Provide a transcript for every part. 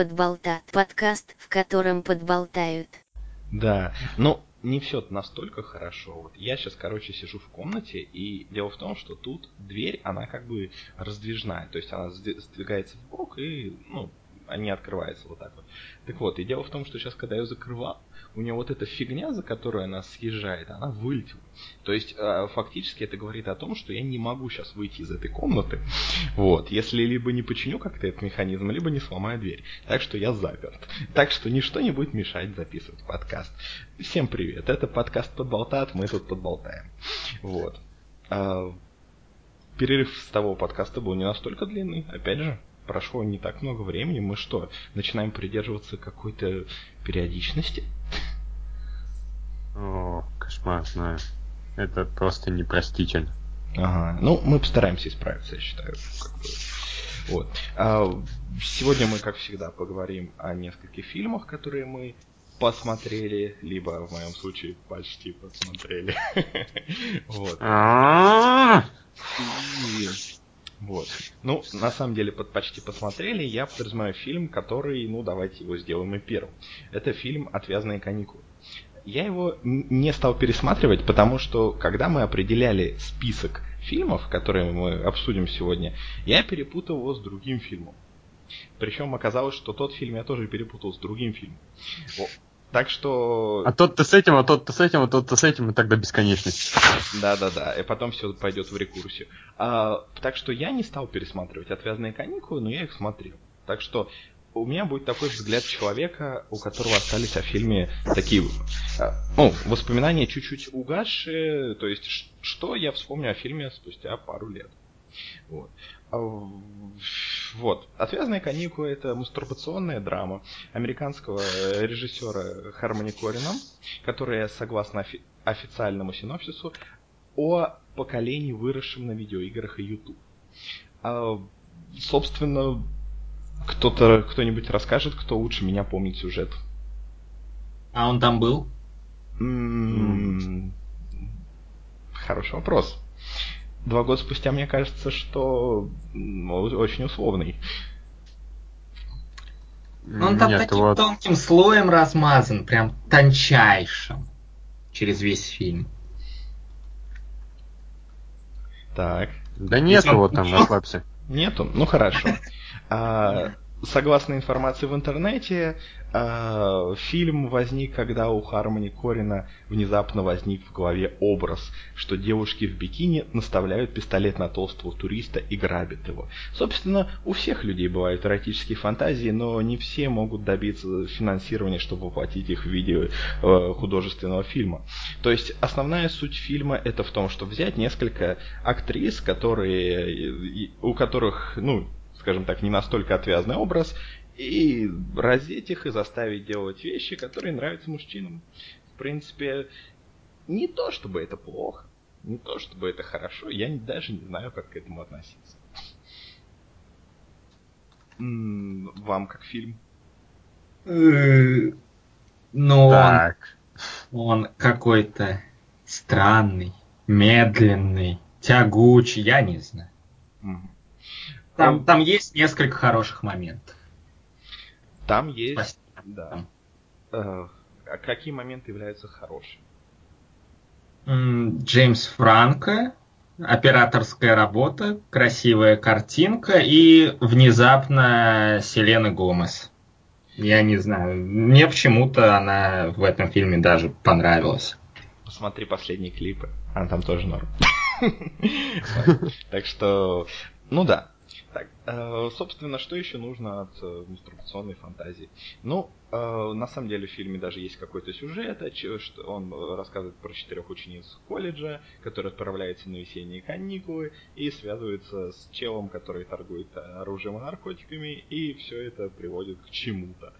подболтат. Подкаст, в котором подболтают. Да, ну, не все настолько хорошо. Вот я сейчас, короче, сижу в комнате, и дело в том, что тут дверь, она как бы раздвижная, то есть она сдвигается в бок и, ну, не открывается вот так вот. Так вот, и дело в том, что сейчас, когда я ее закрывал, у нее вот эта фигня, за которую она съезжает, она вылетела. То есть, э, фактически это говорит о том, что я не могу сейчас выйти из этой комнаты, вот, если либо не починю как-то этот механизм, либо не сломаю дверь. Так что я заперт. Так что ничто не будет мешать записывать подкаст. Всем привет, это подкаст Подболтат, мы тут подболтаем. Вот. А, перерыв с того подкаста был не настолько длинный, опять же, прошло не так много времени, мы что, начинаем придерживаться какой-то периодичности? О, кошмар, знаю. Это просто непростительно. Ага. Ну, мы постараемся исправиться, я считаю. Вот. А, сегодня мы, как всегда, поговорим о нескольких фильмах, которые мы посмотрели, либо в моем случае почти посмотрели. Вот. А! Вот. Ну, на самом деле, под почти посмотрели, я подразумеваю фильм, который, ну, давайте его сделаем и первым. Это фильм «Отвязные каникулы». Я его не стал пересматривать, потому что, когда мы определяли список фильмов, которые мы обсудим сегодня, я перепутал его с другим фильмом. Причем оказалось, что тот фильм я тоже перепутал с другим фильмом. Так что... А тот-то с этим, а тот-то с этим, а тот-то с этим, и тогда бесконечность. Да-да-да, и потом все пойдет в рекурсию. А, так что я не стал пересматривать «Отвязные каникулы», но я их смотрел. Так что у меня будет такой взгляд человека, у которого остались о фильме такие, а, ну, воспоминания чуть-чуть угасшие, то есть что я вспомню о фильме спустя пару лет. Вот. А, вот. «Отвязные каникулы» — это мастурбационная драма американского режиссера Хармони Корина, которая, согласно офи- официальному синопсису, о поколении, выросшем на видеоиграх и YouTube. А, собственно, кто-то, кто-нибудь расскажет, кто лучше меня помнит сюжет. А он там был? М-м-м. Хороший вопрос два года спустя мне кажется, что ну, очень условный. Он там Нет, таким вот... тонким слоем размазан, прям тончайшим через весь фильм. Так. Да нет его там, расслабься. Нету? Ну хорошо. А, согласно информации в интернете, э, фильм возник, когда у Хармони Корина внезапно возник в голове образ, что девушки в бикини наставляют пистолет на толстого туриста и грабят его. Собственно, у всех людей бывают эротические фантазии, но не все могут добиться финансирования, чтобы воплотить их в виде э, художественного фильма. То есть основная суть фильма это в том, что взять несколько актрис, которые, у которых, ну, скажем так, не настолько отвязный образ, и раздеть их и заставить делать вещи, которые нравятся мужчинам. В принципе, не то чтобы это плохо, не то чтобы это хорошо, я даже не знаю, как к этому относиться. Вам как фильм? Э, ну, он, он какой-то странный, медленный, тягучий, я не знаю. Там, там есть несколько хороших моментов. Там есть, Спасибо. да. Э, а какие моменты являются хорошими? Джеймс Франко, операторская работа, красивая картинка и внезапно Селена Гомес. Я не знаю, мне почему-то она в этом фильме даже понравилась. Посмотри последние клипы, она там тоже норм. Так что, ну да, так, э, собственно, что еще нужно от э, мастурбационной фантазии? Ну, э, на самом деле в фильме даже есть какой-то сюжет, что он рассказывает про четырех учениц колледжа, которые отправляются на весенние каникулы и связываются с челом, который торгует оружием и наркотиками, и все это приводит к чему-то.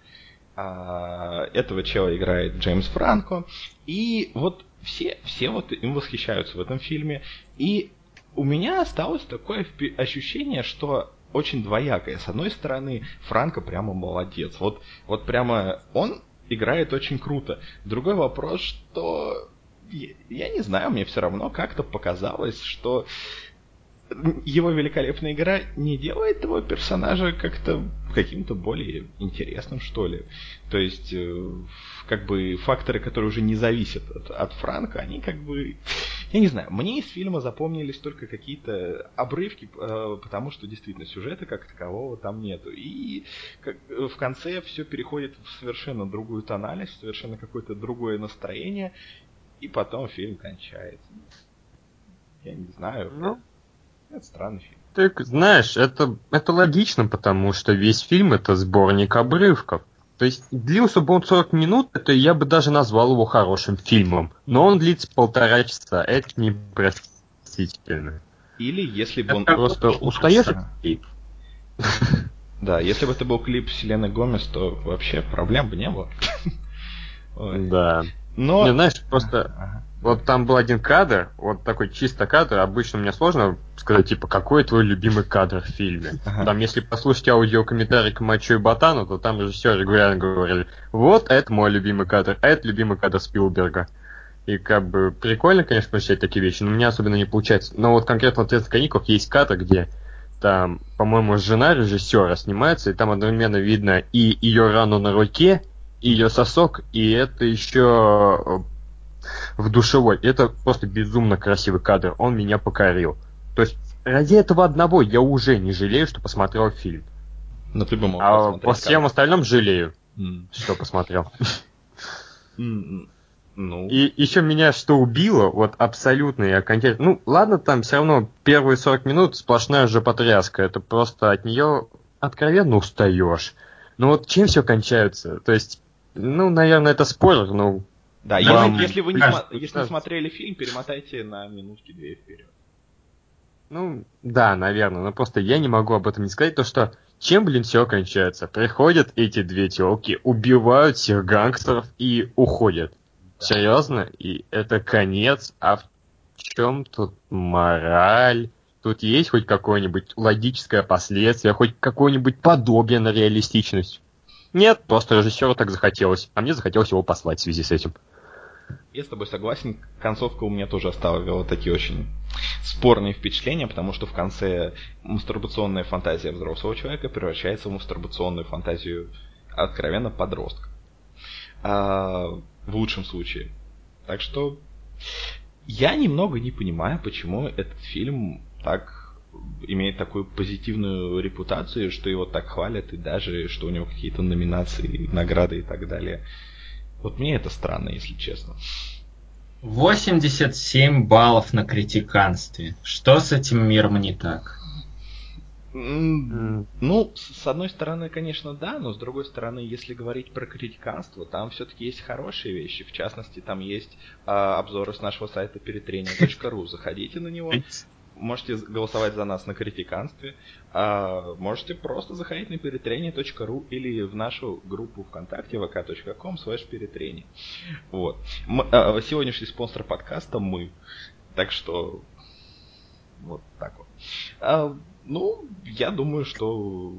А, этого чела играет Джеймс Франко, и вот все, все вот им восхищаются в этом фильме, и у меня осталось такое ощущение, что очень двоякое. С одной стороны, Франко прямо молодец. Вот, вот прямо он играет очень круто. Другой вопрос, что я, не знаю, мне все равно как-то показалось, что его великолепная игра не делает его персонажа как-то каким-то более интересным, что ли. То есть, э, как бы факторы, которые уже не зависят от, от Франка, они как бы... Я не знаю, мне из фильма запомнились только какие-то обрывки, э, потому что действительно сюжета как такового там нету. И в конце все переходит в совершенно другую тональность, в совершенно какое-то другое настроение, и потом фильм кончается. Я не знаю. Ну, это странный фильм. Так, знаешь, это, это логично, потому что весь фильм это сборник обрывков. То есть длился бы он 40 минут, это я бы даже назвал его хорошим фильмом. Но он длится полтора часа, это непростительно. Или если бы он... Просто устаешь Да, если бы это был клип Селены Гомес, то вообще проблем бы не было. Да. Но... Не, знаешь, просто вот там был один кадр, вот такой чисто кадр. Обычно мне сложно сказать, типа, какой твой любимый кадр в фильме. Ага. Там, если послушать аудиокомментарий к Мачо и Ботану, то там режиссеры регулярно говорили, вот это мой любимый кадр, а это любимый кадр Спилберга. И как бы прикольно, конечно, посчитать такие вещи, но у меня особенно не получается. Но вот конкретно вот в каникулах есть кадр, где там, по-моему, жена режиссера снимается, и там одновременно видно и ее рану на руке, ее сосок, и это еще в душевой. Это просто безумно красивый кадр. Он меня покорил. То есть ради этого одного я уже не жалею, что посмотрел фильм. Но ты бы мог а по всем остальным жалею, mm. что посмотрел. Mm. Ну. И еще меня что убило, вот абсолютно и окончательно. Ну, ладно, там все равно первые 40 минут сплошная же потряска. Это просто от нее откровенно устаешь. Ну вот чем все кончается? То есть, ну, наверное, это спойлер, но да, если, если вы не, кажется, если не смотрели фильм, перемотайте на минутки две вперед. Ну, да, наверное, но просто я не могу об этом не сказать, то что чем, блин, все кончается? Приходят эти две телки, убивают всех гангстеров и уходят. Да. Серьезно? И это конец? А в чем тут мораль? Тут есть хоть какое-нибудь логическое последствие, хоть какое-нибудь подобие на реалистичность? Нет, просто режиссеру так захотелось, а мне захотелось его послать в связи с этим. Я с тобой согласен, концовка у меня тоже оставила такие очень спорные впечатления, потому что в конце мастурбационная фантазия взрослого человека превращается в мастурбационную фантазию откровенно подростка. А, в лучшем случае. Так что я немного не понимаю, почему этот фильм так имеет такую позитивную репутацию, что его так хвалят, и даже что у него какие-то номинации, награды и так далее. Вот мне это странно, если честно. 87 баллов на критиканстве. Что с этим миром не так? Ну, с одной стороны, конечно, да, но с другой стороны, если говорить про критиканство, там все-таки есть хорошие вещи. В частности, там есть а, обзоры с нашего сайта перетрение.ру. Заходите на него, можете голосовать за нас на критиканстве, а можете просто заходить на перетрение.ру или в нашу группу ВКонтакте vk.com slash перетрение. Вот. а, сегодняшний спонсор подкаста мы. Так что вот так вот. А, ну, я думаю, что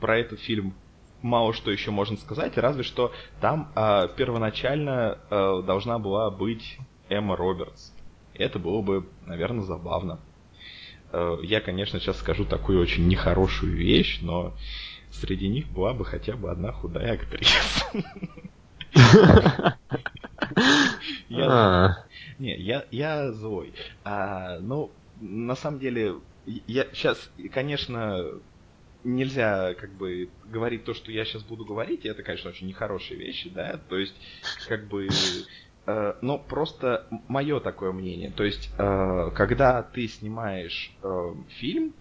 про этот фильм мало что еще можно сказать, разве что там а, первоначально а, должна была быть Эмма Робертс. Это было бы, наверное, забавно. Э, я, конечно, сейчас скажу такую очень нехорошую вещь, но среди них была бы хотя бы одна худая актриса. Я, не, я, я злой. А, ну, на самом деле, я сейчас, конечно, нельзя как бы говорить то, что я сейчас буду говорить, и это, конечно, очень нехорошие вещи, да, то есть, как бы, Но просто мое такое мнение. То есть, э, когда ты снимаешь э, фильм,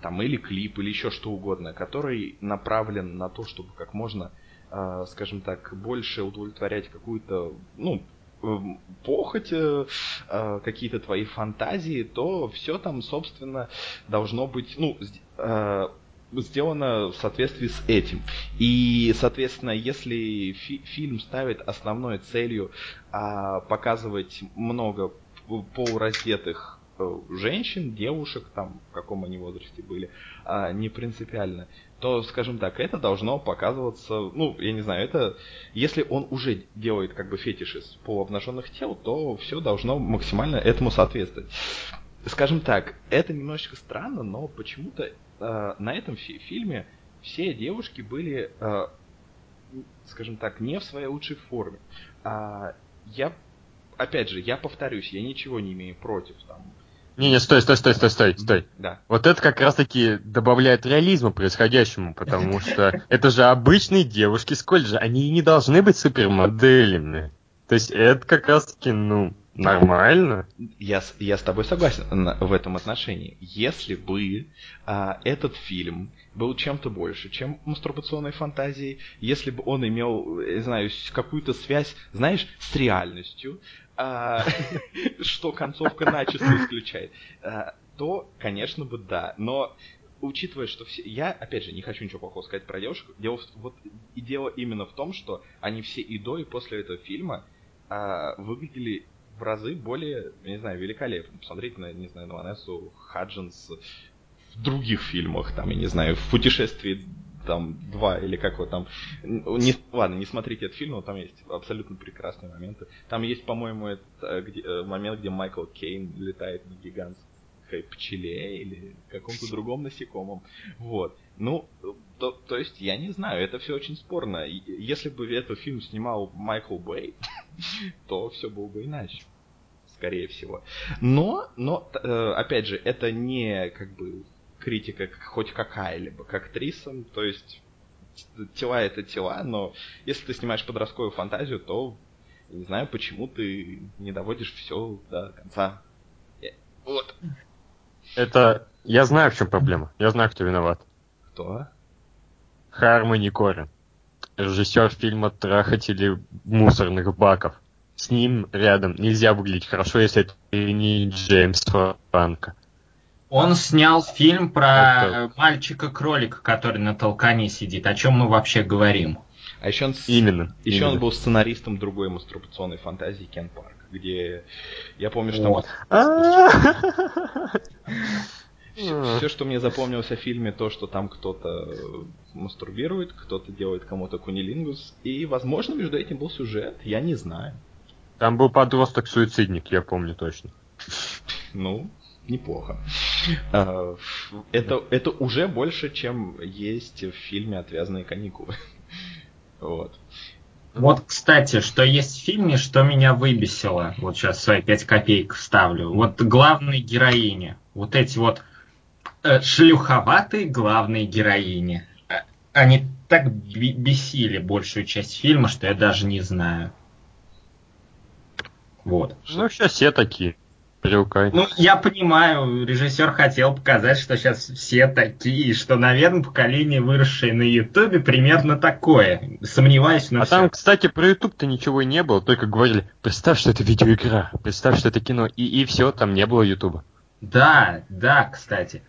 там, или клип, или еще что угодно, который направлен на то, чтобы как можно, скажем так, больше удовлетворять какую-то, ну, похоть, какие-то твои фантазии, то все там, собственно, должно быть, ну, сделано в соответствии с этим. И, соответственно, если фи- фильм ставит основной целью а, показывать много полураздетых э, женщин, девушек, там, в каком они возрасте были, а, не принципиально, то, скажем так, это должно показываться, ну, я не знаю, это, если он уже делает как бы фетиши с полуобнаженных тел, то все должно максимально этому соответствовать. скажем так, это немножечко странно, но почему-то э, на этом фи- фильме все девушки были, э, скажем так, не в своей лучшей форме. А, я, опять же, я повторюсь, я ничего не имею против там. Не-не, стой, стой, стой, стой, стой, стой. Да. Вот это как раз-таки добавляет реализма происходящему, потому что это же обычные девушки с колледжа, они не должны быть супермоделями. То есть это как раз-таки, ну, Нормально. Я, я с тобой согласен в этом отношении. Если бы а, этот фильм был чем-то больше, чем мастурбационной фантазией, если бы он имел, не знаю, какую-то связь, знаешь, с реальностью, а, что концовка начисто исключает, а, то, конечно бы, да. Но учитывая, что все... Я, опять же, не хочу ничего плохого сказать про девушек. Дело, вот, и дело именно в том, что они все и до, и после этого фильма а, выглядели в разы более, не знаю, великолепно. Посмотрите на, не знаю, на Ванессу Хаджинс в других фильмах, там, я не знаю, в «Путешествии там два или как вот там. Не, ладно, не смотрите этот фильм, но там есть абсолютно прекрасные моменты. Там есть, по-моему, этот, где, э, момент, где Майкл Кейн летает на гигантской пчеле или каком-то другом насекомом. Вот. Ну, то, то есть, я не знаю, это все очень спорно. Если бы этот фильм снимал Майкл Бэй, то все было бы иначе. Скорее всего. Но, но, э, опять же, это не как бы критика хоть какая-либо к актрисам. То есть, тела это тела, но если ты снимаешь подростковую фантазию, то не знаю, почему ты не доводишь все до конца. Вот. Это... Я знаю, в чем проблема. Я знаю, кто виноват. Кто? Хармони Корин. Режиссер фильма «Трахатели мусорных баков». С ним рядом нельзя выглядеть хорошо, если это не Джеймс Франко. Он снял фильм про мальчика-кролика, который на толкане сидит. О чем мы вообще говорим? А еще он, именно, еще именно. он был сценаристом другой мастурбационной фантазии Кен Парк, где я помню, что вот. Все, все, что мне запомнилось о фильме, то, что там кто-то мастурбирует, кто-то делает кому-то кунилингус, и, возможно, между этим был сюжет, я не знаю. Там был подросток-суицидник, я помню точно. Ну, неплохо. А, это, это уже больше, чем есть в фильме «Отвязные каникулы». Вот. Вот, кстати, что есть в фильме, что меня выбесило. Вот сейчас свои пять копеек вставлю. Вот главной героине. Вот эти вот э, шлюховатые главные героини. А, они так бесили большую часть фильма, что я даже не знаю. Вот. Ну, сейчас все такие. Привыкай. Ну, я понимаю, режиссер хотел показать, что сейчас все такие, что, наверное, поколение, выросшее на Ютубе, примерно такое. Сомневаюсь, но А все. там, кстати, про Ютуб-то ничего и не было, только говорили, представь, что это видеоигра, представь, что это кино, и, и все, там не было Ютуба. Да, да, кстати.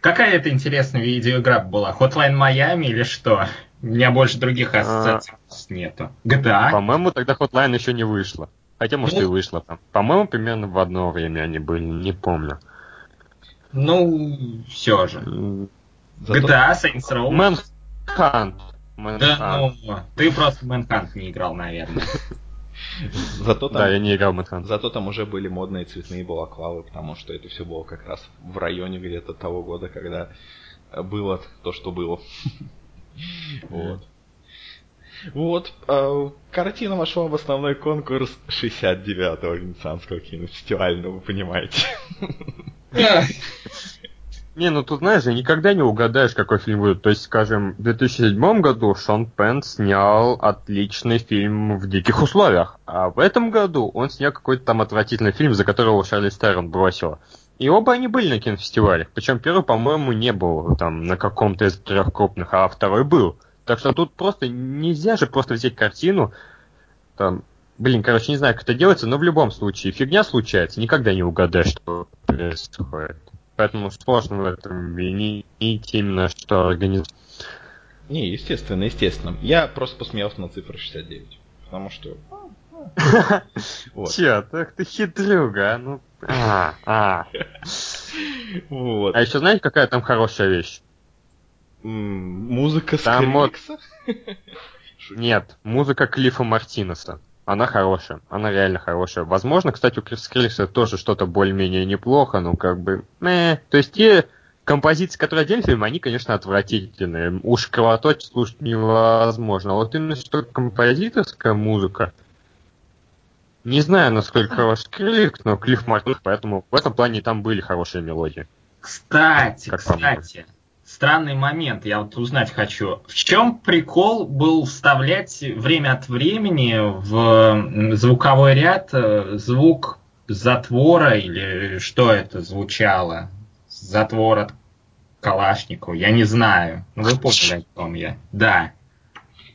Какая это интересная видеоигра была? Hotline Miami или что? У меня больше других ассоциаций а... нету. GTA? По-моему, тогда Hotline еще не вышло. Хотя, может, ну, и вышло там. По-моему, примерно в одно время они были, не помню. Ну, все же. Зато... GTA, Saints Row. Manhunt. Manhunt. Да, ну, ты просто Manhunt не играл, наверное. Зато там, да, я не играл в Manhunt. Зато там уже были модные цветные балаклавы, потому что это все было как раз в районе где-то того года, когда было то, что было. Вот. Вот, э, картина вошла в основной конкурс 69-го Венецианского кинофестиваля, ну вы понимаете. Не, ну тут, знаешь, никогда не угадаешь, какой фильм будет. То есть, скажем, в 2007 году Шон Пен снял отличный фильм в диких условиях, а в этом году он снял какой-то там отвратительный фильм, за которого Шарли Стерн бросила. И оба они были на кинофестивалях. Причем первый, по-моему, не был там на каком-то из трех крупных, а второй был. Так что тут просто нельзя же просто взять картину, там, блин, короче, не знаю, как это делается, но в любом случае фигня случается, никогда не угадаешь, что происходит. Поэтому сложно в этом винить именно, что организм... Не, естественно, естественно. Я просто посмеялся на цифру 69. Потому что... Вот. Чё, так ты хитрюга, а? Ну... А, а. Вот. А еще знаете, какая там хорошая вещь? Музыка Там? Нет, музыка Клиффа Мартинеса. она хорошая, она реально хорошая. Возможно, кстати, у Крис Крилса тоже что-то более-менее неплохо, но как бы... То есть те композиции, которые отдельно фильм, они, конечно, отвратительные. Уж кровоточить слушать невозможно. А вот именно что композиторская музыка, не знаю, насколько хорош Крилик, но Клифф Мартин, поэтому в этом плане там были хорошие мелодии. Кстати, как кстати, странный момент, я вот узнать хочу. В чем прикол был вставлять время от времени в звуковой ряд э, звук затвора или что это звучало? Затвор от Калашникова, я не знаю. Ну, вы поняли, о чем я. Да.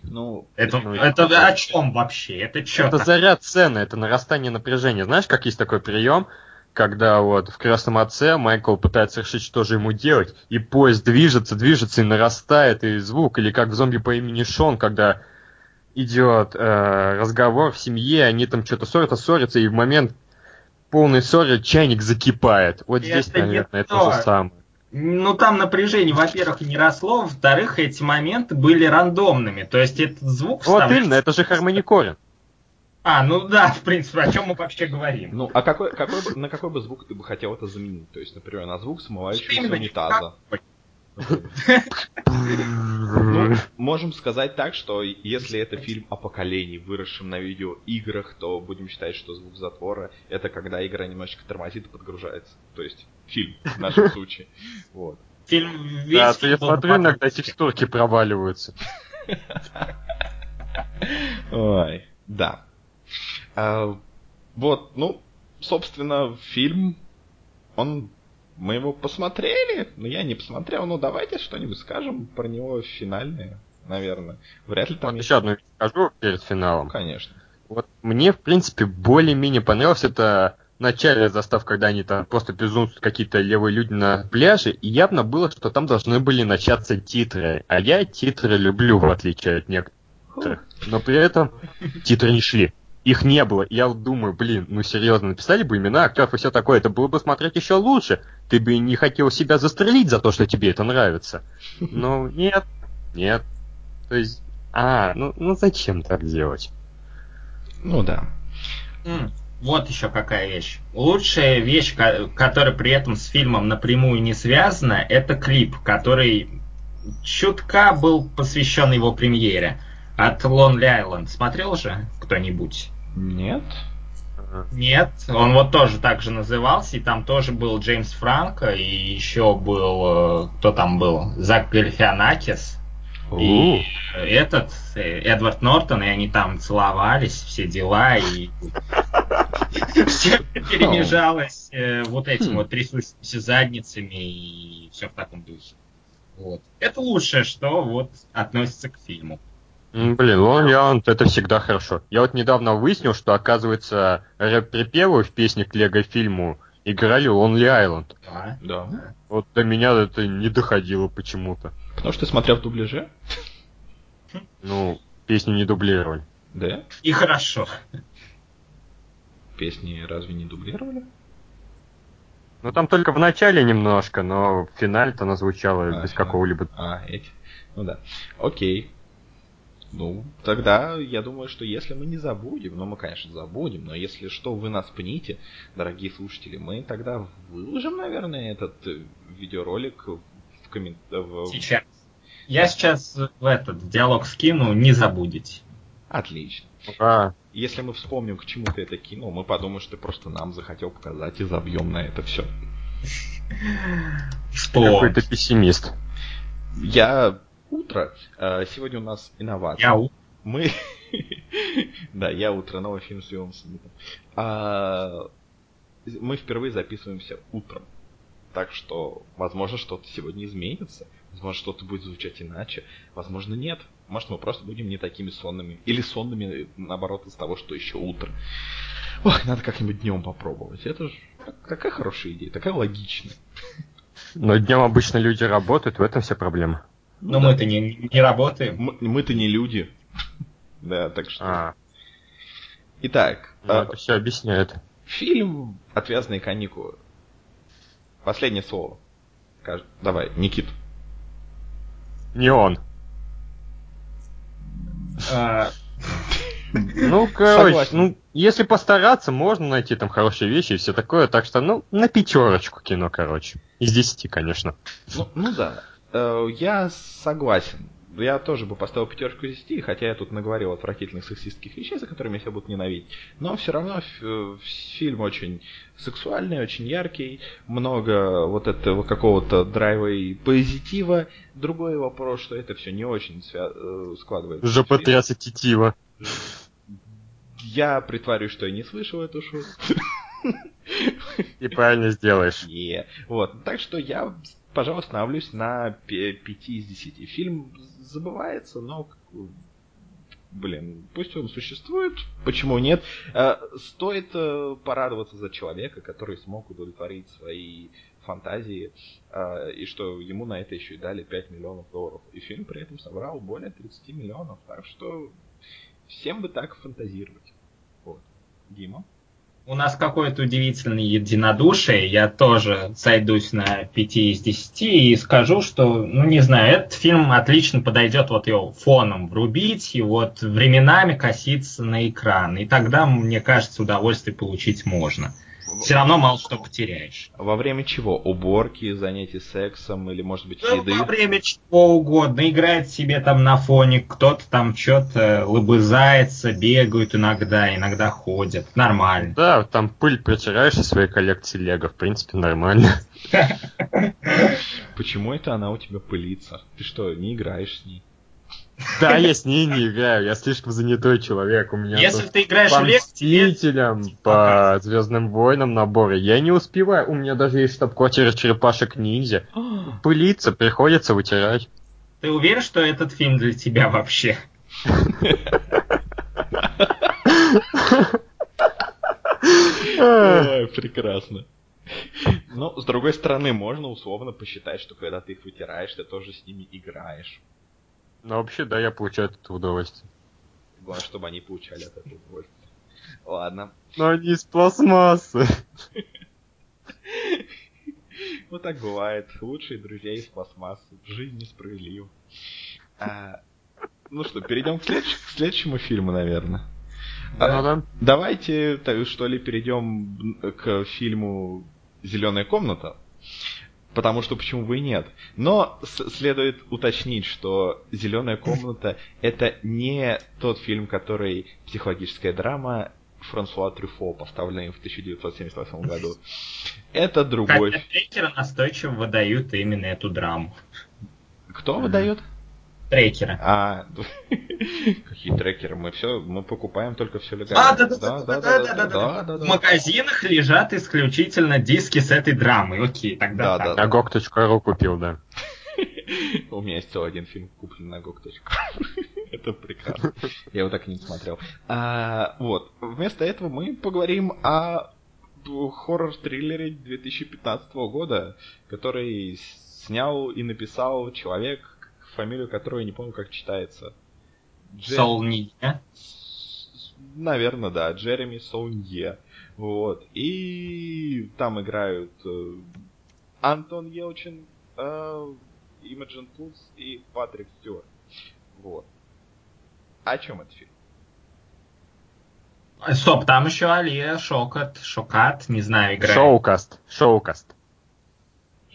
Ну, это, ну, это, это о чем вообще? Это что? Это заряд сцены, это нарастание напряжения. Знаешь, как есть такой прием? Когда вот в «Красном отце» Майкл пытается решить, что же ему делать, и поезд движется, движется и нарастает, и звук, или как в «Зомби по имени Шон», когда идет э, разговор в семье, они там что-то ссорятся, ссорятся, и в момент полной ссоры чайник закипает. Вот здесь, это наверное, это то же самое. Ну, там напряжение, во-первых, не росло, во-вторых, эти моменты были рандомными. То есть этот звук... Вот именно, это же хармоникорин. А, ну да, в принципе, о чем мы вообще говорим. Ну, а какой, какой бы, на какой бы звук ты бы хотел это заменить? То есть, например, на звук смывающегося унитаза. Ну, можем сказать так, что если это фильм о поколении, выросшем на видеоиграх, то будем считать, что звук затвора это когда игра немножечко тормозит и подгружается. То есть фильм в нашем случае. Вот. Фильм весь Да, то я смотрю, иногда текстурки проваливаются. Ой, да. А, вот, ну, собственно, фильм, он мы его посмотрели, но я не посмотрел. Ну, давайте что-нибудь скажем про него финальное, наверное. Вряд ли там... Вот есть... еще одну скажу перед финалом. Конечно. Вот мне, в принципе, более-менее понравилось это начале застав, когда они там просто безумствуют какие-то левые люди на пляже, и явно было, что там должны были начаться титры. А я титры люблю, в отличие от некоторых. Но при этом титры не шли их не было. Я думаю, блин, ну серьезно, написали бы имена актеров и все такое, это было бы смотреть еще лучше. Ты бы не хотел себя застрелить за то, что тебе это нравится. Ну, нет, нет. То есть, а, ну, ну зачем так делать? Ну да. Вот еще какая вещь. Лучшая вещь, которая при этом с фильмом напрямую не связана, это клип, который чутка был посвящен его премьере. От Lonely Island. Смотрел же кто-нибудь? Нет. Нет, он вот тоже так же назывался, и там тоже был Джеймс Франко, и еще был, э, кто там был, Зак Гальфианакис, и этот, э, Эдвард Нортон, и они там целовались, все дела, и все перемежалось э, вот этим вот трясущимися задницами, и все в таком духе. Вот. Это лучшее, что вот относится к фильму. Блин, Lonely Island это всегда хорошо. Я вот недавно выяснил, что, оказывается, рэп-припевы в песне к Лего-фильму играли Lonely Island. А? Да. Вот до меня это не доходило почему-то. Потому что ты смотрел в дубляже? Ну, песни не дублировали. Да? И хорошо. Песни разве не дублировали? Ну там только в начале немножко, но в финале-то она звучала а, без какого-либо. А, эти. Ну да. Окей. Ну, тогда я думаю, что если мы не забудем, ну мы, конечно, забудем, но если что, вы нас пните, дорогие слушатели, мы тогда выложим, наверное, этот э, видеоролик в комментариях. Сейчас. Я сейчас в этот диалог скину, не забудете. Отлично. А. Если мы вспомним, к чему ты это кинул, мы подумаем, что ты просто нам захотел показать и забьем на это все. Что? Какой то пессимист. Я утро. Э, сегодня у нас инновация. Я утро. Мы... да, я утро, новый фильм с Уиллом Смитом. А... Мы впервые записываемся утром. Так что, возможно, что-то сегодня изменится. Возможно, что-то будет звучать иначе. Возможно, нет. Может, мы просто будем не такими сонными. Или сонными, наоборот, из того, что еще утро. Ох, надо как-нибудь днем попробовать. Это же такая хорошая идея, такая логичная. Но днем обычно люди работают, в этом вся проблема. Но да. мы-то не, не работаем. Мы-то не люди. Да, так что... А. Итак. Ну, а... Это все объясняет. Фильм «Отвязные каникулы». Последнее слово. Давай, Никит. Не он. А, Ну, короче, ну, если постараться, можно найти там хорошие вещи и все такое. Так что, ну, на пятерочку кино, короче. Из десяти, конечно. Ну, ну да. Э, я согласен я тоже бы поставил пятерку из 10, хотя я тут наговорил отвратительных сексистских вещей, за которыми я себя буду ненавидеть. Но все равно фильм очень сексуальный, очень яркий, много вот этого какого-то драйва и позитива. Другой вопрос, что это все не очень свя- э, складывается. Жопотряса тетива. Я притворюсь, что я не слышал эту шутку. И правильно сделаешь. Yeah. Вот. Так что я пожалуй, остановлюсь на 5 из 10. Фильм забывается, но блин, пусть он существует, почему нет. Э, стоит э, порадоваться за человека, который смог удовлетворить свои фантазии, э, и что ему на это еще и дали 5 миллионов долларов. И фильм при этом собрал более 30 миллионов, так что всем бы так фантазировать. Вот. Дима? У нас какое-то удивительное единодушие. Я тоже сойдусь на 5 из 10 и скажу, что, ну не знаю, этот фильм отлично подойдет вот его фоном врубить и вот временами коситься на экран. И тогда, мне кажется, удовольствие получить можно все равно мало что потеряешь. Во время чего? Уборки, занятий сексом или, может быть, ну, еды? Во время чего угодно. Играет себе там на фоне, кто-то там что-то лобызается, бегают иногда, иногда ходят. Нормально. Да, там пыль протираешь из своей коллекции лего, в принципе, нормально. Почему это она у тебя пылится? Ты что, не играешь с ней? Да, я с ней не играю, я слишком занятой человек. У меня Если ты играешь по Мстителям, по Звездным войнам наборы, я не успеваю. У меня даже есть штаб-квартира черепашек ниндзя. Пылиться, приходится вытирать. Ты уверен, что этот фильм для тебя вообще? Ой, прекрасно. Но, с другой стороны, можно условно посчитать, что когда ты их вытираешь, ты тоже с ними играешь. Ну, вообще, да, я получаю от этого удовольствие. Главное, чтобы они получали от этого удовольствие. Ладно. Но они из пластмассы. Вот так бывает. Лучшие друзья из пластмассы. Жизнь несправедлива. А, ну что, перейдем к, следующ- к следующему фильму, наверное. А, ну, да. Давайте, так, что ли, перейдем к фильму Зеленая комната. Потому что почему бы и нет. Но следует уточнить, что Зеленая комната это не тот фильм, который психологическая драма Франсуа Трюфо, поставленный в 1978 году. Это другой. Хотя настойчиво выдают именно эту драму. Кто выдает? Трекеры. А, какие трекеры? Мы все, мы покупаем только все легально. А, да, да, да, да, да, да, да, да, В магазинах лежат исключительно диски с этой драмой. Окей, тогда да. Да, да. GOG.ru купил, да. У меня есть целый один фильм куплен на GOG.ru. Это прекрасно. Я его так и не смотрел. А, вот. Вместо этого мы поговорим о хоррор-триллере 2015 года, который снял и написал человек, фамилию которого я не помню, как читается. Джер... Солнье? Наверное, да, Джереми Солнье. Вот. И там играют э, Антон Елчин, э, Имоджен Путс и Патрик Стюарт. Вот. О чем этот фильм? Стоп, там еще Алия Шокат, Шокат, не знаю, играет. Шоукаст, Шоукаст.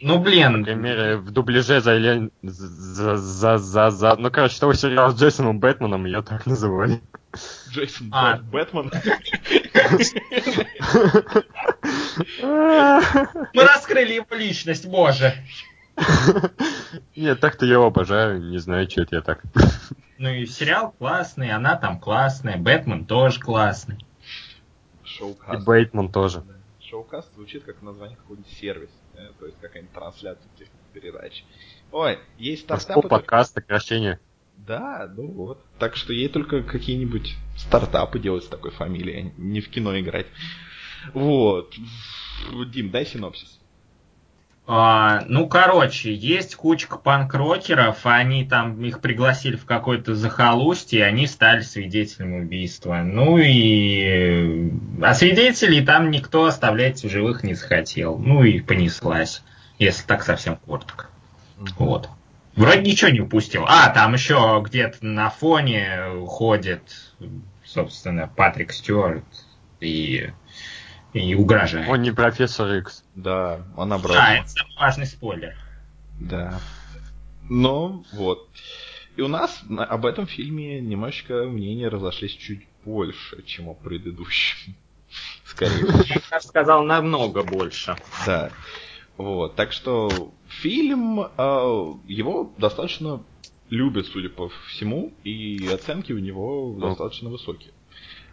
Ну, блин. Например, в дубляже за, за, за, за, за... Ну, короче, того сериала с Джейсоном Бэтменом ее так называли. Джейсон а. Бэтмен? Мы раскрыли его личность, боже. Нет, так-то я его обожаю, не знаю, что это я так. Ну и сериал классный, она там классная, Бэтмен тоже классный. Шоукаст. И Бэтмен тоже. Шоукаст звучит как название какого-нибудь сервиса. Э, то есть какая-нибудь трансляция этих передач. Ой, есть стартапы... подкаст, сокращение. Да, ну вот. Так что ей только какие-нибудь стартапы делать с такой фамилией, а не в кино играть. Вот. Дим, дай синопсис. А, ну, короче, есть кучка панк-рокеров, они там, их пригласили в какое-то захолустье, и они стали свидетелями убийства. Ну и... А свидетелей там никто оставлять в живых не захотел. Ну и понеслась, если так совсем коротко. Вот. Вроде ничего не упустил. А, там еще где-то на фоне ходит собственно, Патрик Стюарт и, и угрожает. Он не профессор Икс. Да, он наоборот. Да, это важный спойлер. Да. Но вот. И у нас об этом фильме немножечко мнения разошлись чуть больше, чем о предыдущем. Скорее всего. Я сказал намного больше. Да. Вот. Так что фильм, э, его достаточно любят, судя по всему, и оценки у него ну, достаточно высокие.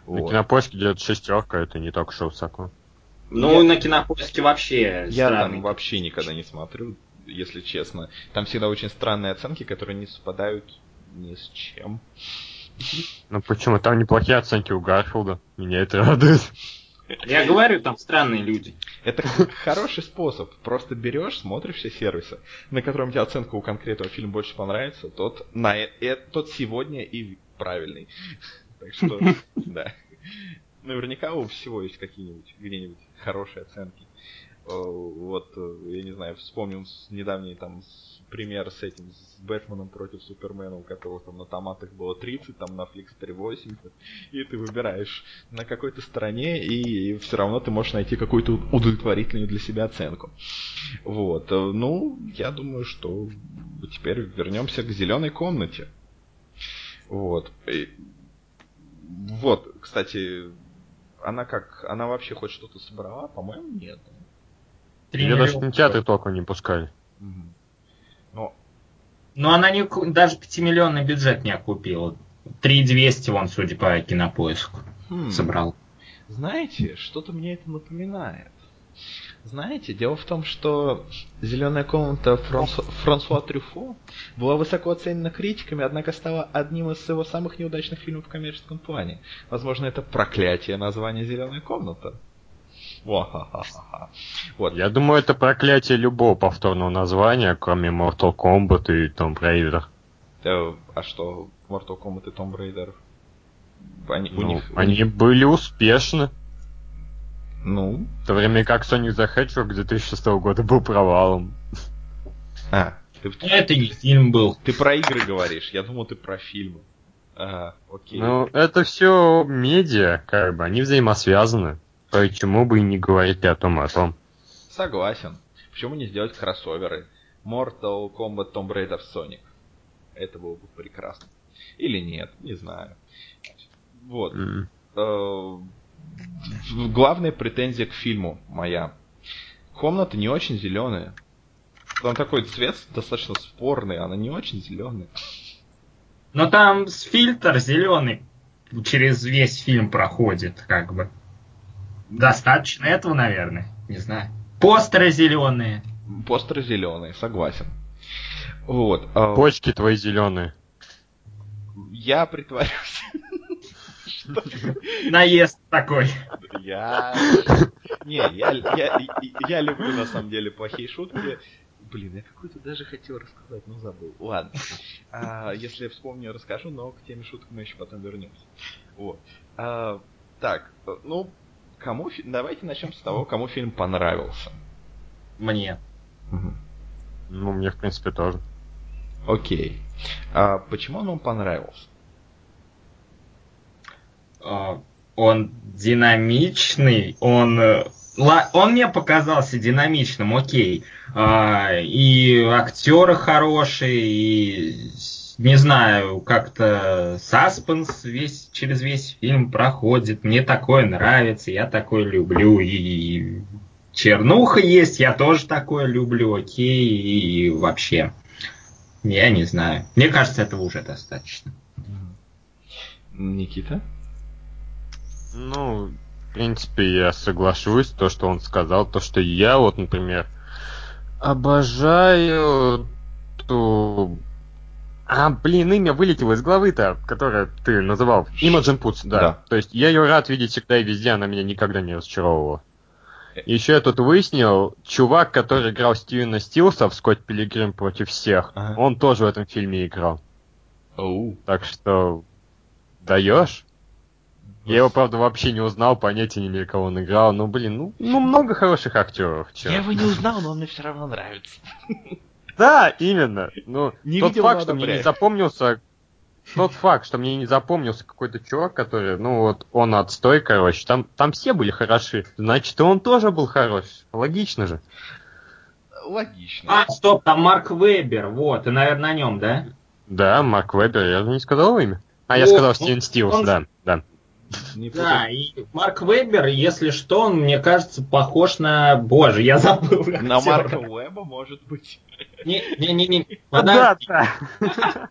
На вот. кинопоиске где-то шестерка, это не так уж высоко. Ну, я... на кинопоиске вообще. Я странный. там вообще никогда не смотрю, если честно. Там всегда очень странные оценки, которые не совпадают ни с чем. Ну почему? Там неплохие оценки у Гарфилда. Меня это радует. Я говорю, там странные люди. Это хороший способ. Просто берешь, смотришь все сервисы, на котором тебе оценка у конкретного фильма больше понравится, тот, на, э, тот сегодня и правильный. Так что, да. Наверняка у всего есть какие-нибудь, где-нибудь хорошие оценки. Вот, э, я не знаю, вспомним недавний там пример с этим, с Бэтменом против Супермена, у которого там на томатах было 30, там на Фликстере 80, и ты выбираешь на какой-то стороне, и все равно ты можешь найти какую-то удовлетворительную для себя оценку. Вот, э, ну, я думаю, что теперь вернемся к зеленой комнате. Вот. И... Вот, кстати, она как, она вообще хоть что-то собрала? По-моему, нет. Ее даже кинотеатры только не пускали. Но... Но она не, даже 5-миллионный бюджет не окупила. 3200 вон, судя по кинопоиску, хм. собрал. Знаете, что-то мне это напоминает. Знаете, дело в том, что «Зеленая комната» Франсу... Франсуа Трюфо была высоко оценена критиками, однако стала одним из его самых неудачных фильмов в коммерческом плане. Возможно, это проклятие названия «Зеленая комната». Вот. Я думаю, это проклятие любого повторного названия, кроме Mortal Kombat и Tomb Raider. Да, а что, Mortal Kombat и Tomb Raider? Они, ну, у них, они них... были успешны. Ну? В то время как Sonic the Hedgehog 2006 года был провалом. А, ты... Это не фильм был. Ты про игры говоришь, я думал, ты про фильмы. Ага, окей. Ну, это все медиа, как бы, они взаимосвязаны. Почему бы и не говорить о том, о том? Согласен. Почему не сделать кроссоверы? Mortal Kombat Tomb Raider Sonic. Это было бы прекрасно. Или нет, не знаю. Вот. Mm. Главная претензия к фильму моя. Комната не очень зеленая. Там такой цвет достаточно спорный, она не очень зеленая. Но там фильтр зеленый через весь фильм проходит, как бы. Достаточно этого, наверное. Не знаю. Постеры зеленые. Постеры зеленые, согласен. Вот. А... Почки твои зеленые. Я притворюсь. Наезд такой. Я... Не, я, я, я люблю на самом деле плохие шутки. Блин, я какую-то даже хотел рассказать, но забыл. Ладно. А, если я вспомню, расскажу, но к теме шуток мы еще потом вернемся. Вот. А, так, ну, кому давайте начнем с того, кому фильм понравился. Мне. Угу. Ну, мне, в принципе, тоже. Окей. А почему он вам понравился? А, он динамичный, он э, он мне показался динамичным, окей. А, и актеры хорошие, и не знаю, как-то саспенс весь, через весь фильм проходит. Мне такое нравится, я такое люблю. И чернуха есть, я тоже такое люблю, окей, и вообще. Я не знаю. Мне кажется, этого уже достаточно. Никита? Ну, в принципе, я соглашусь, то, что он сказал, то, что я вот, например, обожаю ту а, блин, имя вылетело из головы-то, которое ты называл. Imogen Puts, да. да. То есть я ее рад видеть всегда и везде, она меня никогда не разочаровывала. Э. Еще я тут выяснил, чувак, который играл Стивена Стилса в Скотт Пилигрим против всех, ага. он тоже в этом фильме играл. Оу. Так что даешь? Я его, правда, вообще не узнал, понятия не имею, кого он играл. Ну, блин, ну, ну много хороших актеров. Чё. Я его не узнал, но он мне все равно нравится. Да, именно. Ну, не тот факт, что мне не запомнился тот факт, что мне не запомнился какой-то чувак, который, ну вот, он отстой, короче, там, там все были хороши, значит, он тоже был хорош. Логично же. Логично. А, стоп, там Марк Вебер, вот, и, наверное, на нем, да? Да, Марк Вебер, я же не сказал его имя. А, я сказал Стивен Стилс, он... да, да. да, и Марк Вебер, если что, он, мне кажется, похож на... Боже, я забыл. На Марка Веба, может быть. Не-не-не. Да, да.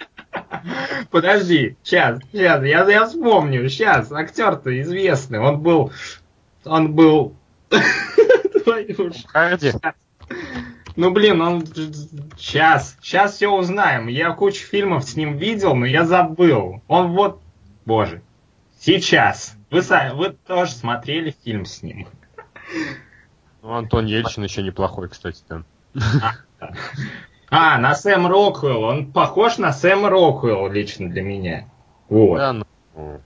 Подожди, сейчас, сейчас, я, я вспомню, сейчас, актер-то известный, он был, он был... Харди? Ну, блин, он... Сейчас, сейчас все узнаем. Я кучу фильмов с ним видел, но я забыл. Он вот... Боже. Сейчас. Вы, вы тоже смотрели фильм с ним. Ну, Антон Ельчин еще неплохой, кстати, там. А, на Сэм Роквелл. Он похож на Сэм Роквелл лично для меня. Вот. Да, ну...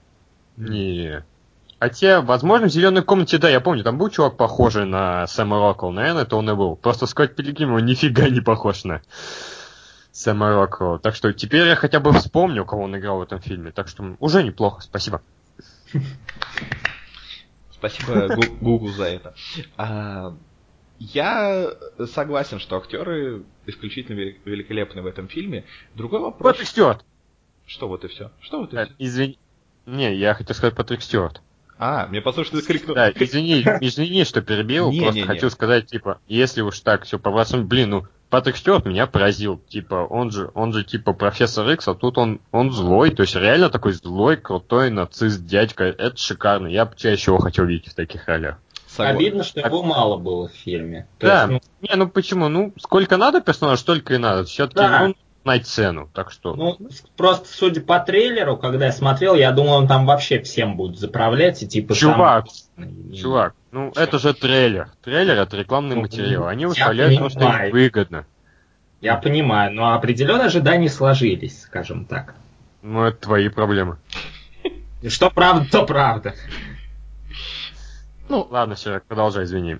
Не. Хотя, возможно, в зеленой комнате, да, я помню, там был чувак похожий на Сэма Роквелл. Наверное, это он и был. Просто Скотт Пилигрим его нифига не похож на Сэма Роквелла. Так что теперь я хотя бы вспомню, кого он играл в этом фильме. Так что уже неплохо, спасибо. Спасибо Google за это. А, я согласен, что актеры исключительно великолепны в этом фильме. Другой вопрос. Патрик Стюарт. Что вот и все? Что вот и э, все? Извини. Не, я хотел сказать Патрик Стюарт. А, мне ты крикнул. Да, извини, извини, что перебил, не, просто не, хочу не. сказать, типа, если уж так все по вашему, блин, ну, Патрик Стюарт меня поразил, типа, он же, он же, типа, профессор Икс, а тут он, он злой, то есть реально такой злой, крутой нацист, дядька, это шикарно, я бы чаще его хотел видеть в таких ролях. Согласен. Обидно, что его мало было в фильме. То да, есть, ну... не, ну почему? Ну, сколько надо персонажа, столько и надо. Все-таки да. ну, знать цену, так что... Ну, просто судя по трейлеру, когда я смотрел, я думал, он там вообще всем будет заправлять и типа... Чувак, сам... чувак, ну Что? это же трейлер. Трейлер это рекламный ну, материал. Они выставляют то, что им выгодно. Я понимаю, но определенно ожидания сложились, скажем так. Ну, это твои проблемы. Что правда, то правда. Ну, ладно, все, продолжай, извини.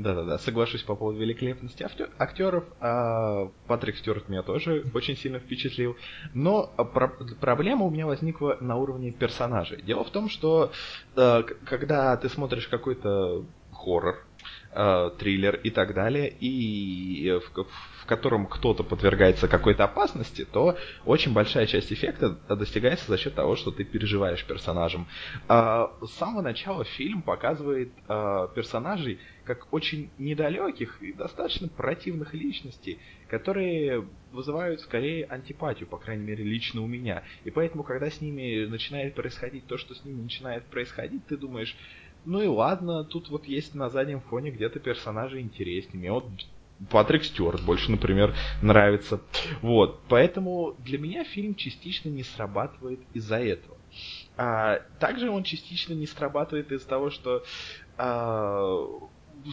Да-да-да, соглашусь по поводу великолепности актеров. А Патрик Стюарт меня тоже очень сильно впечатлил. Но про проблема у меня возникла на уровне персонажей. Дело в том, что э, когда ты смотришь какой-то хоррор, э, триллер и так далее, и в, в котором кто-то подвергается какой-то опасности, то очень большая часть эффекта достигается за счет того, что ты переживаешь персонажем. Э, с самого начала фильм показывает э, персонажей как очень недалеких и достаточно противных личностей, которые вызывают скорее антипатию, по крайней мере, лично у меня. И поэтому, когда с ними начинает происходить то, что с ними начинает происходить, ты думаешь, ну и ладно, тут вот есть на заднем фоне где-то персонажи интереснее. Мне вот Патрик Стюарт больше, например, нравится. Вот, поэтому для меня фильм частично не срабатывает из-за этого. А, также он частично не срабатывает из-за того, что, а,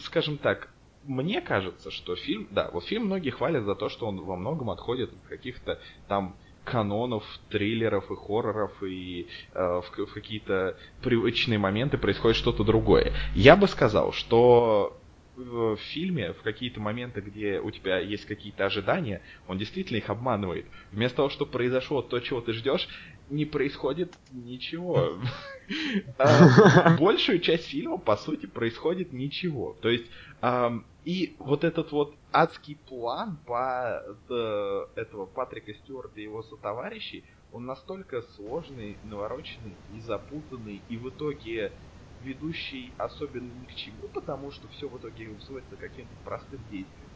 скажем так, мне кажется, что фильм, да, вот фильм многие хвалят за то, что он во многом отходит от каких-то там канонов триллеров и хорроров, и э, в, в какие-то привычные моменты происходит что-то другое. Я бы сказал, что в фильме, в какие-то моменты, где у тебя есть какие-то ожидания, он действительно их обманывает. Вместо того, чтобы произошло то, чего ты ждешь, не происходит ничего. А, большую часть фильма, по сути, происходит ничего. То есть, и вот этот вот адский план по э, этого Патрика Стюарта и его сотоварищей, он настолько сложный, навороченный и запутанный, и в итоге ведущий особенно ни к чему, потому что все в итоге сводится к каким-то простым действиям.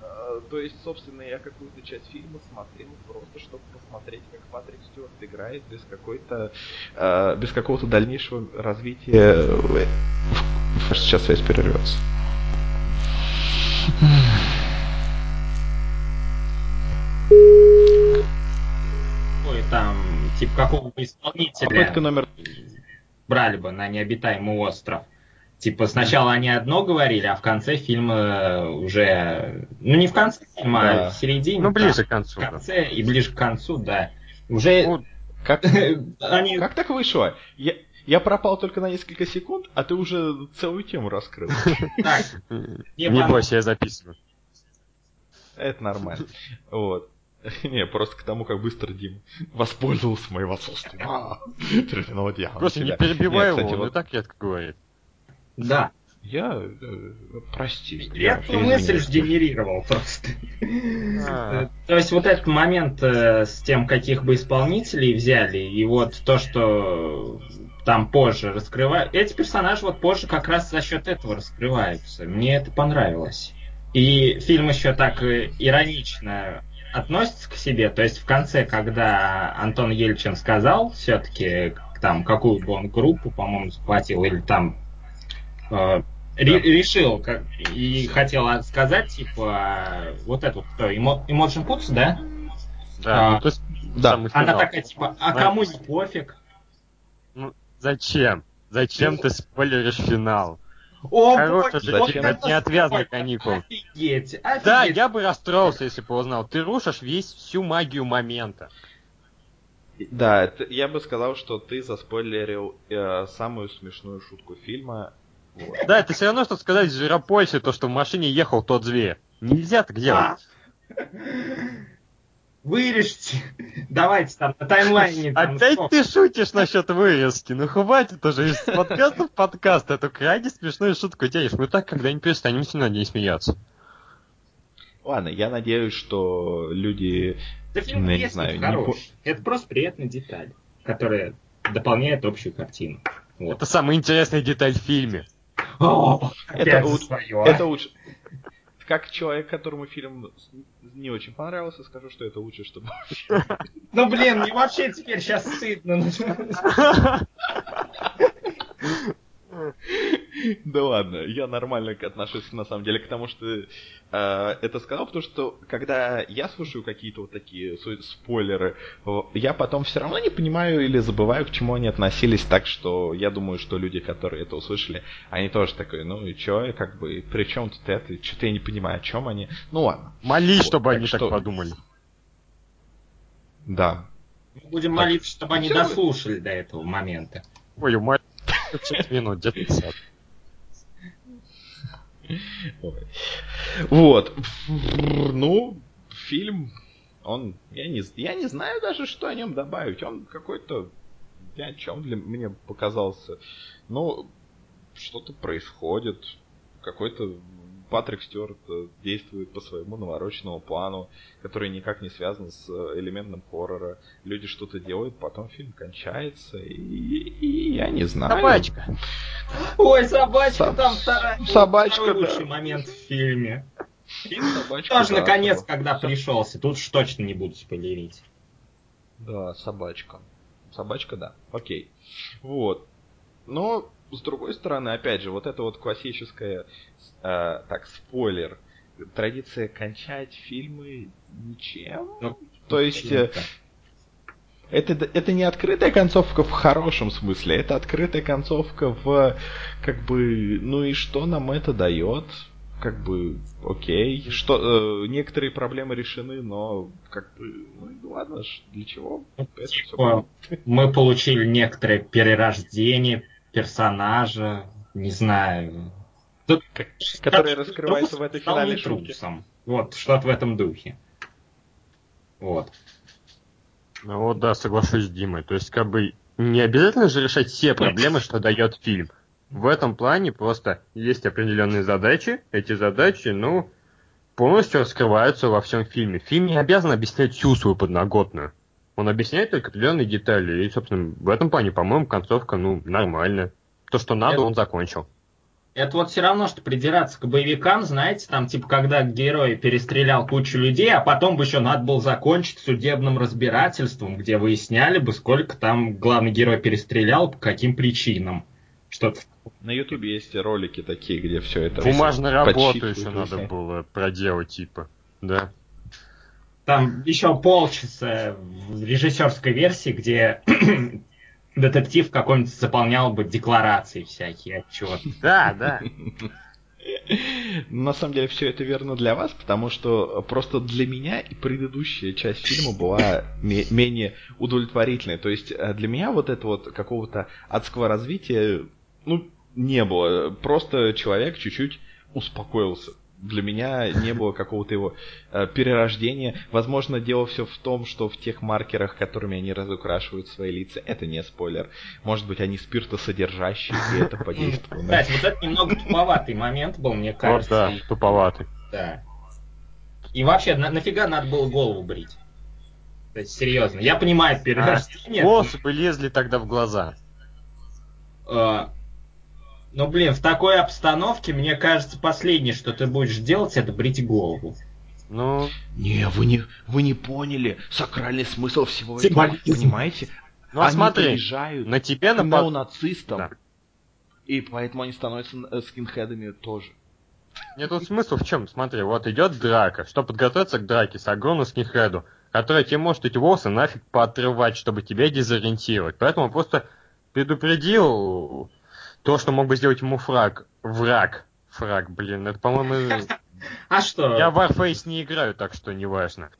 Э, то есть, собственно, я какую-то часть фильма смотрел просто, чтобы посмотреть, как Патрик Стюарт играет без какой-то, э, без какого-то дальнейшего развития. Сейчас связь перервется. Ой, там, типа какого-то исполнителя. Попытка номер... Брали бы на необитаемый остров. Типа сначала они одно говорили, а в конце фильма уже... Ну не в конце фильма, да. а в середине. Ну ближе к концу. В конце да. и ближе к концу, да. Уже... Ну, как, они... как так вышло? Я, я пропал только на несколько секунд, а ты уже целую тему раскрыл. Не бойся, я записываю. Это нормально. Вот. Не, просто к тому, как быстро Дим воспользовался моим отсутствием. А. Просто не перебивай его, он и так редко говорит. Да. Я... Э, прости. Я эту мысль генерировал просто. А. То есть вот этот момент э, с тем, каких бы исполнителей взяли, и вот то, что там позже раскрывают. Эти персонажи вот позже как раз за счет этого раскрываются. Мне это понравилось. И фильм еще так э, иронично относится к себе. То есть в конце, когда Антон Ельчин сказал все-таки, там, какую бы он группу, по-моему, захватил, или там э, да. решил как, и хотел сказать, типа, вот эту, кто, Emotion Puts, да? Да, а, ну, то есть, да. Она такая, типа, а кому не пофиг? Ну, зачем? Зачем ты спойлеришь финал? О, Хороший же вот это неотвязный каникул. Офигеть, офигеть. Да, я бы расстроился, если бы узнал. Ты рушишь весь всю магию момента. Да, это, я бы сказал, что ты заспойлерил э, самую смешную шутку фильма. Вот. Да, это все равно, что сказать Зверопольсе, то, что в машине ехал тот зверь. Нельзя так делать. Вырежьте. Давайте там на таймлайне. Там, Опять сколько? ты шутишь насчет вырезки. Ну хватит уже из подкаста в подкаст. Эту крайне смешную шутку тянешь. Мы так когда-нибудь перестанем сильно не смеяться. Ладно, я надеюсь, что люди... Да фильм ну, не знаю, хорош. Не... Это просто приятная деталь, которая дополняет общую картину. Вот. Это самая интересная деталь в фильме. О, это, у... это лучше. Как человек, которому фильм не очень понравился, скажу, что это лучше, чтобы... Ну, блин, мне вообще теперь сейчас стыдно. Да ладно, я нормально отношусь на самом деле к тому, что э, это сказал, потому что когда я слушаю какие-то вот такие спойлеры, я потом все равно не понимаю или забываю, к чему они относились, так что я думаю, что люди, которые это услышали, они тоже такие, ну и чё, как бы, при чем тут это, что-то я не понимаю, о чем они. Ну ладно. Молись, вот, чтобы они что... так подумали. Да. Мы будем так. молиться, чтобы они дослушали до этого момента. Ой, умоляю. 5 минут, где 50. Вот. Ну, фильм, он, я не, я не знаю даже, что о нем добавить. Он какой-то ни о чем для мне показался. Ну, что-то происходит. Какой-то Патрик Стюарт э, действует по своему навороченному плану, который никак не связан с э, элементом хоррора. Люди что-то делают, потом фильм кончается, и, и я не знаю. Собачка. Ой, собачка Со- там вторая. Собачка, лучший да. момент в фильме. собачка, Тоже да, наконец, собака. когда пришелся. Тут уж точно не буду спойлерить. Да, собачка. Собачка, да. Окей. Вот. Но с другой стороны, опять же, вот это вот классическое, э, так, спойлер, традиция кончать фильмы ничем. Ну, То есть, э, это, это не открытая концовка в хорошем смысле, это открытая концовка в, как бы, ну и что нам это дает? Как бы, окей, что э, некоторые проблемы решены, но как бы, ну ладно, для чего? Это все Мы получили некоторое перерождение персонажа, не знаю. Тут, который раскрывается в этой финальной шутке. Вот, что-то в этом духе. Вот. Ну вот да, соглашусь с Димой. То есть, как бы, не обязательно же решать все проблемы, что дает фильм. В этом плане просто есть определенные задачи. Эти задачи, ну, полностью раскрываются во всем фильме. Фильм не обязан объяснять всю свою подноготную. Он объясняет только определенные детали. И, собственно, в этом плане, по-моему, концовка, ну, нормальная. То, что надо, это, он закончил. Это вот все равно, что придираться к боевикам, знаете, там, типа, когда герой перестрелял кучу людей, а потом бы еще надо было закончить судебным разбирательством, где выясняли бы, сколько там главный герой перестрелял, по каким причинам. Что-то на Ютубе есть ролики такие, где все это... Бумажную работу еще надо было проделать, типа, да. Там еще полчаса в режиссерской версии, где детектив какой-нибудь заполнял бы декларации всякие, отчет. Да, да. На самом деле все это верно для вас, потому что просто для меня и предыдущая часть фильма была менее удовлетворительной. То есть э, для меня вот это вот какого-то адского развития, ну, не было. Просто человек чуть-чуть успокоился Для меня не было какого-то его э, перерождения. Возможно, дело все в том, что в тех маркерах, которыми они разукрашивают свои лица, это не спойлер. Может быть, они спиртосодержащие, и это подействовало. Кстати, вот это немного туповатый момент был, мне кажется. Вот, да, туповатый. Да. И вообще, на, нафига надо было голову брить? То есть, серьезно. Я понимаю перерождение. А, волосы бы лезли тогда в глаза. А, ну, блин, в такой обстановке, мне кажется, последнее, что ты будешь делать, это брить голову. Ну... Не, вы не, вы не поняли сакральный смысл всего этого, понимаете? Ну, а они смотри, приезжают на тебя напад... нацистам, да. и поэтому они становятся э, скинхедами тоже. Нет, тут смысл в чем? Смотри, вот идет драка. Чтобы подготовиться к драке с огромным скинхеду, который тебе может эти волосы нафиг поотрывать, чтобы тебя дезориентировать. Поэтому он просто предупредил то, что мог бы сделать ему фраг. Враг. Фраг, блин, это, по-моему... А что? Я в Warface не играю, так что неважно.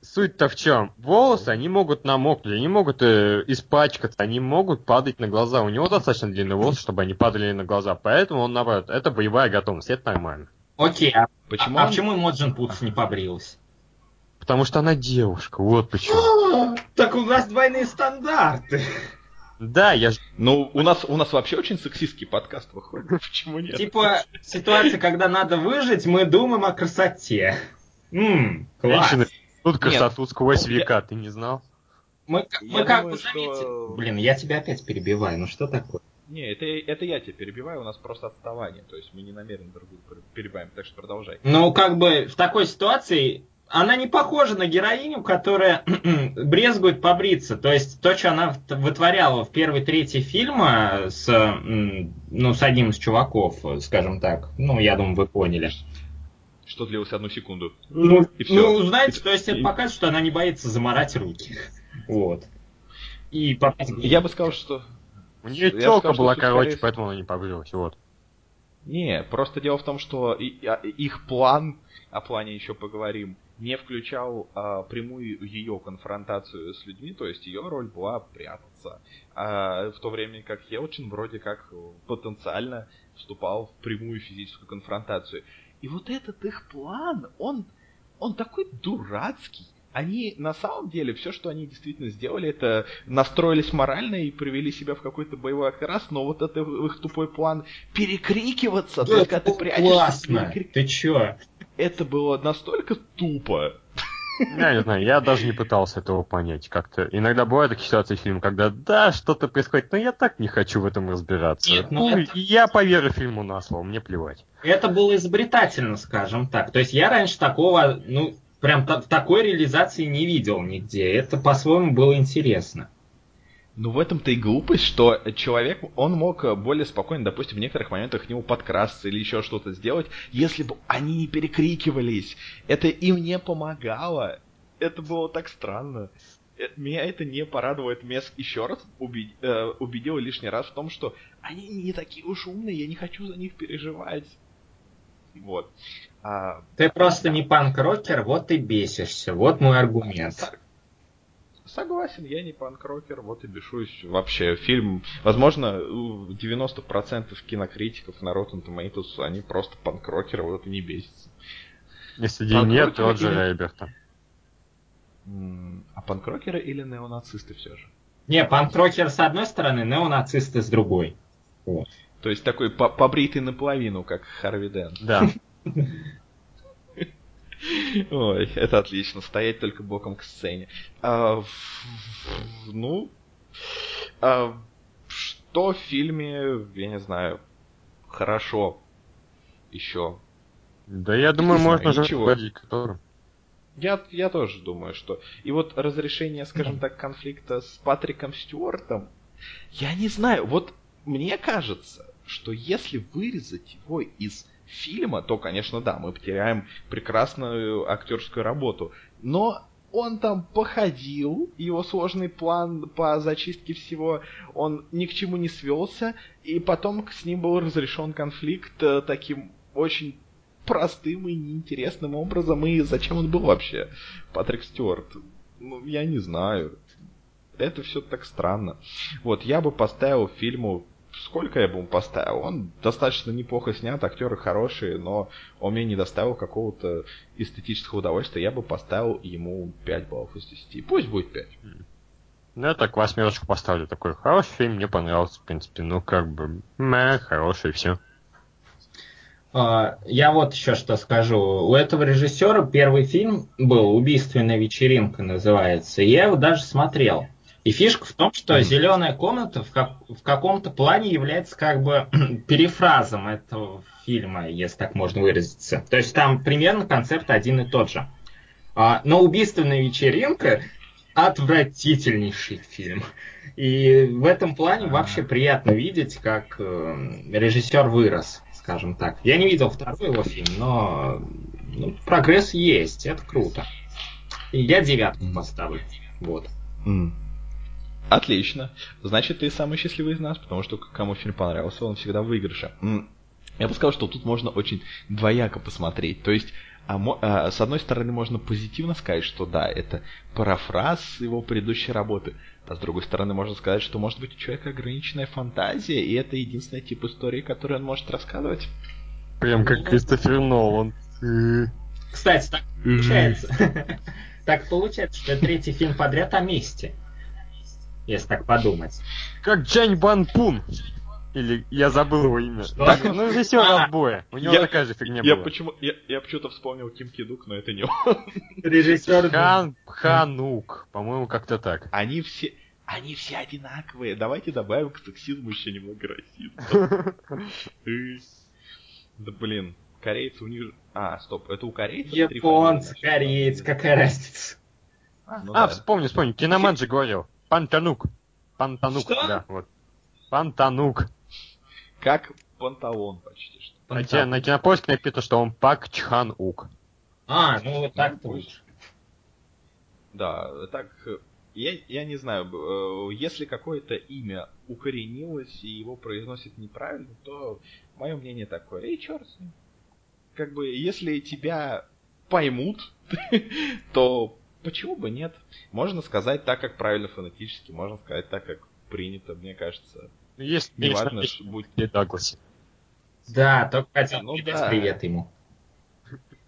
Суть-то в чем? Волосы, они могут намокнуть, они могут э, испачкаться, они могут падать на глаза. У него достаточно длинные волосы, чтобы они падали на глаза. Поэтому он, наоборот, это боевая готовность, это нормально. Окей, а почему, а, а почему Эмоджин Путс не побрилась? Потому что она девушка, вот почему. так у нас двойные стандарты. Да, я Ну, у нас, у нас вообще очень сексистский подкаст выходит. Почему нет? Типа, ситуация, когда надо выжить, мы думаем о красоте. Ммм, класс. Женщины, тут красоту нет. сквозь века, я... ты не знал? Мы, мы как бы заметили... Что... Блин, я тебя опять перебиваю, ну что такое? Не, это, это я тебя перебиваю, у нас просто отставание, то есть мы не намеренно друг друга перебиваем, так что продолжай. Ну, как бы в такой ситуации она не похожа на героиню, которая брезгует побриться. То есть то, что она вытворяла в первой трети фильма с, ну, с одним из чуваков, скажем так. Ну, я думаю, вы поняли. Что длилось одну секунду. Ну, и все. ну знаете, и, то есть и... это показывает, что она не боится заморать руки. Вот. И попасть... Я бы сказал, что... У нее телка была короче, скорее... поэтому она не побрилась, вот. Не, просто дело в том, что а, их план, о плане еще поговорим, не включал а, прямую ее конфронтацию с людьми, то есть ее роль была прятаться. А, в то время как Елчин вроде как потенциально вступал в прямую физическую конфронтацию. И вот этот их план, он, он такой дурацкий. Они на самом деле все, что они действительно сделали, это настроились морально и привели себя в какой-то боевой окрас, но вот это их тупой план перекрикиваться, да, только ты прячешься. Классно. Перекрик... Ты чё? Это было настолько тупо. Я не знаю, я даже не пытался этого понять. Как-то иногда бывают такие ситуации в фильме, когда да, что-то происходит, но я так не хочу в этом разбираться. Нет, ну, ну это... я поверю фильму на слово, мне плевать. Это было изобретательно, скажем так. То есть я раньше такого, ну, прям в такой реализации не видел нигде. Это по-своему было интересно. Ну, в этом-то и глупость, что человек, он мог более спокойно, допустим, в некоторых моментах к нему подкрасться или еще что-то сделать, если бы они не перекрикивались. Это им не помогало. Это было так странно. Э, меня это не порадует. Меня еще раз убед... э, убедило лишний раз в том, что они не такие уж умные, я не хочу за них переживать. Вот. А, Ты просто да. не панк-рокер, вот и бесишься. Вот мой аргумент. Согласен, я не панк-рокер, вот и бешусь. Вообще, фильм, возможно, 90% кинокритиков на Rotten Tomatoes, они просто панк-рокеры, вот и не бесятся. Если день нет, то же Рейберта. А панк-рокеры или неонацисты все же? Не, панк-рокер с одной стороны, неонацисты с другой. Вот. То есть такой побритый наполовину, как Харви Дент. Да. Ой, это отлично. Стоять только боком к сцене. А, ну, а, что в фильме, я не знаю, хорошо еще? Да я думаю, не можно же подходить к я, я тоже думаю, что... И вот разрешение, скажем так, конфликта с Патриком Стюартом, я не знаю, вот мне кажется, что если вырезать его из фильма, то, конечно, да, мы потеряем прекрасную актерскую работу. Но он там походил, его сложный план по зачистке всего, он ни к чему не свелся, и потом с ним был разрешен конфликт э, таким очень простым и неинтересным образом, и зачем он был вообще, Патрик Стюарт? Ну, я не знаю. Это все так странно. Вот, я бы поставил фильму сколько я бы ему поставил? Он достаточно неплохо снят, актеры хорошие, но он мне не доставил какого-то эстетического удовольствия. Я бы поставил ему 5 баллов из 10. Пусть будет 5. Ну, я так восьмерочку поставлю. Такой хороший фильм, мне понравился, в принципе. Ну, как бы, мэ, хороший, все. А, я вот еще что скажу. У этого режиссера первый фильм был «Убийственная вечеринка» называется. Я его даже смотрел. И фишка в том, что «Зеленая комната» в, как, в каком-то плане является как бы перефразом этого фильма, если так можно выразиться. То есть там примерно концепт один и тот же. А, но «Убийственная вечеринка» отвратительнейший фильм. И в этом плане вообще приятно видеть, как э, режиссер вырос скажем так. Я не видел второй его фильм, но ну, прогресс есть, это круто. И я девятку поставлю. Вот. Mm. Отлично. Значит, ты самый счастливый из нас, потому что кому фильм понравился, он всегда в выигрыше. Я бы сказал, что тут можно очень двояко посмотреть. То есть, а, а, с одной стороны, можно позитивно сказать, что да, это парафраз его предыдущей работы. А с другой стороны, можно сказать, что может быть у человека ограниченная фантазия, и это единственный тип истории, который он может рассказывать. Прям как Кристофер Нолан. Кстати, так получается. Так получается, что третий фильм подряд о месте. Если так подумать. Как Джань Бан Пун. Или я забыл его имя. Так, ну, режиссер а, отбоя. У него я, такая же фигня я была. Почему, я, я почему-то вспомнил Ким Кидук, но это не он. Режиссер... Хан Ханук. По-моему, как-то так. Они все... Они все одинаковые. Давайте добавим к сексизму еще немного расизма. Да блин, корейцы у них... А, стоп, это у корейцев? Японцы, корейцы, какая разница? А, ну, а вспомни, вспомни, Киноман же говорил. Пантанук. Пантанук, да, вот. Пантанук. Как панталон почти что. Хотя на кинопоиске написано, что он Пак Чхан Ук. А, ну вот так лучше. Да, так, я, я не знаю, э, если какое-то имя укоренилось и его произносит неправильно, то мое мнение такое, эй, черт с ним. Как бы, если тебя поймут, то почему бы нет? Можно сказать так, как правильно фонетически, можно сказать так, как принято, мне кажется. Есть, не важно, будь Дагласе. Да, только хотел ну, да. привет ему.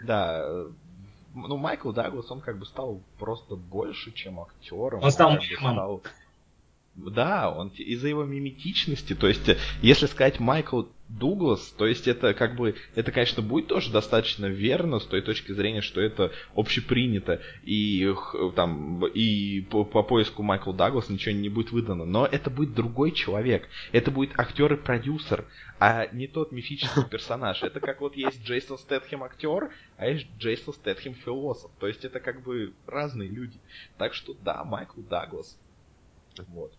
Да, ну, Майкл Даглас, он как бы стал просто больше, чем актером. Он стал он стал... Да, он из-за его миметичности, то есть, если сказать Майкл Дуглас, то есть это как бы, это, конечно, будет тоже достаточно верно с той точки зрения, что это общепринято, и там, и по, по поиску Майкл Даглас ничего не будет выдано, но это будет другой человек, это будет актер и продюсер, а не тот мифический персонаж. Это как вот есть Джейсон Стэтхэм актер, а есть Джейсон Стэтхэм философ, то есть это как бы разные люди. Так что да, Майкл Даглас. Вот.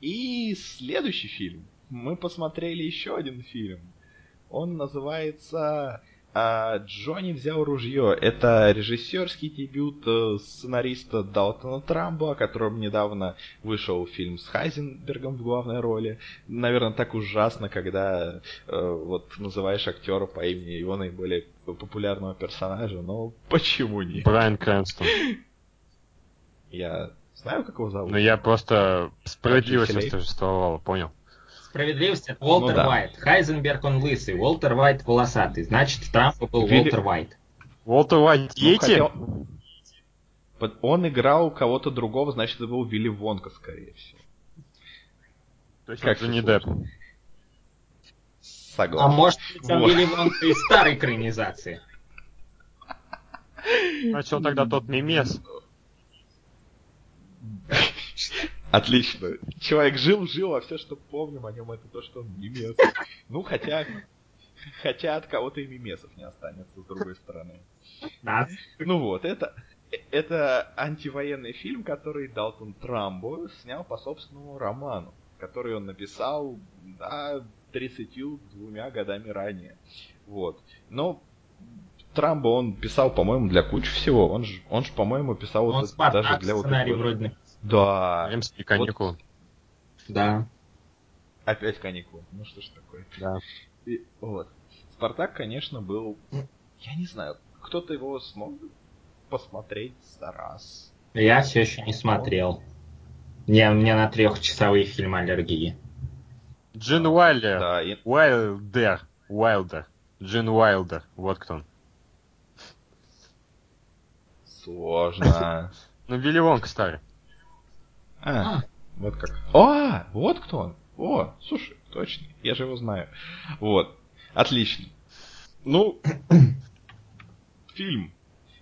И следующий фильм мы посмотрели еще один фильм. Он называется а, «Джонни взял ружье». Это режиссерский дебют э, сценариста Далтона Трамбо, о котором недавно вышел фильм с Хайзенбергом в главной роли. Наверное, так ужасно, когда э, вот называешь актера по имени его наиболее популярного персонажа, но почему нет? Брайан Крэнстон. Я знаю, как его зовут. Ну, я просто справедливость восторжествовала, понял. Справедливость это Уолтер ну, да. Вайт. Хайзенберг он лысый, Уолтер Вайт волосатый. Значит, Трамп был Вилли... Уолтер Вайт. Уолтер Вайт ну, хотел... Он играл кого-то другого, значит, это был Вилли Вонка, скорее всего. То есть как не Депп. Согласен. А может быть, он вот. Вилли Вонка из старой экранизации? Значит, он тогда тот мемес. Отлично. Человек жил, жил, а все, что помним о нем, это то, что он мимес. Ну, хотя, хотя от кого-то и мимесов не останется, с другой стороны. Да. Ну вот, это, это антивоенный фильм, который Далтон Трамбо снял по собственному роману, который он написал, да, 32 годами ранее. Вот. Но Трамбо он писал, по-моему, для кучи всего. Он же, он же по-моему, писал он вот даже для вот сценарий вроде да. Римские каникулы. Вот. Да. Опять каникулы. Ну что ж такое. Да. И, вот. Спартак, конечно, был... Я не знаю, кто-то его смог посмотреть за раз. Я все еще не смотрел. Не, у меня на трехчасовые фильмы аллергии. Джин Уайлер. Да, и... Уайлдер. Уайлдер. Джин Уайлдер. Вот кто он. Сложно. Ну, Вилли Вонг старый. А, а, вот как. О, вот кто он. О, слушай, точно, я же его знаю. Вот, отлично. Ну, фильм.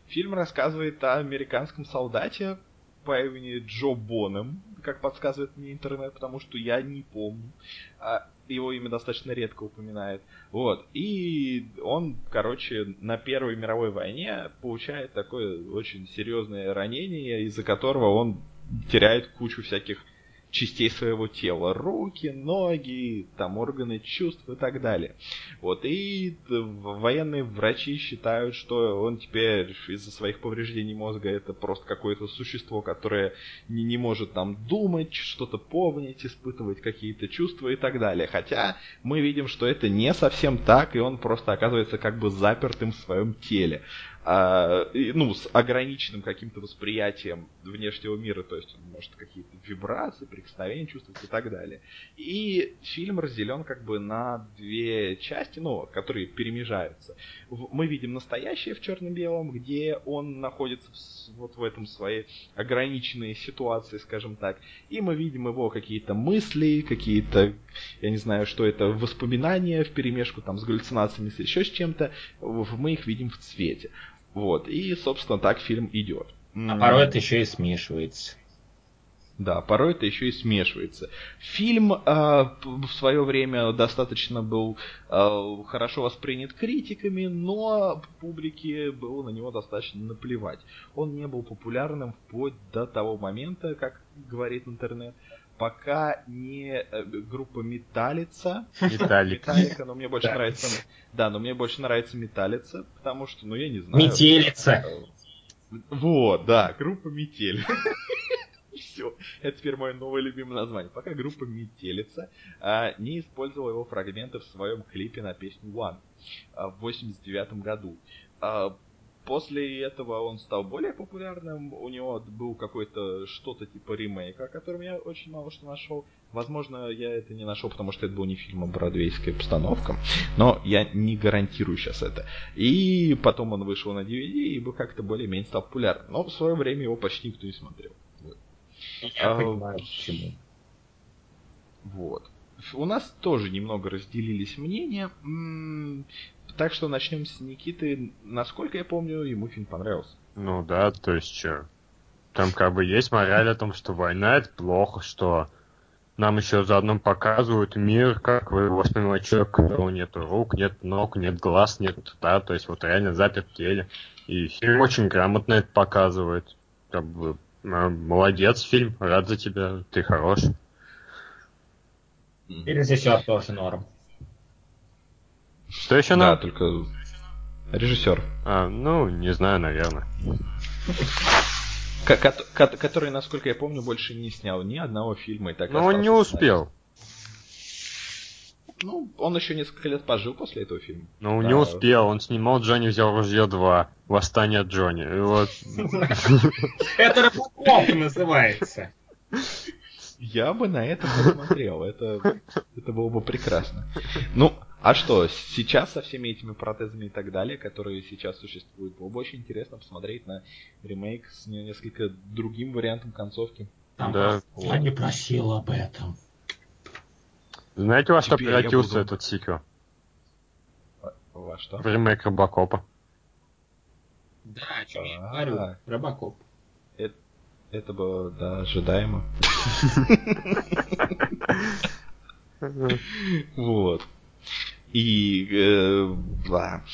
Фильм рассказывает о американском солдате по имени Джо Бонем, как подсказывает мне интернет, потому что я не помню. А его имя достаточно редко упоминает. Вот. И он, короче, на Первой мировой войне получает такое очень серьезное ранение, из-за которого он теряет кучу всяких частей своего тела. Руки, ноги, там органы чувств и так далее. Вот, и военные врачи считают, что он теперь из-за своих повреждений мозга это просто какое-то существо, которое не, не может там думать, что-то помнить, испытывать какие-то чувства и так далее. Хотя мы видим, что это не совсем так, и он просто оказывается как бы запертым в своем теле ну, с ограниченным каким-то восприятием внешнего мира, то есть он может какие-то вибрации, прикосновения чувствовать и так далее. И фильм разделен как бы на две части, ну, которые перемежаются. Мы видим настоящее в черно-белом, где он находится вот в этом своей ограниченной ситуации, скажем так, и мы видим его какие-то мысли, какие-то, я не знаю, что это, воспоминания в перемешку там с галлюцинациями, с еще с чем-то, мы их видим в цвете. Вот, и, собственно, так фильм идет. А порой это еще и смешивается. Да, порой это еще и смешивается. Фильм э, в свое время достаточно был э, хорошо воспринят критиками, но публике было на него достаточно наплевать. Он не был популярным вплоть до того момента, как говорит интернет, пока не э, группа Металлица. Металлик. Металлика, но мне больше нравится... Да, но мне больше нравится Металлица, потому что, ну, я не знаю... Метелица. Вот, да, группа Метель. Все, это теперь мое новое любимое название. Пока группа Метелица а, не использовала его фрагменты в своем клипе на песню One а, в 89 году. А, После этого он стал более популярным, у него был какой-то что-то типа ремейка, о котором я очень мало что нашел. Возможно, я это не нашел, потому что это был не фильм, а бродвейская постановка, но я не гарантирую сейчас это. И потом он вышел на DVD и был как-то более-менее стал популярным. Но в свое время его почти никто не смотрел. Я а, понимаю, почему. Вот. У нас тоже немного разделились мнения. Так что начнем с Никиты. Насколько я помню, ему фильм понравился. Ну да, то есть что? Там как бы есть мораль о том, что война это плохо, что нам еще заодно показывают мир, как вы воспринимаете человека, у которого нет рук, нет ног, нет глаз, нет да, то есть вот реально заперт в теле. И фильм очень грамотно это показывает. Как бы, молодец фильм, рад за тебя, ты хорош. И режиссер тоже норм. Что еще нам? Да, только режиссер. А, ну, не знаю, наверное. Который, насколько я помню, больше не снял ни одного фильма и так Но он не успел. Ну, он еще несколько лет пожил после этого фильма. Ну, да. не успел. Он снимал Джонни взял ружье 2. Восстание Джонни. Вот... Это Робокоп называется. Я бы на это посмотрел. Это, это было бы прекрасно. Ну, а что, сейчас со всеми этими протезами и так далее, которые сейчас существуют, было бы очень интересно посмотреть на ремейк с несколько другим вариантом концовки. Там да. Я не просил об этом. Знаете, во что превратился буду... этот сиквел? Во что? В ремейк Робокопа. Да, что я говорю, Робокоп. Это, это было, да, ожидаемо. Вот. И... Э, да.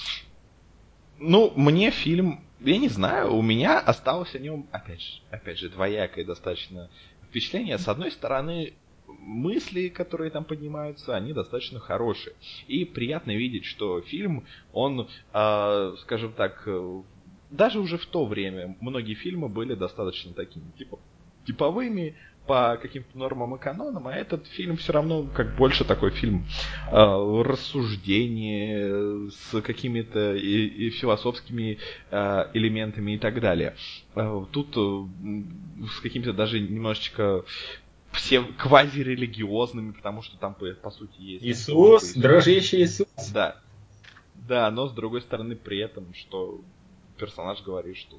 Ну, мне фильм... Я не знаю, у меня осталось о нем, опять же, опять же, двоякое достаточно впечатление. С одной стороны, мысли, которые там поднимаются, они достаточно хорошие. И приятно видеть, что фильм, он, э, скажем так, э, даже уже в то время многие фильмы были достаточно такими, типа, типовыми, по каким-то нормам и канонам, а этот фильм все равно как больше такой фильм э, рассуждения с какими-то и, и философскими э, элементами и так далее. Э, тут э, с какими-то даже немножечко все квазирелигиозными, потому что там, по, по сути, есть... Иисус, дружище Иисус. Да. Да, но с другой стороны при этом, что персонаж говорит, что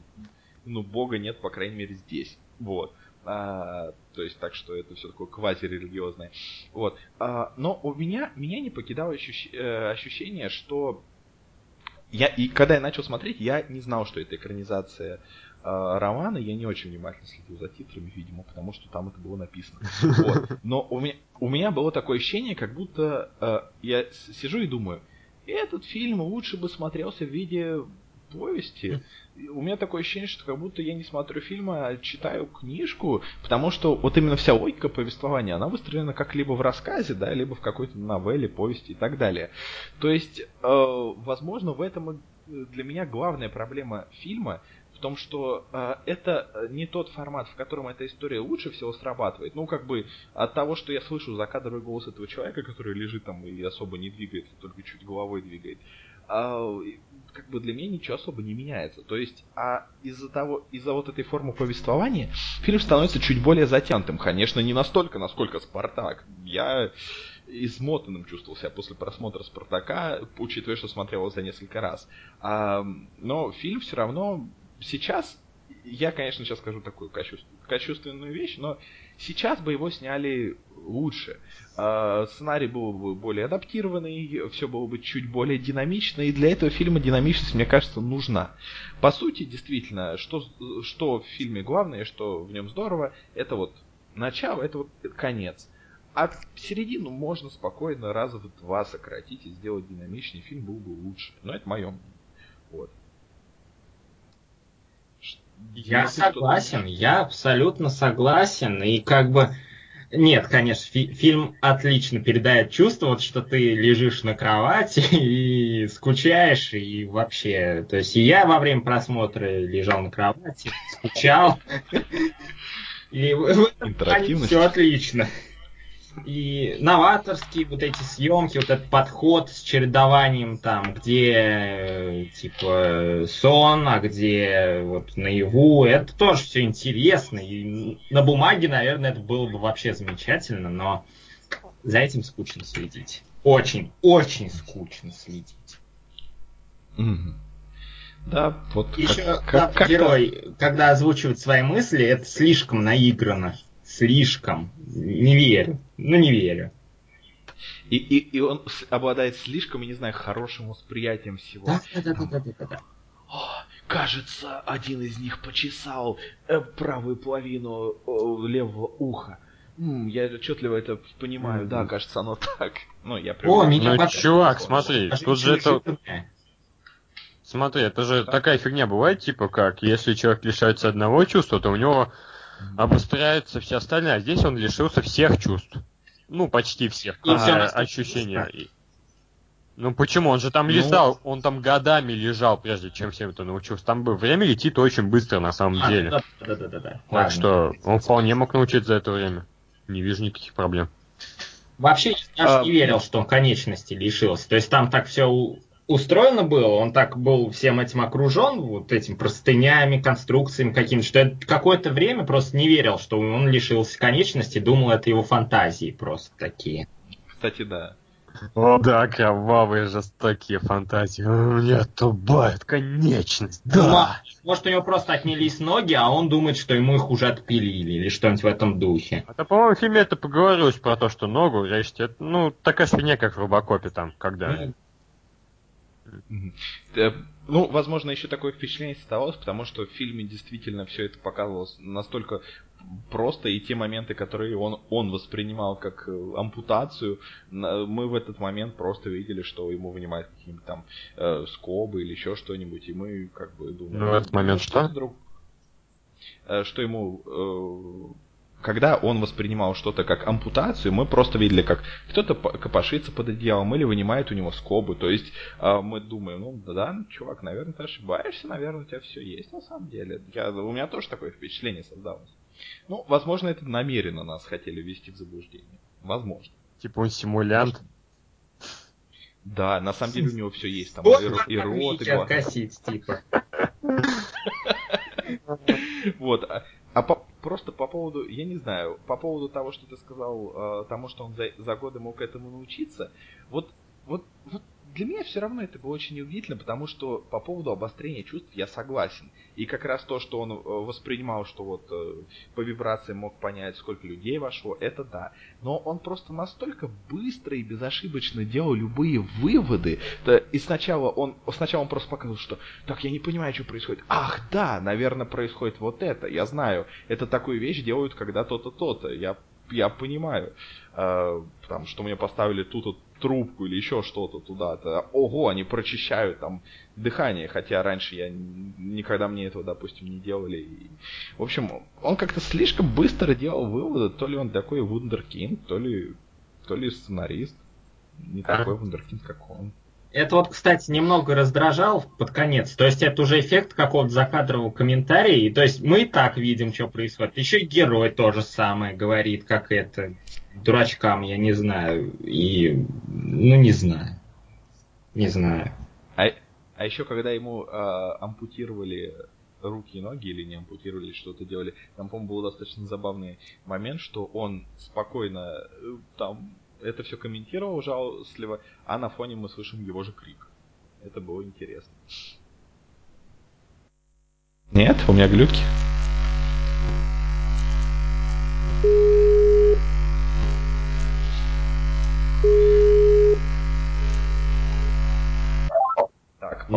ну, Бога нет, по крайней мере, здесь. Вот. А, то есть так что это все такое квазирелигиозное. Вот. А, но у меня, меня не покидало ощущ, э, ощущение, что я, и когда я начал смотреть, я не знал, что это экранизация э, романа, я не очень внимательно следил за титрами, видимо, потому что там это было написано. Вот. Но у меня, у меня было такое ощущение, как будто э, я сижу и думаю, этот фильм лучше бы смотрелся в виде повести. У меня такое ощущение, что как будто я не смотрю фильм, а читаю книжку, потому что вот именно вся логика повествования, она выстроена как либо в рассказе, да, либо в какой-то новелле, повести и так далее. То есть, э, возможно, в этом для меня главная проблема фильма в том, что э, это не тот формат, в котором эта история лучше всего срабатывает. Ну, как бы от того, что я слышу закадровый голос этого человека, который лежит там и особо не двигается, только чуть головой двигает, как бы для меня ничего особо не меняется. То есть, а из-за того, из-за вот этой формы повествования фильм становится чуть более затянутым. Конечно, не настолько, насколько Спартак. Я измотанным чувствовал себя после просмотра Спартака, учитывая, что смотрел его за несколько раз. А, но фильм все равно сейчас я, конечно, сейчас скажу такую кощунственную вещь, но сейчас бы его сняли лучше. А, сценарий был бы более адаптированный, все было бы чуть более динамично, и для этого фильма динамичность, мне кажется, нужна. По сути, действительно, что, что в фильме главное, что в нем здорово, это вот начало, это вот конец. А середину можно спокойно раза в два сократить и сделать динамичнее, фильм был бы лучше. Но это мое мнение. Вот. Я Если согласен, я абсолютно согласен. И как бы нет, конечно, фи- фильм отлично передает чувство, вот что ты лежишь на кровати и скучаешь, и вообще, то есть и я во время просмотра лежал на кровати, скучал, и в этом все отлично. И новаторские вот эти съемки, вот этот подход с чередованием там, где типа сон, а где вот наяву, это тоже все интересно. И на бумаге, наверное, это было бы вообще замечательно, но за этим скучно следить. Очень, очень скучно следить. Mm-hmm. Да, вот Еще как, как, герой, когда озвучивает свои мысли, это слишком наиграно слишком. Не верю. Ну, не верю. И, и, и он обладает слишком, я не знаю, хорошим восприятием всего. Да, да, да, да, да, да. О, кажется, один из них почесал э, правую половину э, левого уха. М, я отчетливо это понимаю, mm-hmm. да, кажется, оно так. Ну, я О, меня ну, чувак, смотри, тут же это... Смотри, это же да. такая фигня бывает, типа как, если человек лишается одного чувства, то у него обостряются все остальные, а здесь он лишился всех чувств. Ну, почти всех. И а, ощущения. Ну почему? Он же там ну... лежал, он там годами лежал, прежде чем всем это научился. Там бы время летит очень быстро на самом а, деле. Да, да, да, да, да. Так Ладно. что он вполне мог научиться за это время. Не вижу никаких проблем. Вообще, я а... не верил, что он конечности лишился. То есть там так все устроено было, он так был всем этим окружен, вот этим простынями, конструкциями какими-то, что я какое-то время просто не верил, что он лишился конечности, думал, это его фантазии просто такие. Кстати, да. О, да, кровавые жестокие фантазии. У меня тубает конечность, да. Может, у него просто отнялись ноги, а он думает, что ему их уже отпилили, или что-нибудь в этом духе. Это, по-моему, в фильме это поговорилось про то, что ногу режьте. Это, ну, такая фигня, как в Робокопе там, когда... Mm ну, возможно, еще такое впечатление создавалось, потому что в фильме действительно все это показывалось настолько просто, и те моменты, которые он, он воспринимал как э, ампутацию, мы в этот момент просто видели, что ему вынимают какие-нибудь там э, скобы или еще что-нибудь, и мы как бы думаем... Ну, этот момент что? Друг... Э, что ему э, когда он воспринимал что-то как ампутацию, мы просто видели, как кто-то копошится под одеялом или вынимает у него скобы. То есть э, мы думаем, ну да, чувак, наверное, ты ошибаешься, наверное, у тебя все есть на самом деле. Я, у меня тоже такое впечатление создалось. Ну, возможно, это намеренно нас хотели ввести в заблуждение. Возможно. Типа он симулянт. Да, на самом деле у него все есть. Там и, и рот, и глаза. типа. Вот. А, а по, просто по поводу, я не знаю, по поводу того, что ты сказал, э, тому, что он за, за годы мог этому научиться, вот, вот, вот для меня все равно это было очень удивительно, потому что по поводу обострения чувств я согласен. И как раз то, что он э, воспринимал, что вот э, по вибрациям мог понять, сколько людей вошло, это да. Но он просто настолько быстро и безошибочно делал любые выводы. И сначала он, сначала он просто показывал, что так, я не понимаю, что происходит. Ах, да, наверное, происходит вот это. Я знаю, это такую вещь делают, когда то-то, то-то. Я я понимаю, э, потому что мне поставили тут трубку или еще что-то туда-то. Ого, они прочищают там дыхание, хотя раньше я никогда мне этого, допустим, не делали. И, в общем, он как-то слишком быстро делал выводы, то ли он такой вундеркинд, то ли, то ли сценарист. Не а? такой вундеркинд, как он. Это вот, кстати, немного раздражал под конец. То есть это уже эффект какого-то закадрового комментария. И, то есть мы и так видим, что происходит. Еще и герой то же самое говорит, как это дурачкам, я не знаю. И, ну, не знаю. Не знаю. А, а еще, когда ему э, ампутировали руки и ноги или не ампутировали, что-то делали, там, по-моему, был достаточно забавный момент, что он спокойно э, там это все комментировал жалостливо, а на фоне мы слышим его же крик. Это было интересно. Нет, у меня глюки.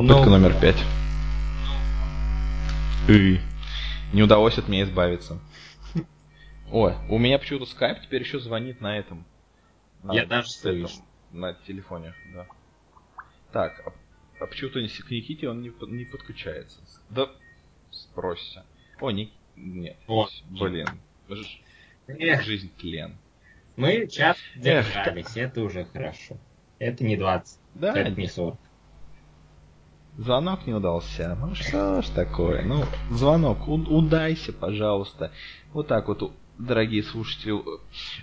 Попытка Но... номер пять. И не удалось от меня избавиться. Ой, у меня почему-то скайп теперь еще звонит на этом. На, Я даже слышу. На телефоне, да. Так, а, а почему-то к Никите он не, не подключается. Да, спросите. О, не, нет. О, блин. Эх. Жизнь тлен. Мы час держались, Эх. это уже хорошо. Это не 20, да, это не 40. Звонок не удался. Ну что ж такое? Ну, звонок, удайся, пожалуйста. Вот так вот дорогие слушатели,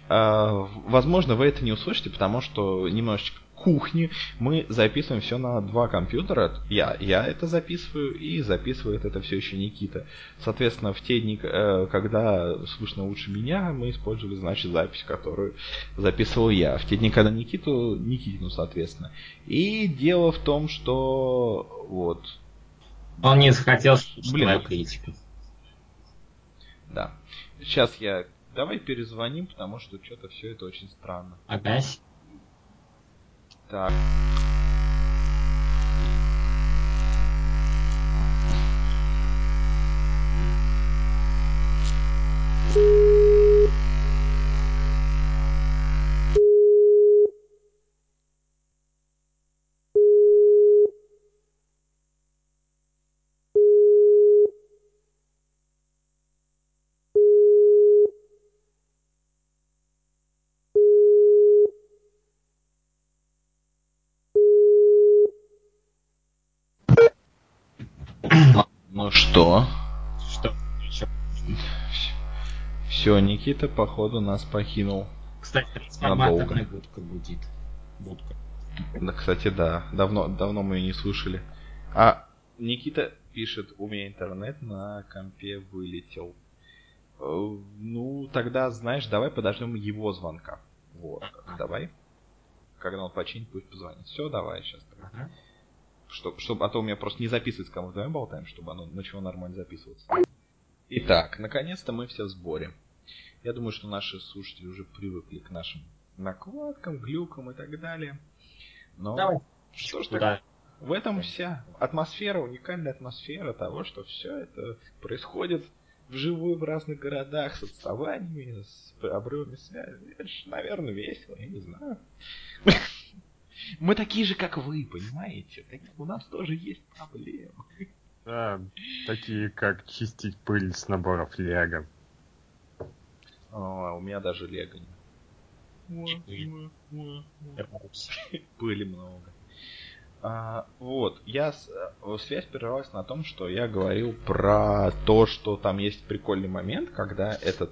э, возможно, вы это не услышите, потому что немножечко кухни мы записываем все на два компьютера. Я, я это записываю и записывает это все еще Никита. Соответственно, в те дни, э, когда слышно лучше меня, мы использовали, значит, запись, которую записывал я. В те дни, когда Никиту, Никитину, соответственно. И дело в том, что вот. Он не захотел Блин, критику. Да. Сейчас я... Давай перезвоним, потому что что-то все это очень странно. Опять? Так. Все, Никита, походу, нас покинул. Кстати, трансформаторная будка будет. Будка. Да, кстати, да. Давно, давно мы ее не слышали. А, Никита пишет, у меня интернет на компе вылетел. Э, ну, тогда, знаешь, давай подождем его звонка. Вот, давай. Когда он починит, пусть позвонит. Все, давай сейчас. Ага. Чтоб, чтоб, а то у меня просто не записывается, кому вдвоем болтаем, чтобы оно начало нормально записываться. Итак, наконец-то мы все в сборе. Я думаю, что наши слушатели уже привыкли к нашим накладкам, глюкам и так далее. Но Давай. что ж так, в этом вся атмосфера, уникальная атмосфера того, что все это происходит вживую в разных городах с отставаниями, с обрывами связи. Это же, наверное, весело, я не знаю. Мы такие же, как вы, понимаете? У нас тоже есть проблемы. Да, такие как чистить пыль с наборов Лего. О, у меня даже Лего нет. Пыли много. А, вот, я э, связь прервалась на том, что я говорил про то, что там есть прикольный момент, когда этот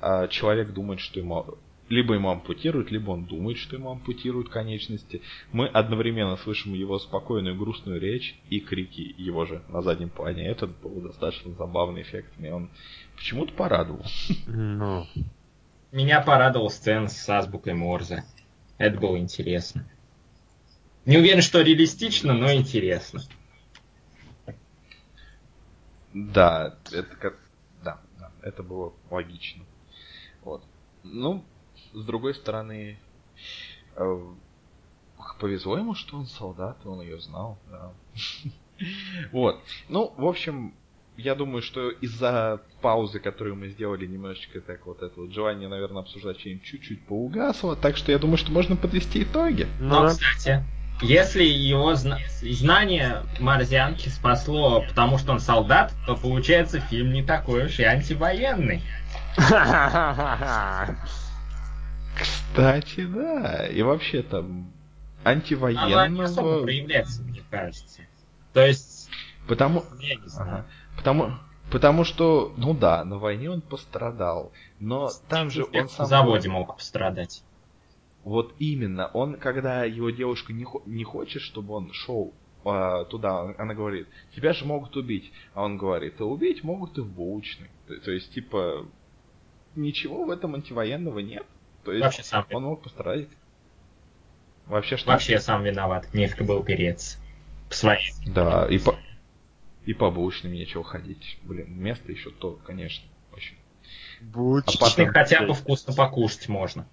а, человек думает, что ему либо ему ампутируют, либо он думает, что ему ампутируют конечности. Мы одновременно слышим его спокойную грустную речь и крики его же на заднем плане. Это был достаточно забавный эффект. Мне он почему-то порадовал. Ну. Меня порадовал сцена с азбукой Морзе. Это было интересно. Не уверен, что реалистично, но интересно. Да, это как... Да, да, это было логично. Вот. Ну, с другой стороны, э, повезло ему, что он солдат, он ее знал, да. Вот. Ну, в общем, я думаю, что из-за паузы, которую мы сделали, немножечко так вот это вот желание, наверное, обсуждать что-нибудь чуть-чуть поугасло, так что я думаю, что можно подвести итоги. Но, ну, кстати, если его зна- знание марзианки спасло, потому что он солдат, то получается фильм не такой уж и антивоенный. Кстати, да. И вообще там антивоенного... Она не особо проявляется, мне кажется. То есть... Потому... Я не знаю. Ага. Потому... Потому что, ну да, на войне он пострадал, но там же он сам... В заводе мог пострадать. Вот именно, он, когда его девушка не, не хочет, чтобы он шел а, туда, она говорит, тебя же могут убить. А он говорит, а убить могут и в булочной. То, то есть, типа, ничего в этом антивоенного нет. То есть Вообще сам он мог пострадать. Вообще что? Вообще сам виноват. Нефиг был перец. В своей. Да, и по, и по булочным нечего ходить. Блин, место еще то, конечно. Очень. Булочный а хотя бы вкусно покушать можно.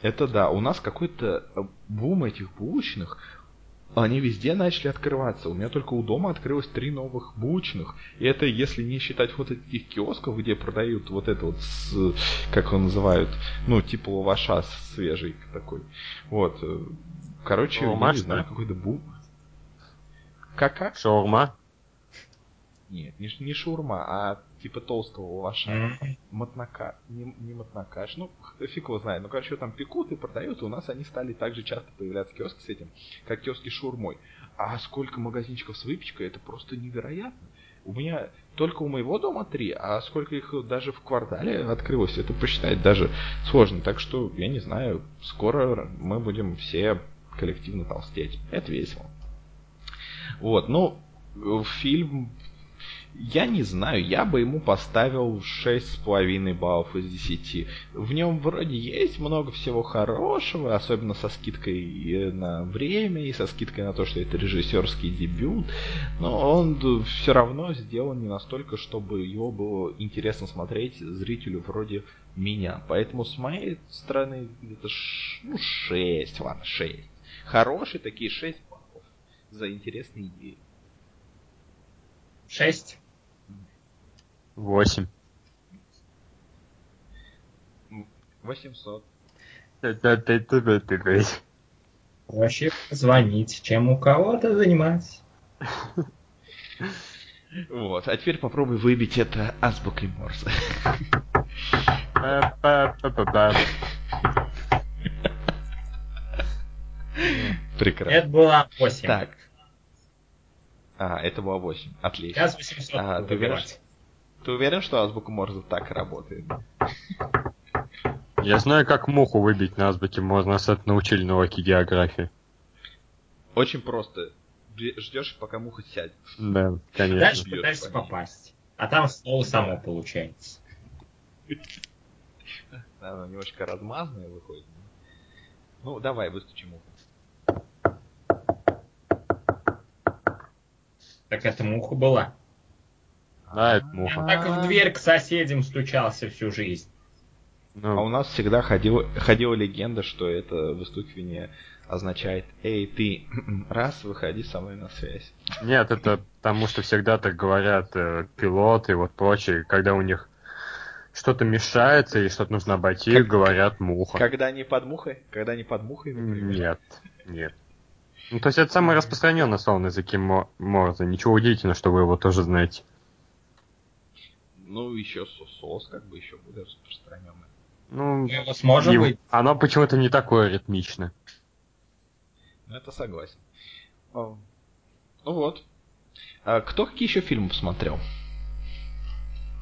Это да, у нас какой-то бум этих булочных, они везде начали открываться. У меня только у дома открылось три новых булочных. И это если не считать вот этих киосков, где продают вот это вот, с, как его называют, ну, типа лаваша свежий такой. Вот. Короче, Шаурма, я не знаю, какой-то бум. Как-как? Шаурма? Нет, не, не шаурма, а типа толстого лаваша. Mm-hmm. Мотнака. Не, не мотнакаш. Ну, фиг его знает. Ну, короче, там пекут и продают, и у нас они стали также часто появляться киоски с этим, как киоски шаурмой. А сколько магазинчиков с выпечкой, это просто невероятно. У меня только у моего дома три, а сколько их даже в квартале открылось, это посчитать даже сложно. Так что, я не знаю, скоро мы будем все коллективно толстеть. Это весело. Вот, ну, фильм я не знаю, я бы ему поставил 6,5 баллов из 10. В нем вроде есть много всего хорошего, особенно со скидкой на время и со скидкой на то, что это режиссерский дебют, но он все равно сделан не настолько, чтобы его было интересно смотреть зрителю вроде меня. Поэтому с моей стороны ш... ну, 6, ладно, 6. Хорошие такие 6 баллов за интересные идеи. Шесть. Восемь. Восемьсот. Вообще звонить, чем у кого-то заниматься. Вот, а теперь попробуй выбить это азбукой Морзе. Прекрасно. Это было 8. Так, а, это было 8. Отлично. Сейчас 800 а, ты, уверен, ты уверен, что азбука Морзе так работает? Я знаю, как муху выбить на азбуке Морзе. Нас это научили на уроке географии. Очень просто. Ждешь, пока муха сядет. Да, конечно. Дальше пытаешься попасть. А там слово само получается. Она немножко размазанная выходит. Ну, давай, выстучи муху. Так это муха была. Да, это муха. Так в дверь к соседям стучался всю жизнь. Ну. А у нас всегда ходила, ходила легенда, что это выстукивание означает «Эй, ты, раз, выходи со мной на связь». Нет, это потому что всегда так говорят э, пилоты и вот прочие, когда у них что-то мешается или что-то нужно обойти, как, говорят муха. Когда не под мухой? Когда не под мухой, например? Нет, нет. Ну, то есть это самый распространенный слово на языке Морзе. Ничего удивительного, что вы его тоже знаете. Ну, еще сос как бы еще более распространенный. Ну, его сможем и, Оно почему-то не такое ритмичное. Ну, это согласен. О. Ну вот. А кто какие еще фильмы посмотрел?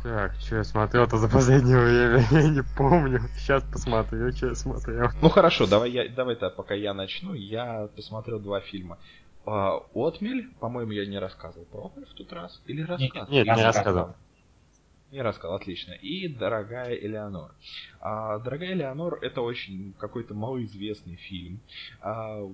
Так, что я смотрел-то за последнее время, я не помню. Сейчас посмотрю, что я смотрел. Ну хорошо, давай я, давай-то, пока я начну, я посмотрел два фильма. А, Отмель, по-моему, я не рассказывал про Отмель в тот раз. Или рассказывал? Нет, нет не рассказывал. Не рассказал, отлично. И «Дорогая Элеонор». А, «Дорогая Элеонор» — это очень какой-то малоизвестный фильм, а,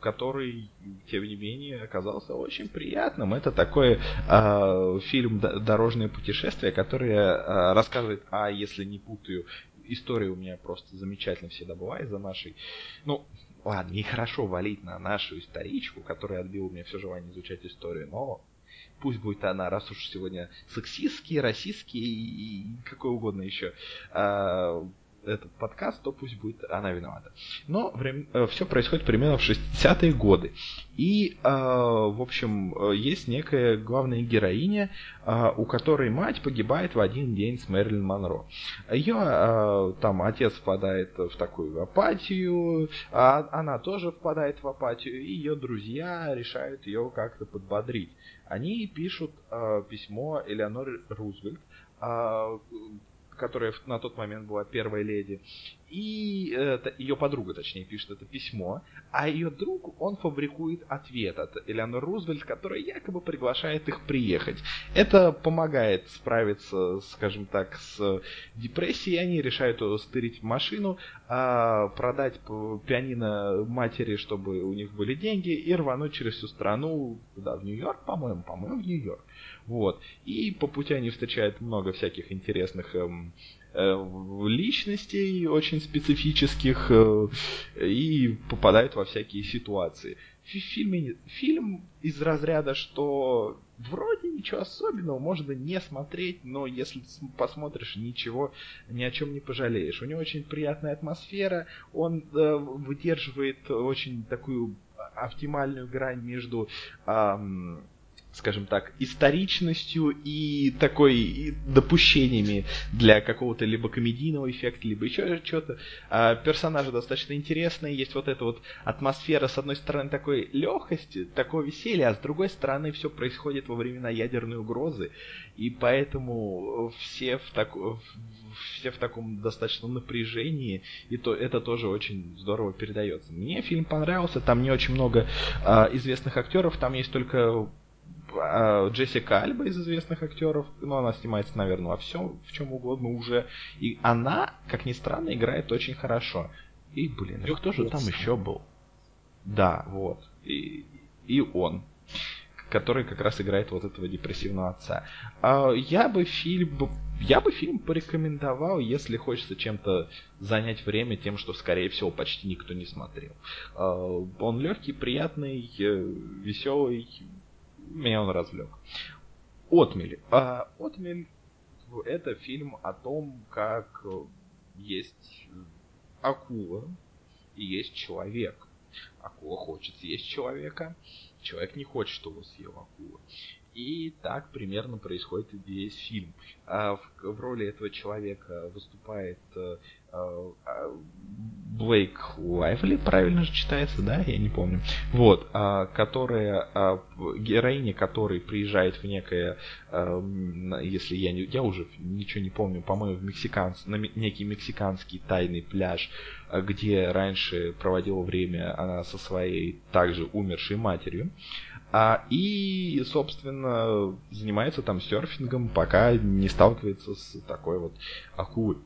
который, тем не менее, оказался очень приятным. Это такой э, фильм «Дорожное путешествие», который э, рассказывает, а если не путаю, история у меня просто замечательно всегда была из-за нашей, ну, ладно, нехорошо валить на нашу историчку, которая отбила у меня все желание изучать историю, но пусть будет она, раз уж сегодня сексистский, расистский и какой угодно еще а, этот подкаст, то пусть будет она виновата. Но время, э, все происходит примерно в 60-е годы. И, э, в общем, э, есть некая главная героиня, э, у которой мать погибает в один день с Мэрилин Монро. Ее э, там отец впадает в такую апатию, а она тоже впадает в апатию, и ее друзья решают ее как-то подбодрить. Они пишут э, письмо Элеонор Рузвельт, э, которая на тот момент была первой леди, и ее подруга, точнее, пишет это письмо, а ее друг, он фабрикует ответ от Элеонор Рузвельт, которая якобы приглашает их приехать. Это помогает справиться, скажем так, с депрессией, они решают стырить машину, а, продать пианино матери, чтобы у них были деньги, и рвануть через всю страну, куда, в Нью-Йорк, по-моему, по-моему, в Нью-Йорк. Вот. И по пути они встречают много всяких интересных эм, э, личностей, очень специфических, э, и попадают во всякие ситуации. В фильме, фильм из разряда, что вроде ничего особенного, можно не смотреть, но если посмотришь, ничего, ни о чем не пожалеешь. У него очень приятная атмосфера, он э, выдерживает очень такую оптимальную грань между э, скажем так, историчностью и такой и допущениями для какого-то либо комедийного эффекта, либо еще что-то. А, персонажи достаточно интересные, есть вот эта вот атмосфера, с одной стороны, такой легкости, такого веселья, а с другой стороны, все происходит во времена ядерной угрозы, и поэтому все в, так... все в таком достаточно напряжении, и то это тоже очень здорово передается. Мне фильм понравился, там не очень много а, известных актеров, там есть только Джессика Альба из известных актеров, ну, она снимается, наверное, во всем, в чем угодно уже. И она, как ни странно, играет очень хорошо. И, блин, и кто же там еще был? Да, вот. И, и он который как раз играет вот этого депрессивного отца. А, я бы фильм, я бы фильм порекомендовал, если хочется чем-то занять время тем, что, скорее всего, почти никто не смотрел. А, он легкий, приятный, э, веселый, меня он развлек. Отмель. А, Отмель это фильм о том, как есть акула и есть человек. Акула хочет съесть человека, человек не хочет, чтобы съел акула. И так примерно происходит весь фильм. А в, в роли этого человека выступает э, Блейк Лайвли, правильно же читается, да, я не помню. Вот, а, которая, а, героиня которой приезжает в некое, а, если я не, я уже ничего не помню, по-моему, в Мексиканс, на некий мексиканский тайный пляж, где раньше проводила время она со своей также умершей матерью. А, и, собственно, занимается там серфингом, пока не сталкивается с такой вот акулой.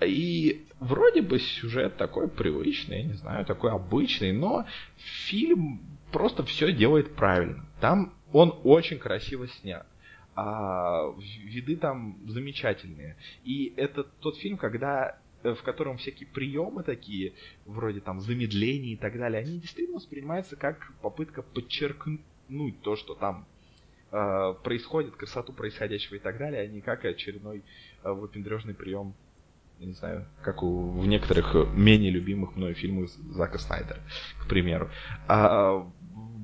И вроде бы сюжет такой привычный, я не знаю, такой обычный, но фильм просто все делает правильно. Там он очень красиво снят. А виды там замечательные. И это тот фильм, когда э, в котором всякие приемы такие, вроде там замедлений и так далее, они действительно воспринимаются как попытка подчеркнуть то, что там э, происходит, красоту происходящего и так далее, а не как очередной э, выпендрежный прием не знаю, как у, в некоторых менее любимых мной фильмах Зака Снайдера, к примеру. А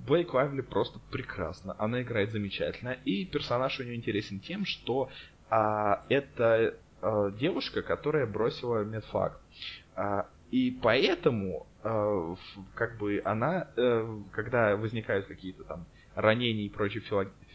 Блейк Лайвли просто прекрасно. Она играет замечательно. И персонаж у нее интересен тем, что а, это а, девушка, которая бросила медфак. А, и поэтому, а, как бы она, а, когда возникают какие-то там ранения и прочие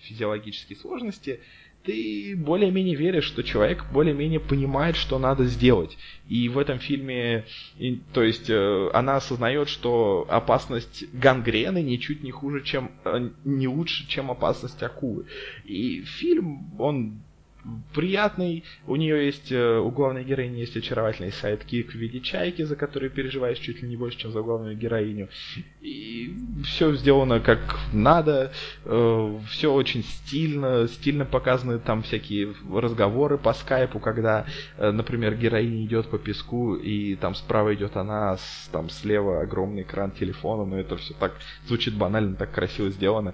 физиологические сложности, ты более-менее веришь, что человек более-менее понимает, что надо сделать. И в этом фильме, и, то есть, э, она осознает, что опасность гангрены ничуть не хуже, чем, э, не лучше, чем опасность акулы. И фильм, он приятный. У нее есть, э, у главной героини есть очаровательный сайт-кик в виде чайки, за который переживаешь чуть ли не больше, чем за главную героиню. И все сделано как надо, э, все очень стильно, стильно показаны там всякие разговоры по скайпу, когда, э, например, героиня идет по песку, и там справа идет она, там слева огромный экран телефона, но это все так звучит банально, так красиво сделано.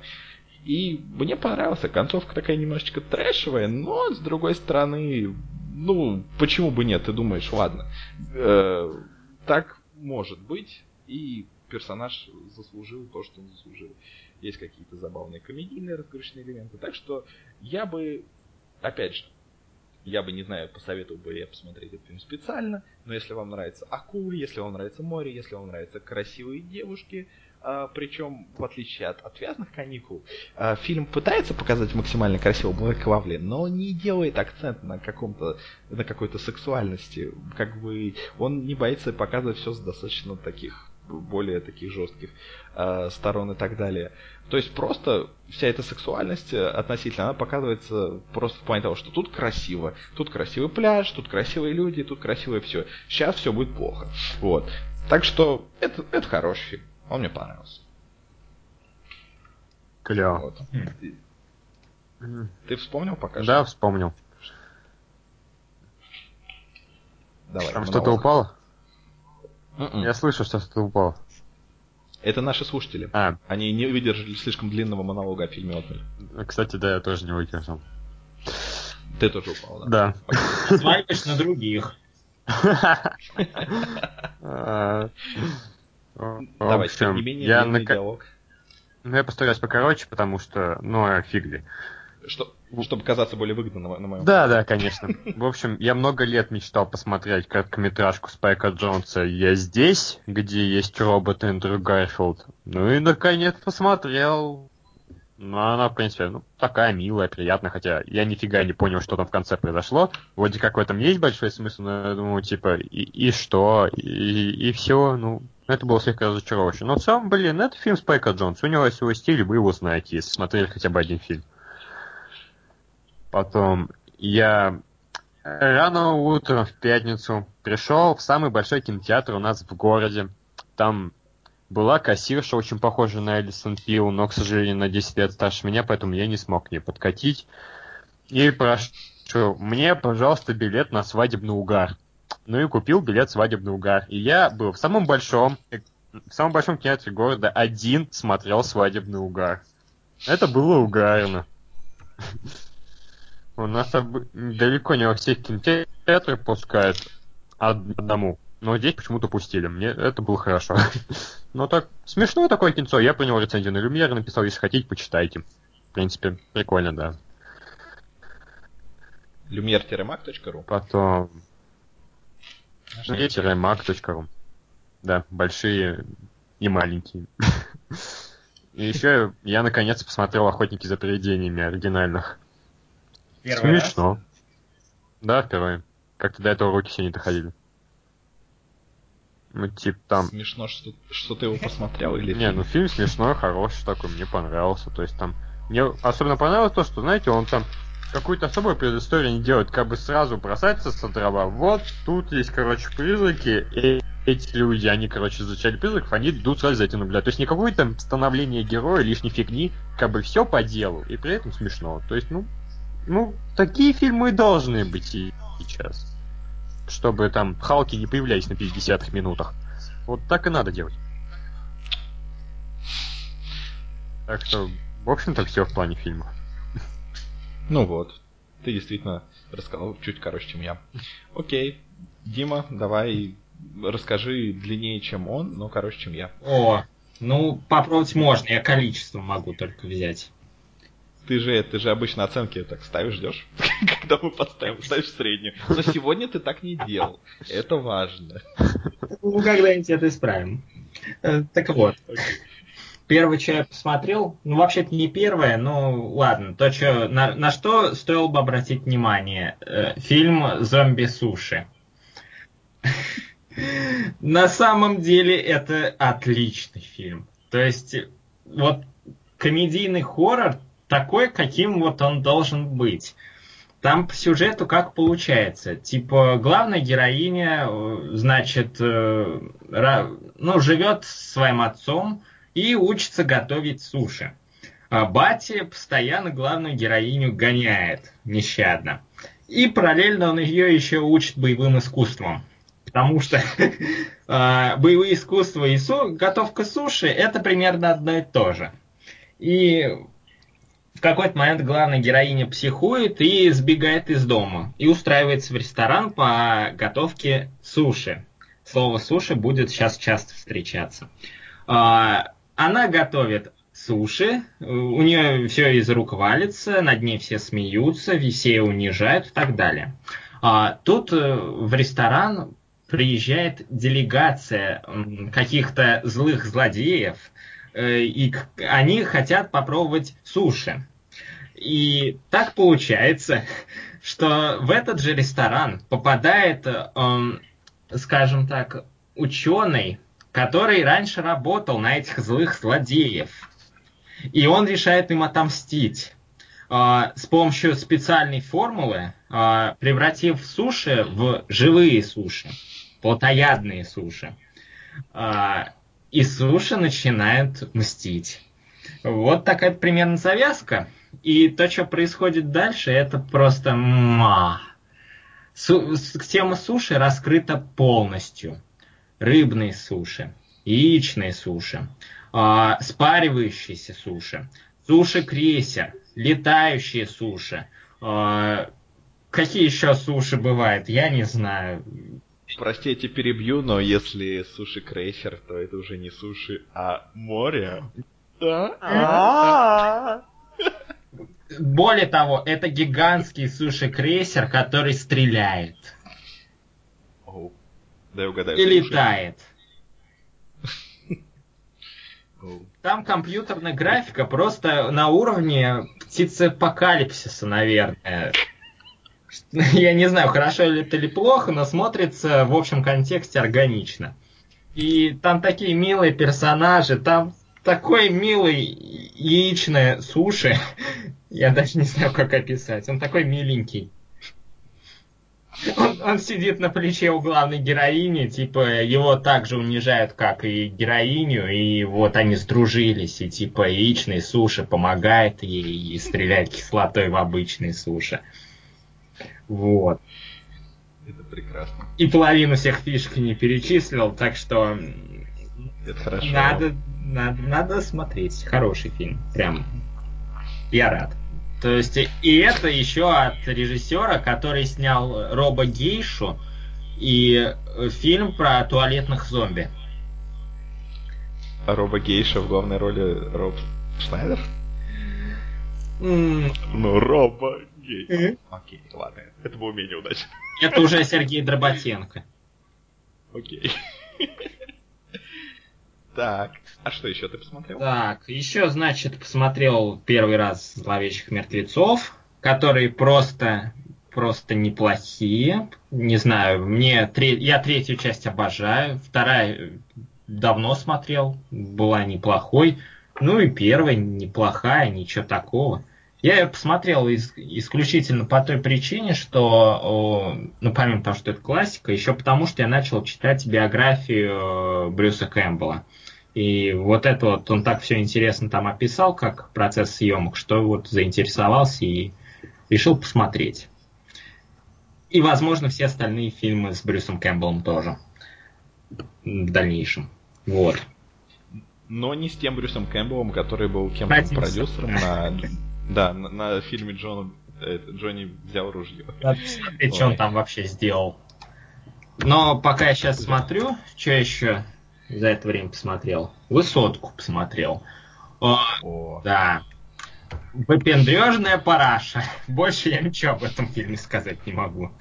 И мне понравился. Концовка такая немножечко трэшевая, но с другой стороны, ну, почему бы нет? Ты думаешь, ладно, э, так может быть, и персонаж заслужил то, что он заслужил. Есть какие-то забавные комедийные разгрузочные элементы. Так что я бы, опять же, я бы, не знаю, посоветовал бы я посмотреть этот фильм специально, но если вам нравятся акулы, если вам нравится море, если вам нравятся красивые девушки, причем, в отличие от отвязных каникул, а, фильм пытается показать максимально красиво Блэк Лавли, но не делает акцент на каком-то, на какой-то сексуальности. Как бы он не боится показывать все с достаточно таких более таких жестких э, сторон и так далее. То есть просто вся эта сексуальность э, относительно, она показывается просто в плане того, что тут красиво, тут красивый пляж, тут красивые люди, тут красивое все. Сейчас все будет плохо. Вот. Так что это, это хороший фильм. Он мне понравился. Клево. Вот. Ты, ты вспомнил пока что? Да, вспомнил. Давай. Там что-то упало? Mm-mm. М-м. Я слышу, что что-то упало. Это наши слушатели. А. Они не выдержали слишком длинного монолога о фильме «Отмель». Кстати, да, я тоже не выдержал. Ты тоже упал, да? Да. Свайпишь на других. Давай, тем не менее, я на... диалог. Ну, я постараюсь покороче, потому что, ну, а фиг ли. Что, чтобы казаться более выгодным на моем Да, да, конечно. В общем, я много лет мечтал посмотреть короткометражку Спайка Джонса «Я здесь», где есть робот Эндрю Гарфилд. Ну и, наконец, посмотрел. Ну, она, в принципе, ну, такая милая, приятная, хотя я нифига не понял, что там в конце произошло. Вроде как в этом есть большой смысл, но я думаю, типа, и, и что, и, и все, ну, это было слегка разочаровывающе. Но в целом, блин, это фильм Спайка Джонс. У него есть свой стиль, вы его знаете, если смотрели хотя бы один фильм. Потом я рано утром в пятницу пришел в самый большой кинотеатр у нас в городе. Там была кассирша, очень похожа на Элисон Пил, но, к сожалению, на 10 лет старше меня, поэтому я не смог к ней подкатить. И прошу, мне, пожалуйста, билет на свадебный угар ну и купил билет свадебный угар. И я был в самом большом, в самом большом кинотеатре города один смотрел свадебный угар. Это было угарно. У нас далеко не во всех кинотеатрах пускают одному. Но здесь почему-то пустили. Мне это было хорошо. Но так смешно такое кинцо. Я него рецензию на Люмьер написал. Если хотите, почитайте. В принципе, прикольно, да. lumier-mac.ru Потом Mac.ru. Да, большие и маленькие. И еще я наконец посмотрел «Охотники за привидениями» оригинальных. Первый Смешно. Раз? Да, впервые. Как-то до этого руки все не доходили. Ну, типа там... Смешно, что, что ты его посмотрел или Не, ну фильм смешной, хороший такой, мне понравился. То есть там... Мне особенно понравилось то, что, знаете, он там какую-то особую предысторию не делают, как бы сразу бросается с дрова. Вот тут есть, короче, призраки, и эти люди, они, короче, изучали призраков, они идут сразу за этим наблюдать. То есть никакое там становление героя, лишней фигни, как бы все по делу, и при этом смешно. То есть, ну, ну, такие фильмы и должны быть сейчас. Чтобы там Халки не появлялись на 50-х минутах. Вот так и надо делать. Так что, в общем-то, все в плане фильмов. Ну вот. Ты действительно рассказал чуть короче, чем я. Окей. Дима, давай расскажи длиннее, чем он, но короче, чем я. О, ну попробовать можно, я количество могу только взять. Ты же, ты же обычно оценки так ставишь, ждешь, когда мы поставим, ставишь среднюю. Но сегодня ты так не делал. Это важно. Ну, когда-нибудь это исправим. Э, так вот. первое, что я посмотрел, ну, вообще-то не первое, но ладно, то, что, на, на что стоило бы обратить внимание. Э, фильм «Зомби суши». На самом деле это отличный фильм. То есть, вот комедийный хоррор такой, каким вот он должен быть. Там по сюжету как получается. Типа, главная героиня, э, значит, э, ну, живет с своим отцом и учится готовить суши. А батя постоянно главную героиню гоняет нещадно. И параллельно он ее еще учит боевым искусствам. Потому что э, боевые искусства и су готовка суши это примерно одно и то же. И в какой-то момент главная героиня психует и сбегает из дома. И устраивается в ресторан по готовке суши. Слово суши будет сейчас часто встречаться. Она готовит суши, у нее все из рук валится, над ней все смеются, все унижают и так далее. А, тут э, в ресторан приезжает делегация каких-то злых злодеев, Э, и они хотят попробовать суши. И так получается, что в этот же ресторан попадает, эм, скажем так, ученый, который раньше работал на этих злых злодеев. И он решает им отомстить э, с помощью специальной формулы, э, превратив суши в живые суши, плотоядные суши. Э, и суши начинают мстить. Вот такая примерно завязка. И то, что происходит дальше, это просто ма. Су- тема суши раскрыта полностью. Рыбные суши, яичные суши, э, спаривающиеся суши, суши-крейсер, летающие суши. Э, какие еще суши бывают, я не знаю. Простите, перебью, но если суши крейсер, то это уже не суши, а море. Более того, это гигантский суши-крейсер, который стреляет. Дай угадаю. И летает. Там компьютерная графика просто на уровне птицепокалипсиса, наверное. я не знаю, хорошо ли это или плохо, но смотрится в общем контексте органично. И там такие милые персонажи, там такой милый яичное суши. Я даже не знаю, как описать. Он такой миленький. Он, он сидит на плече у главной героини, типа его так же унижают, как и героиню, и вот они сдружились, и типа яичные суши помогает ей и стреляет кислотой в обычные суши. Вот. Это прекрасно. И половину всех фишек не перечислил, так что... Это хорошо. Надо, надо, надо смотреть. Хороший фильм. Прям. Я рад. То есть и это еще от режиссера, который снял Роба Гейшу и фильм про туалетных зомби. А Роба Гейша в главной роли Роб Шнайдер? Mm. Ну, Роба Гей. Mm-hmm. Окей, ладно, это было менее удачно. Это уже Сергей Дроботенко. Окей. Так, а что еще ты посмотрел? Так, еще, значит, посмотрел первый раз «Зловещих мертвецов», которые просто, просто неплохие. Не знаю, мне тре... я третью часть обожаю, вторая давно смотрел, была неплохой. Ну и первая неплохая, ничего такого. Я ее посмотрел из, исключительно по той причине, что, ну, помимо того, что это классика, еще потому, что я начал читать биографию э, Брюса Кэмпбелла. И вот это вот, он так все интересно там описал, как процесс съемок, что вот заинтересовался и решил посмотреть. И, возможно, все остальные фильмы с Брюсом Кэмпбеллом тоже в дальнейшем. Вот. Но не с тем Брюсом Кэмпбеллом, который был кем-то продюсером на да, на, на фильме Джон, это, Джонни взял ружье. Надо посмотреть, что он там вообще сделал. Но пока я сейчас смотрю, что еще за это время посмотрел? Высотку посмотрел. О, О. Да. Выпендрежная параша. Больше я ничего об этом фильме сказать не могу.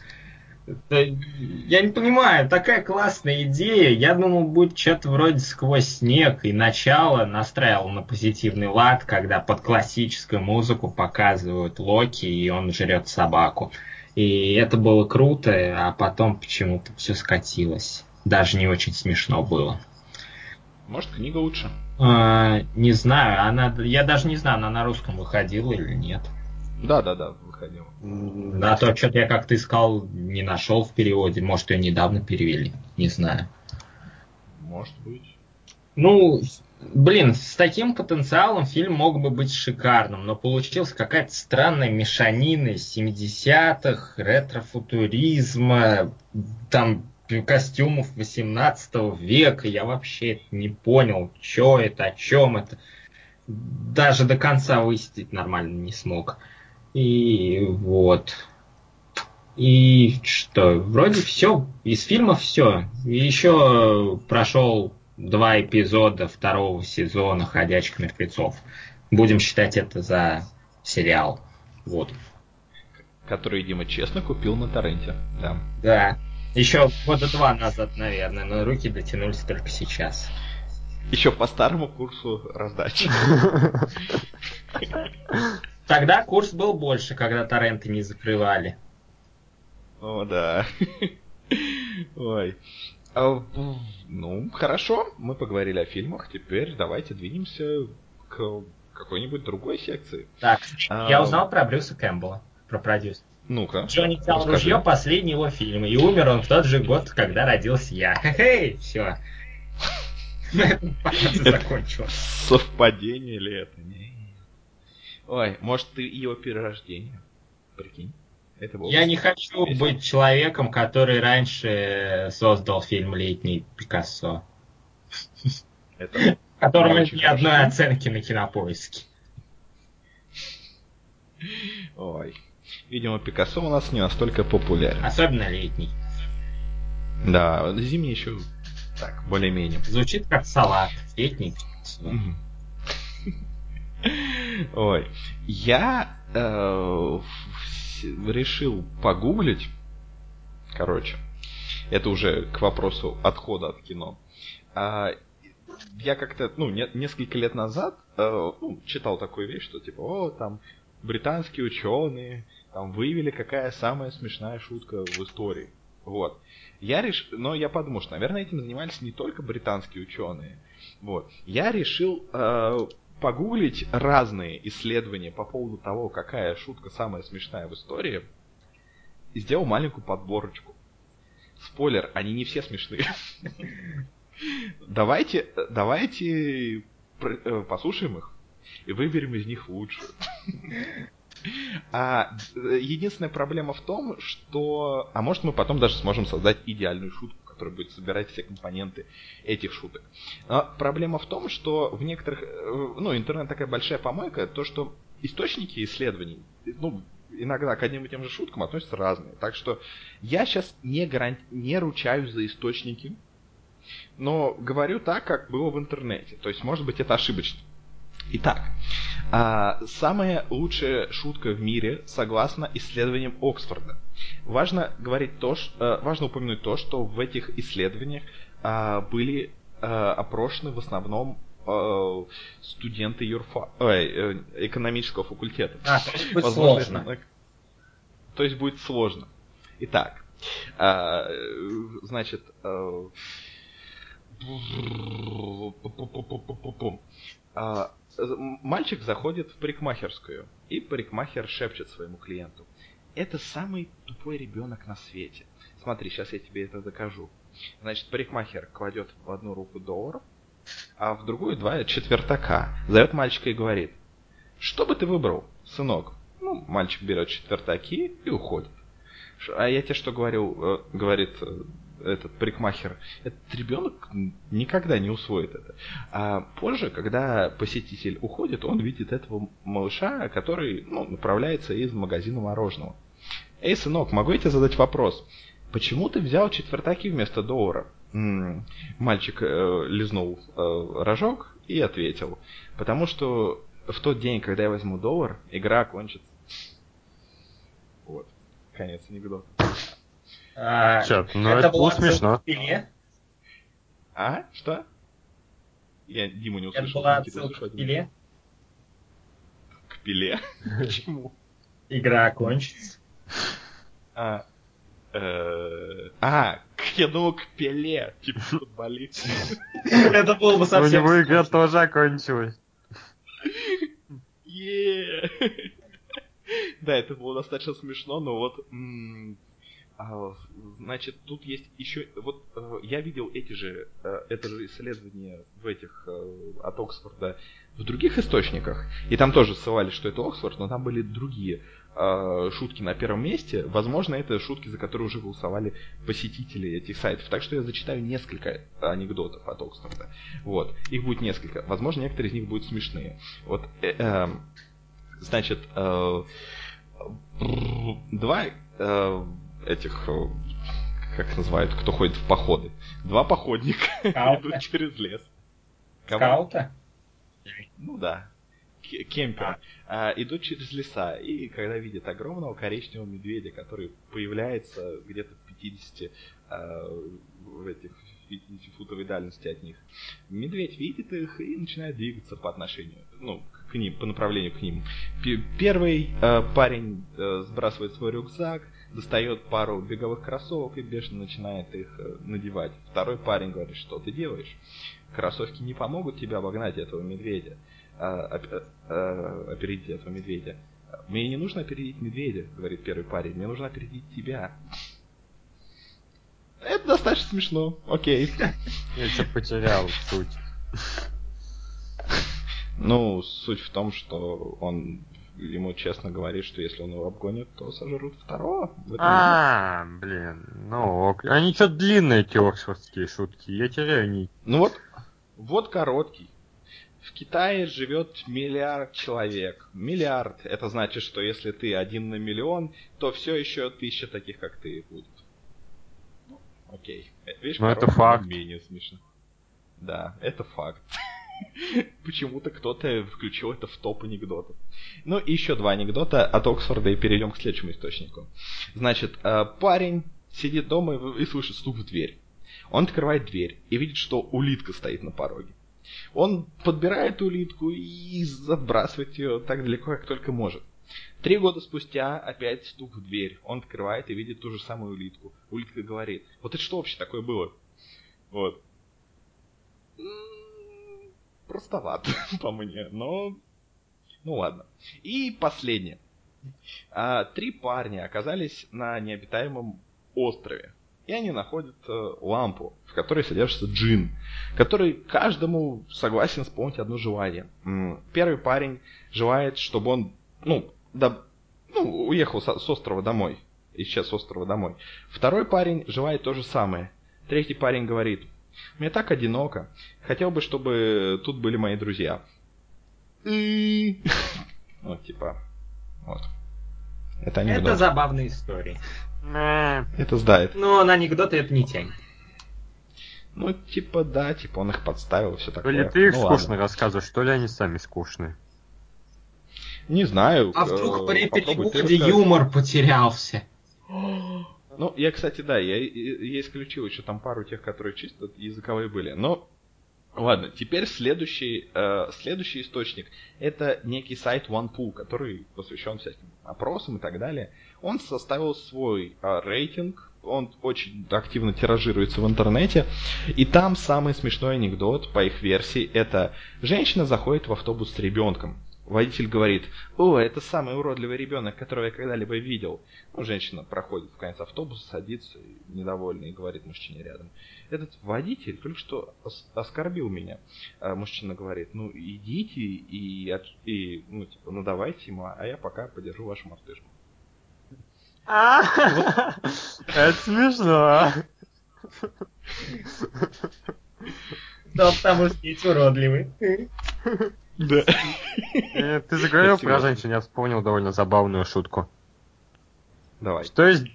Я не понимаю, такая классная идея. Я думал, будет что-то вроде сквозь снег. И начало настраивал на позитивный лад, когда под классическую музыку показывают Локи, и он жрет собаку. И это было круто, а потом почему-то все скатилось. Даже не очень смешно было. Может, книга лучше? А, не знаю, она, я даже не знаю, она на русском выходила или нет. Да, да, да, выходила. А то что-то я как ты искал, не нашел в переводе. Может, ее недавно перевели. Не знаю. Может быть. Ну, блин, с таким потенциалом фильм мог бы быть шикарным, но получилась какая-то странная мешанина из 70-х, ретро-футуризма, там костюмов 18 века. Я вообще не понял, что это, о чем это. Даже до конца высидеть нормально не смог. И вот. И что, вроде все, из фильма все. еще прошел два эпизода второго сезона «Ходячих мертвецов». Будем считать это за сериал. Вот. Который Дима честно купил на торренте. Да. Да. Еще года два назад, наверное, но руки дотянулись только сейчас. Еще по старому курсу раздачи. Тогда курс был больше, когда торренты не закрывали. О, да. Ой. А, ну, хорошо, мы поговорили о фильмах, теперь давайте двинемся к какой-нибудь другой секции. Так, а... я узнал про Брюса Кэмпбелла, про продюсера. Ну-ка. Джонни взял расскажи. ружье, последний его фильм, и умер он в тот же год, когда родился я. Хе-хей, все. На этом закончилось. Совпадение ли это? Не. Ой, может, ты его перерождение. Прикинь. Это Я не хочу Весело. быть человеком, который раньше создал фильм «Летний Пикассо». Это которому нет ни одной оценки на кинопоиске. Ой. Видимо, Пикассо у нас не настолько популярен. Особенно летний. Да, зимний еще так, более-менее. Звучит как салат. Летний. Ой. Я э, решил погуглить. Короче, это уже к вопросу отхода от кино. А, я как-то, ну, не, несколько лет назад э, ну, читал такую вещь, что типа, о, там британские ученые там выявили, какая самая смешная шутка в истории. Вот. Я реш... Но я подумал, что, наверное, этим занимались не только британские ученые. Вот. Я решил э, погуглить разные исследования по поводу того, какая шутка самая смешная в истории, и сделал маленькую подборочку. Спойлер, они не все смешные. Давайте, давайте э, послушаем их и выберем из них лучшую. А единственная проблема в том, что... А может мы потом даже сможем создать идеальную шутку, которая будет собирать все компоненты этих шуток. Но проблема в том, что в некоторых... Э, ну, интернет такая большая помойка, то, что источники исследований, ну, иногда к одним и тем же шуткам относятся разные. Так что я сейчас не, гаранти... не ручаюсь за источники, но говорю так, как было в интернете. То есть, может быть, это ошибочно. Итак, а, самая лучшая шутка в мире согласно исследованиям Оксфорда. Важно говорить то, что, э, важно упомянуть то, что в этих исследованиях а, были а, опрошены в основном студенты юрфа, э, экономического факультета. А, то есть будет Возможно, сложно. То есть будет сложно. Итак, значит, мальчик заходит в парикмахерскую, и парикмахер шепчет своему клиенту. Это самый тупой ребенок на свете. Смотри, сейчас я тебе это докажу. Значит, парикмахер кладет в одну руку доллар, а в другую два четвертака. Зовет мальчика и говорит, что бы ты выбрал, сынок? Ну, мальчик берет четвертаки и уходит. А я тебе что говорил, э, говорит э, этот парикмахер, этот ребенок никогда не усвоит это. А позже, когда посетитель уходит, он видит этого малыша, который ну, направляется из магазина мороженого. Эй, сынок, могу я тебе задать вопрос? Почему ты взял четвертаки вместо доллара? М-м, мальчик э, лизнул э, рожок и ответил. Потому что в тот день, когда я возьму доллар, игра кончится. Вот. Конец анекдота. А, Чё, ну это, это было смешно. А? Что? Я Диму не услышал. Это была отсылка к пиле? К пиле? Почему? Игра окончится. А, э, а, я думал, к пиле, типа футболист. Это было бы совсем... У него игра тоже окончилась. Да, это было достаточно смешно, но вот а, значит, тут есть еще... Вот э, я видел эти же, э, это же исследование в этих э, от Оксфорда в других источниках, и там тоже ссылали, что это Оксфорд, но там были другие шутки на первом месте. Возможно, это шутки, за которые уже голосовали посетители этих сайтов. Так что я зачитаю несколько анекдотов от Оксфорда. Вот. Их будет несколько. Возможно, некоторые из них будут смешные. Вот, э, э, значит, э, два э, этих, э, как называют, кто ходит в походы. Два походника идут через лес. Скаута? Ну да. Кемпер. А. А, идут через леса, и когда видят огромного коричневого медведя, который появляется где-то в 50 а, в этих 50-футовой дальности от них, медведь видит их и начинает двигаться по отношению, ну, к ним, по направлению к ним. Первый э, парень э, сбрасывает свой рюкзак, достает пару беговых кроссовок и бешено начинает их э, надевать. Второй парень говорит, что ты делаешь? Кроссовки не помогут тебе обогнать этого медведя, опередить этого медведя. Мне не нужно опередить медведя, говорит первый парень, мне нужно опередить тебя. Это достаточно смешно, окей. Я что потерял суть. Ну, суть в том, что он ему честно говорит, что если он его обгонит, то сожрут второго. А, блин, ну ок. Они что длинные эти оксфордские шутки, я теряю нить. Ну вот, вот короткий. В Китае живет миллиард человек. Миллиард. Это значит, что если ты один на миллион, то все еще тысяча таких, как ты, будет. Ну, окей. Видишь, ну, это факт. Менее смешно. Да, это факт. Почему-то кто-то включил это в топ анекдотов. Ну и еще два анекдота от Оксфорда и перейдем к следующему источнику. Значит, э, парень сидит дома и слышит стук в дверь. Он открывает дверь и видит, что улитка стоит на пороге. Он подбирает улитку и забрасывает ее так далеко, как только может. Три года спустя опять стук в дверь. Он открывает и видит ту же самую улитку. Улитка говорит, вот это что вообще такое было? Вот простоват по мне, но... Ну ладно. И последнее. А, три парня оказались на необитаемом острове. И они находят э, лампу, в которой содержится джин, который каждому согласен исполнить одно желание. Первый парень желает, чтобы он, ну, да, ну уехал с, с острова домой, исчез с острова домой. Второй парень желает то же самое. Третий парень говорит, мне так одиноко. Хотел бы, чтобы тут были мои друзья. Вот, типа, вот. Это. Это забавная история. Это да. Но на анекдоты это не тянет. Ну, типа, да, типа он их подставил, все такое. Или ты их ну, скучно ладно. рассказываешь, что ли они сами скучные? Не знаю. А вдруг при переводе юмор потерялся? Ну, я, кстати, да, я, я исключил еще там пару тех, которые чисто языковые были. Но Ладно, теперь следующий, э, следующий источник это некий сайт OnePool, который посвящен всяким опросам и так далее. Он составил свой э, рейтинг, он очень активно тиражируется в интернете, и там самый смешной анекдот по их версии это женщина заходит в автобус с ребенком. Водитель говорит, о, это самый уродливый ребенок, которого я когда-либо видел. Ну, женщина проходит в конец автобуса, садится, недовольна, и говорит мужчине рядом. Этот водитель только что оскорбил меня. А мужчина говорит, ну, идите и, и ну, типа, ну, давайте ему, а я пока подержу вашу мартышку. Это смешно. Да, потому что есть уродливый. Да. Э, ты заговорил про женщин, я вспомнил довольно забавную шутку. Давай. Что есть...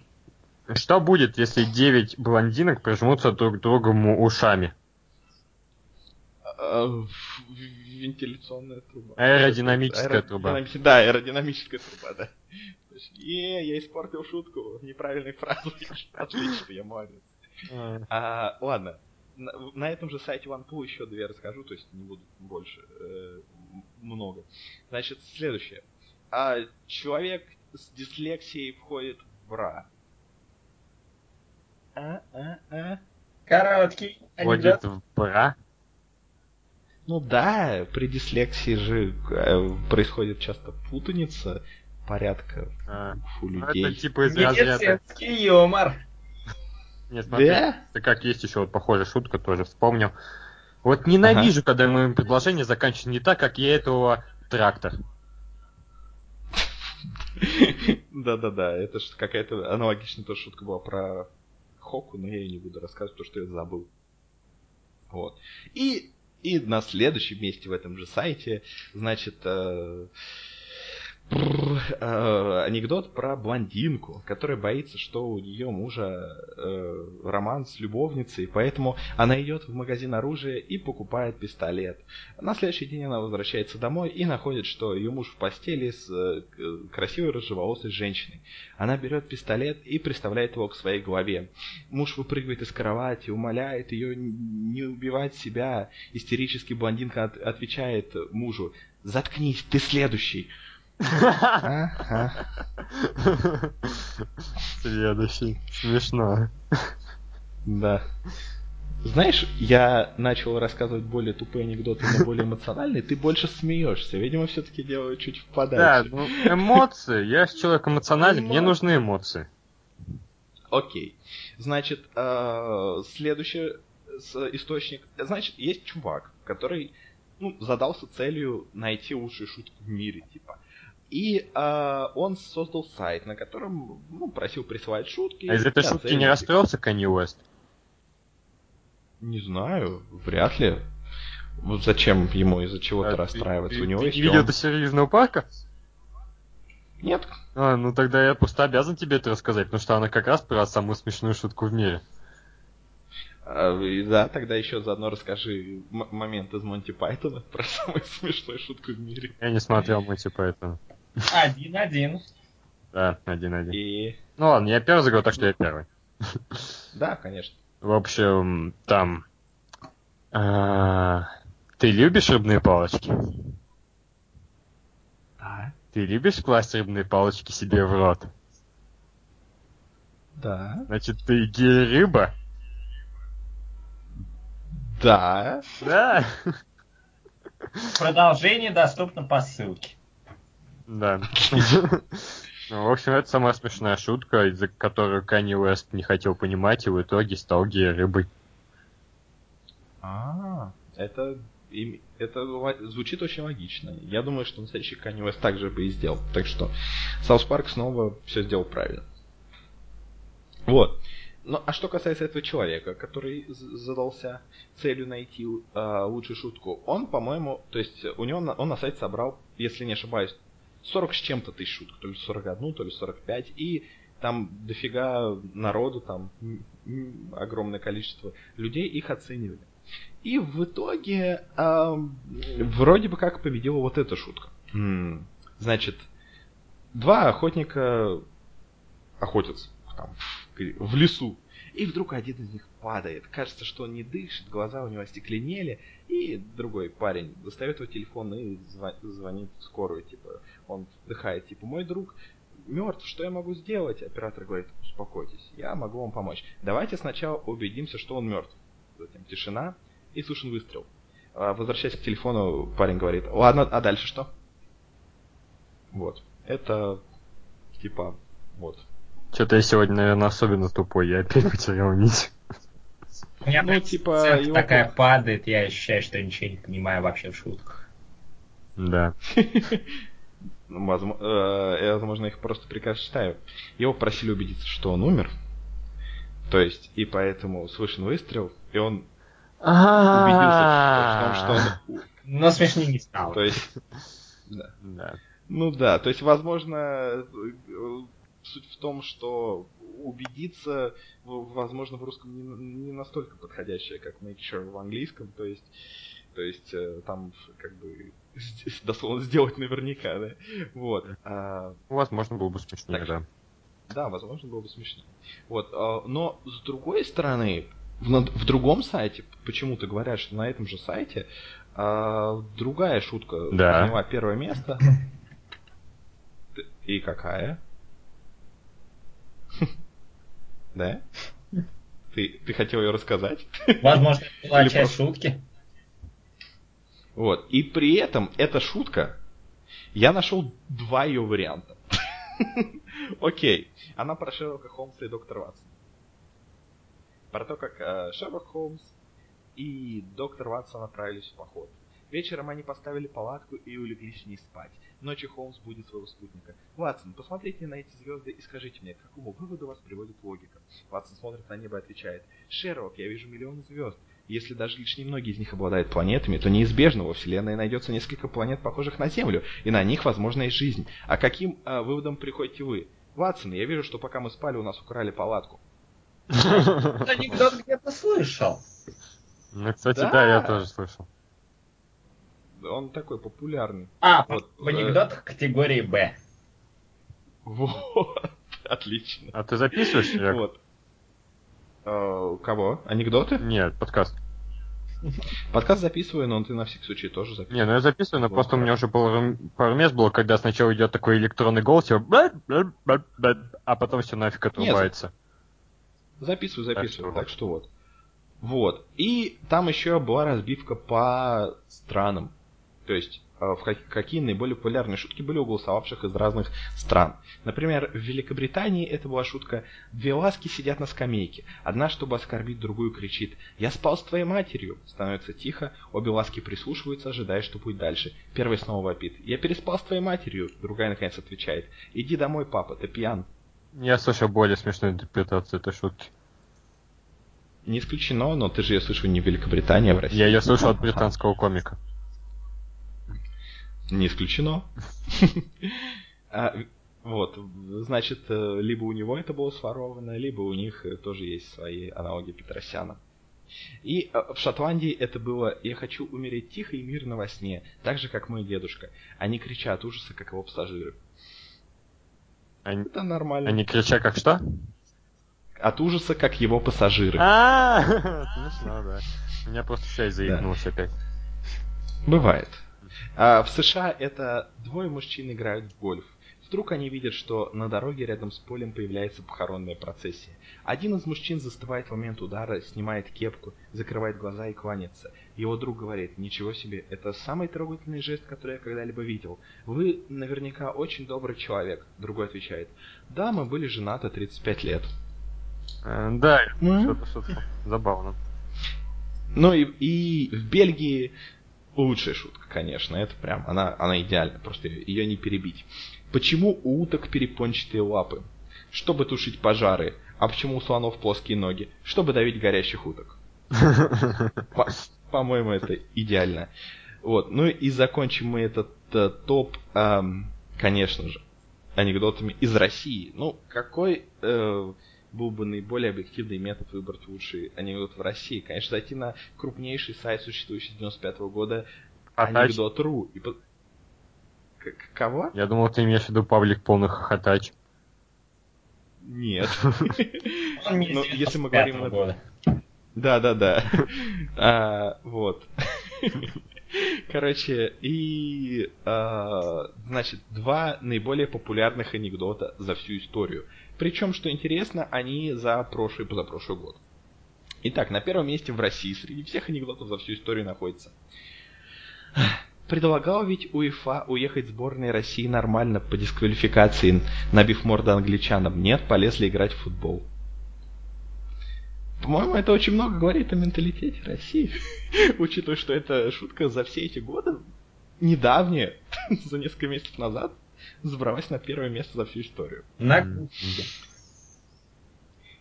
Что будет, если девять блондинок прижмутся друг к другу ушами? А, вентиляционная труба. Аэродинамическая труба. Да, аэродинамическая труба, да. Е, я испортил шутку неправильной фразой. Отлично, я молодец. А. а, ладно, на, на этом же сайте OnePool еще две расскажу, то есть не буду больше э, много. Значит, следующее. А, человек с дислексией входит в бра. А, а, а. Короткий. Входит в бра? Ну да, при дислексии же э, происходит часто путаница порядка а, у ну, людей. Это типа из разряда... юмор. Нет, смотри, да? это как есть еще вот похожая шутка тоже вспомнил. Вот ненавижу, ага. когда мое предложение заканчивается не так, как я этого трактор. Да-да-да, это же какая-то аналогичная тоже шутка была про Хоку, но я ее не буду рассказывать, потому что я забыл. Вот. И, и на следующем месте в этом же сайте, значит, Э, анекдот про блондинку, которая боится, что у нее мужа э, роман с любовницей, поэтому она идет в магазин оружия и покупает пистолет. На следующий день она возвращается домой и находит, что ее муж в постели с э, красивой рыжеволосой женщиной. Она берет пистолет и приставляет его к своей голове. Муж выпрыгивает из кровати, умоляет ее не убивать себя. Истерически блондинка от отвечает мужу «Заткнись, ты следующий!» Следующий. Смешно. Да. Знаешь, я начал рассказывать более тупые анекдоты, но более эмоциональные, ты больше смеешься. Видимо, все-таки делаю чуть в подаче. Да, ну, эмоции. Я же человек эмоциональный, мне нужны эмоции. Окей. Значит, э, следующий источник. Значит, есть чувак, который ну, задался целью найти лучшие шутки в мире, типа. И э, он создал сайт, на котором ну, просил присылать шутки. А из этой шутки не расстроился Канни Уэст? Не знаю, вряд ли. Вот зачем ему из-за чего-то а расстраиваться? Ты, У него ты есть. Видео он... до серьезного парка? Нет. А, ну тогда я просто обязан тебе это рассказать, потому что она как раз про самую смешную шутку в мире. А, да, тогда еще заодно расскажи момент из Монти Пайтона про самую смешную шутку в мире. Я не смотрел Монти Пайтона. Один-один. Да, один-один. И... Ну ладно, я первый заговорил, так что я первый. Да, конечно. В общем, там... А, ты любишь рыбные палочки? Да. Ты любишь класть рыбные палочки себе в рот? Да. Значит, ты гей-рыба? Да. Да. Продолжение доступно по ссылке. Да. Ну, в общем, это самая смешная шутка, из-за которой Канни Уэст не хотел понимать и в итоге стал гей-рыбой. А, это, это звучит очень логично. Я думаю, что настоящий Канни Уэст также бы и сделал. Так что South Park снова все сделал правильно. Вот. Ну, а что касается этого человека, который задался целью найти э, лучшую шутку, он, по-моему, то есть у него на, он на сайте собрал, если не ошибаюсь, 40 с чем-то тысяч шуток, то ли 41, то ли 45, и там дофига народу, там огромное количество людей их оценивали. И в итоге э, вроде бы как победила вот эта шутка. Значит, два охотника охотятся там, в лесу. И вдруг один из них падает. Кажется, что он не дышит, глаза у него остекленели. И другой парень достает его телефон и звонит в скорую. Типа, он вдыхает, типа, мой друг мертв, что я могу сделать? Оператор говорит, успокойтесь, я могу вам помочь. Давайте сначала убедимся, что он мертв. Затем тишина и слышен выстрел. А, возвращаясь к телефону, парень говорит, ладно, а дальше что? Вот. Это типа, вот, что-то я сегодня, наверное, особенно тупой, я опять потерял нить. У меня ну, типа, его... такая падает, я ощущаю, что я ничего не понимаю вообще в шутках. Да. Ну, возможно, э, я, возможно, их просто приказ читаю. Его просили убедиться, что он умер. То есть, и поэтому слышен выстрел, и он убедился в том, что он... Но смешнее не стало. То есть... Да. Ну да, то есть, возможно, суть в том, что убедиться, возможно, в русском не, не настолько подходящее, как make sure в английском. То есть, То есть э, там как бы дословно сделать наверняка, да. Вот. А... Возможно, было бы смешнее, так, да. Да, возможно, было бы смешнее. Вот. А, но с другой стороны, в, в другом сайте почему-то говорят, что на этом же сайте а, другая шутка да. заняла первое место. И какая? Да? Ты, ты хотел ее рассказать? Возможно, это была часть шутки. Вот. И при этом эта шутка, я нашел два ее варианта. Окей. Она про Шерлока Холмса и доктора Ватсона. Про то, как э, Шерлок Холмс и доктор Ватсон отправились в поход. Вечером они поставили палатку и улеглись в ней спать. Ночью Холмс будет своего спутника. «Ватсон, посмотрите на эти звезды и скажите мне, к какому выводу вас приводит логика?» Ватсон смотрит на небо и отвечает. «Шерлок, я вижу миллионы звезд. Если даже лишь немногие из них обладают планетами, то неизбежно во Вселенной найдется несколько планет, похожих на Землю, и на них, возможно, есть жизнь. А каким э, выводом приходите вы? Ватсон, я вижу, что пока мы спали, у нас украли палатку. Анекдот где-то слышал. Ну, кстати, да, я тоже слышал он такой популярный. А, в анекдотах э... категории Б. Вот, отлично. А ты записываешь? Вот. Uh, кого? Анекдоты? Нет, подкаст. Подкаст записываю, но ты на всякий случай тоже записываешь. Не, ну я записываю, но вот. просто у меня уже было, пару мест было, когда сначала идет такой электронный голос, типа, а потом все нафиг отрубается. Нет, записываю, записываю, так что, вот. Вот. И там еще была разбивка по странам. То есть э, в какие наиболее популярные шутки были у голосовавших из разных стран. Например, в Великобритании это была шутка «Две ласки сидят на скамейке. Одна, чтобы оскорбить другую, кричит «Я спал с твоей матерью!» Становится тихо, обе ласки прислушиваются, ожидая, что будет дальше. Первый снова вопит «Я переспал с твоей матерью!» Другая, наконец, отвечает «Иди домой, папа, ты пьян!» Я слышал более смешную интерпретацию этой шутки. Не исключено, но ты же ее слышал не в Великобритании, а в России. Я ее слышал от британского комика. Не исключено. а, вот, значит, э, либо у него это было своровано, либо у них э, тоже есть свои аналоги Петросяна. И э, в Шотландии это было «Я хочу умереть тихо и мирно во сне, так же, как мой дедушка». Они кричат от ужаса, как его пассажиры. Они... Это нормально. Они кричат как что? От ужаса, как его пассажиры. А, смешно, да. У меня просто связь заикнулась опять. Бывает. А в США это двое мужчин играют в гольф. Вдруг они видят, что на дороге рядом с полем появляется похоронная процессия. Один из мужчин застывает в момент удара, снимает кепку, закрывает глаза и кланяется. Его друг говорит, ничего себе, это самый трогательный жест, который я когда-либо видел. Вы наверняка очень добрый человек. Другой отвечает, да, мы были женаты 35 лет. Э, да, что-то, что-то забавно. Ну и, и в Бельгии лучшая шутка, конечно, это прям, она, она идеальна, просто ее не перебить. Почему у уток перепончатые лапы? Чтобы тушить пожары. А почему у слонов плоские ноги? Чтобы давить горящих уток. По-моему, это идеально. Вот, ну и закончим мы этот э, топ, конечно же, анекдотами из России. Ну, какой э, был бы наиболее объективный метод выбрать лучший анекдот в России. Конечно, зайти на крупнейший сайт, существующий с 95 -го года, анекдот.ру. И по... К кого? Я думал, ты имеешь в виду паблик полных хохотач. Нет. Ну, если мы говорим... Да, да, да. А, вот. Короче, и, а, значит, два наиболее популярных анекдота за всю историю. Причем, что интересно, они за прошлый и позапрошлый год. Итак, на первом месте в России среди всех анекдотов за всю историю находится. Предлагал ведь УЕФА уехать сборной России нормально по дисквалификации, набив морду англичанам. Нет, полезли играть в футбол. По-моему, это очень много говорит о менталитете России. Учитывая, что это шутка за все эти годы, недавняя, за несколько месяцев назад, забралась на первое место за всю историю. На...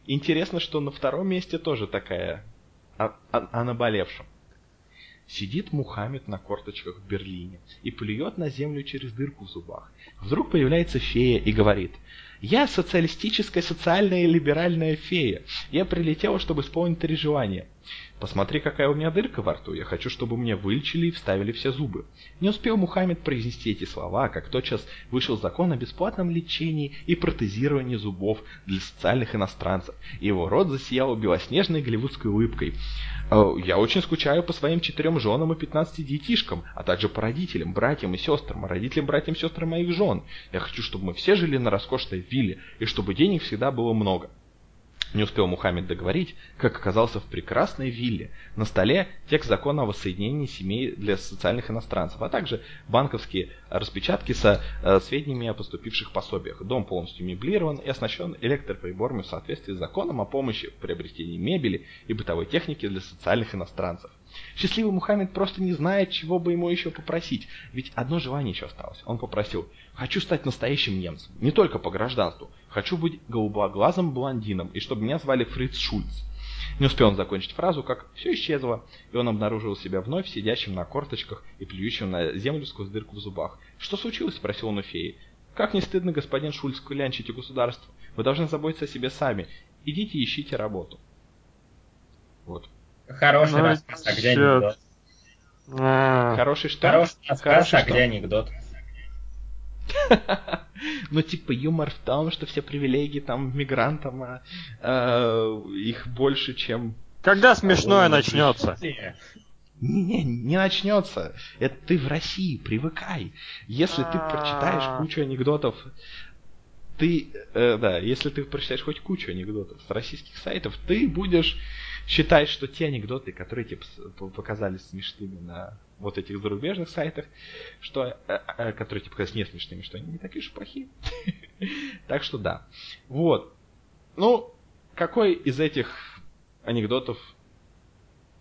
Интересно, что на втором месте тоже такая о, о, о наболевшем. Сидит Мухаммед на корточках в Берлине и плюет на землю через дырку в зубах. Вдруг появляется фея и говорит, «Я социалистическая социальная и либеральная фея. Я прилетела, чтобы исполнить три желания. Посмотри, какая у меня дырка во рту. Я хочу, чтобы мне вылечили и вставили все зубы. Не успел Мухаммед произнести эти слова, как тотчас вышел закон о бесплатном лечении и протезировании зубов для социальных иностранцев, и его рот засиял белоснежной голливудской улыбкой. «Э, «Я очень скучаю по своим четырем женам и пятнадцати детишкам, а также по родителям, братьям и сестрам, родителям, братьям и сестрам моих жен. Я хочу, чтобы мы все жили на роскошной вилле, и чтобы денег всегда было много». Не успел Мухаммед договорить, как оказался в прекрасной вилле. На столе текст закона о воссоединении семей для социальных иностранцев, а также банковские распечатки со э, сведениями о поступивших пособиях. Дом полностью меблирован и оснащен электроприборами в соответствии с законом о помощи в приобретении мебели и бытовой техники для социальных иностранцев. Счастливый Мухаммед просто не знает, чего бы ему еще попросить, ведь одно желание еще осталось. Он попросил «Хочу стать настоящим немцем, не только по гражданству. Хочу быть голубоглазым блондином, и чтобы меня звали Фриц Шульц». Не успел он закончить фразу, как все исчезло, и он обнаружил себя вновь сидящим на корточках и плюющим на землю сквозь дырку в зубах. «Что случилось?» – спросил он у феи. «Как не стыдно, господин Шульц, клянчить государство? Вы должны заботиться о себе сами. Идите ищите работу». Вот. Хороший ну, рассказ, а где анекдот? А. Хороший что? Хороший рассказ, а где анекдот? Ну, типа, юмор в том, что все привилегии там мигрантам, а, э, их больше, чем... Когда смешное начнется? Не, не начнется. Это ты в России, привыкай. Если ты прочитаешь а. кучу анекдотов, ты, э, да, если ты прочитаешь хоть кучу анекдотов с российских сайтов, ты будешь считать, что те анекдоты, которые тебе показались смешными на вот этих зарубежных сайтах, что, э, э, которые тебе показались не смешными, что они не такие уж плохие. Так что да. Вот. Ну, какой из этих анекдотов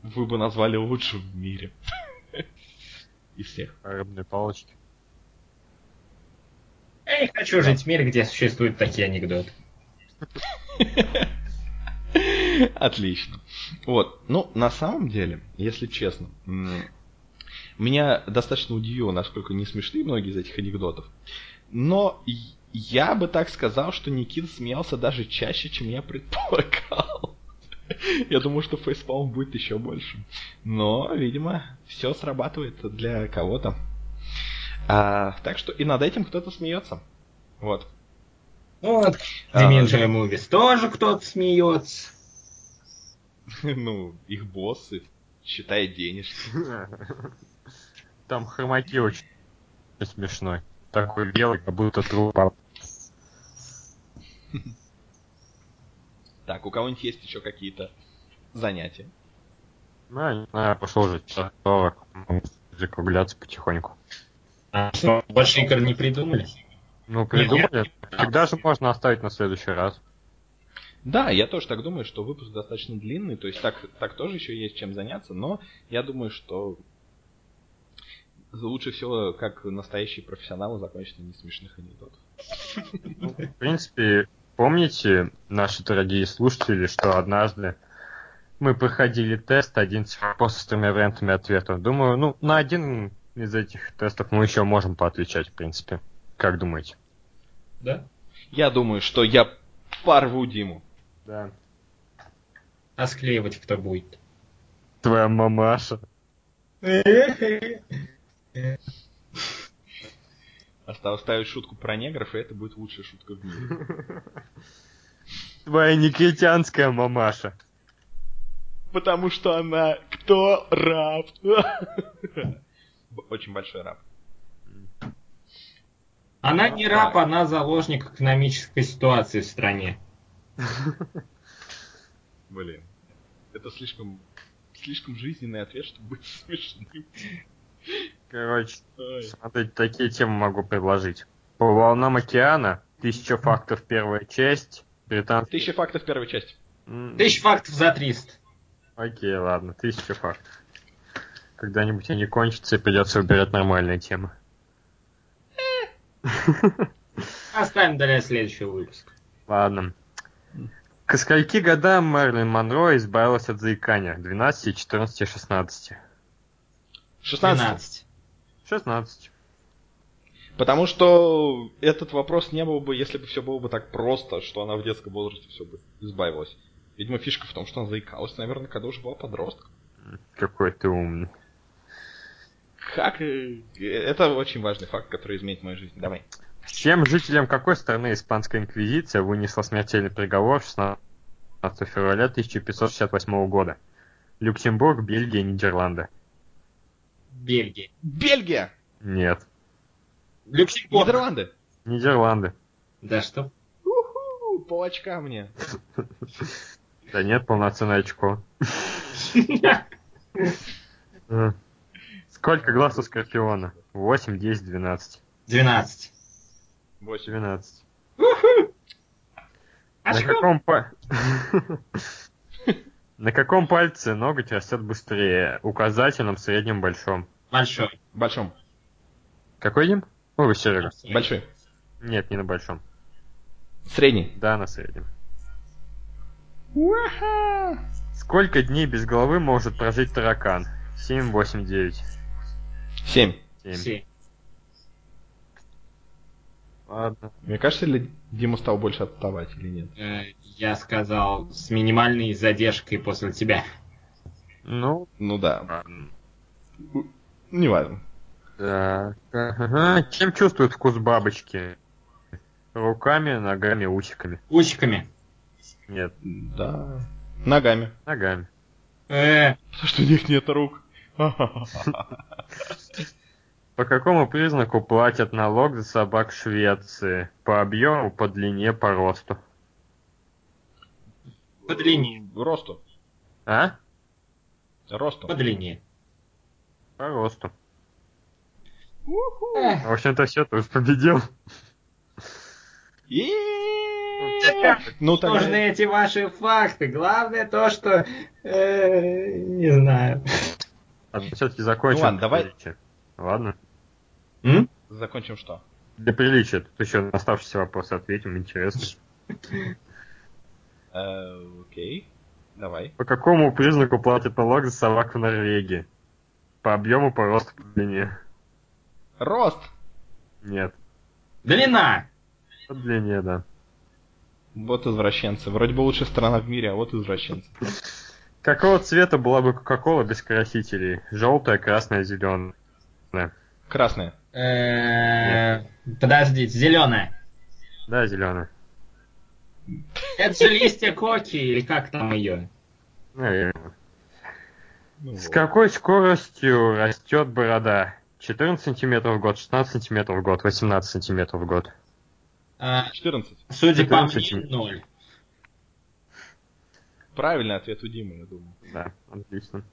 вы бы назвали лучшим в мире? Из всех. Рыбные палочки. Я не хочу жить в мире, где существуют такие анекдоты. Отлично. Вот. Ну, на самом деле, если честно, меня достаточно удивило, насколько не смешны многие из этих анекдотов. Но я бы так сказал, что Никита смеялся даже чаще, чем я предполагал. Я думаю, что фейспалм будет еще больше. Но, видимо, все срабатывает для кого-то. А, так что и над этим кто-то смеется. Вот. Вот, Dimension а, Movies тоже кто-то смеется. Ну, их боссы, считай денежки. Там хромаки очень смешной. Такой белый, как будто труп. Так, у кого-нибудь есть еще какие-то занятия? Ну, не знаю, пошел уже час закругляться потихоньку. А что, больше игр не придумали? Ну, придумали. Всегда же можно оставить на следующий раз. Да, я тоже так думаю, что выпуск достаточно длинный, то есть так, так тоже еще есть чем заняться, но я думаю, что лучше всего, как настоящие профессионалы, закончить на несмешных анекдотах. Ну, в принципе, помните, наши дорогие слушатели, что однажды мы проходили тест, один с тремя вариантами ответов. Думаю, ну, на один из этих тестов мы еще можем поотвечать, в принципе. Как думаете? Да? Я думаю, что я порву Диму. Да. А склеивать кто будет? Твоя мамаша. Осталось ставить шутку про негров, и это будет лучшая шутка в мире. Твоя негритянская мамаша. Потому что она кто? Раб. Очень большой раб. Она не раб, она заложник экономической ситуации в стране. Блин. Это слишком слишком жизненный ответ, чтобы быть смешным. Короче, Ой. смотрите, такие темы могу предложить. По волнам океана, тысяча фактов первая часть, британский... Тысяча фактов первая часть. Тысяча фактов за 300. Окей, ладно, тысяча фактов. Когда-нибудь они кончатся и придется выбирать нормальные темы. Оставим для следующего выпуска. Ладно. К скольки годам Мэрилин Монро избавилась от заикания? 12, 14, 16? 16. 16. Потому что этот вопрос не был бы, если бы все было бы так просто, что она в детском возрасте все бы избавилась. Видимо, фишка в том, что она заикалась, наверное, когда уже была подростком. Какой ты умный. Как... Э, это очень важный факт, который изменит мою жизнь. Давай. Чем жителям какой страны Испанская Инквизиция вынесла смертельный приговор 16 февраля 1568 года? Люксембург, Бельгия, Нидерланды. Бельгия. Бельгия! Нет. Люксембург. Нидерланды. Нидерланды. Да что? Уху, по очкам мне. Да нет, полноценное очко. Сколько глаз у Скорпиона? 8, 10, 12. 12. 8. 12. На каком, па... На каком пальце ноготь растет быстрее? Указательном, среднем, большом? Большой. Большом. Какой Дим? Ой, Серега. Большой. Нет, не на большом. Средний. Да, на среднем. Сколько дней без головы может прожить таракан? 7, 8, 9. 7. 7. 7. Ладно. Мне кажется, ли Дима стал больше отставать или нет? Э, я сказал с минимальной задержкой после тебя. Ну, ну да. Не важно. Так, ага. Чем чувствуют вкус бабочки? Руками, ногами, усиками. Усиками. Нет. Да. Ногами. Ногами. Э. Потому что у них нет рук. По какому признаку платят налог за собак в Швеции? По объему, по длине, по росту? По длине. Росту. А? Росту. По длине. По росту. В общем-то все, ты победил. Ну, так нужны эти ваши факты. Главное то, что э, не знаю. А все-таки закончим. Ну ладно, давай. Ладно. М? Закончим что? Для приличия. Тут еще на оставшиеся вопросы ответим, интересно. Э, окей. Давай. По какому признаку платят налог за собак в Норвегии? По объему, по росту, по длине. Рост. Нет. Длина. По длине, да. Вот извращенцы. Вроде бы лучшая страна в мире, а вот извращенцы. Какого цвета была бы Кока-Кола без красителей? Желтая, красная, зеленая. Красная. Подождите, зеленая. Да, зеленая. Это же листья коки, или как там ее? Наверное. Ну, С какой скоростью растет борода? 14 сантиметров в год, 16 сантиметров в год, 18 сантиметров в год. 14. А, судя 14 по мне, 0. Правильный ответ у Димы, я думаю. Да, отлично.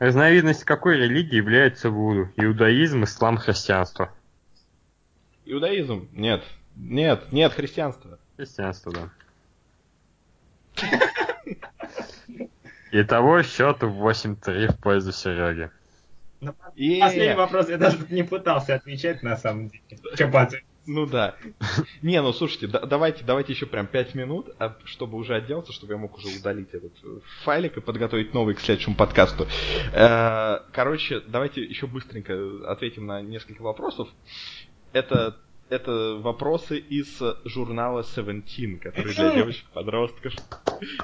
Разновидность какой религии является вуду? Иудаизм, ислам, христианство. Иудаизм? Нет. Нет, нет, христианство. Христианство, да. Итого счет 8-3 в пользу Сереги. Ну, последний вопрос я даже не пытался отвечать на самом деле. Ну да. Не, ну слушайте, да, давайте, давайте еще прям 5 минут, а, чтобы уже отделаться, чтобы я мог уже удалить этот э, файлик и подготовить новый к следующему подкасту. Э, короче, давайте еще быстренько ответим на несколько вопросов. Это это вопросы из журнала Seventeen, который для девочек-подростков.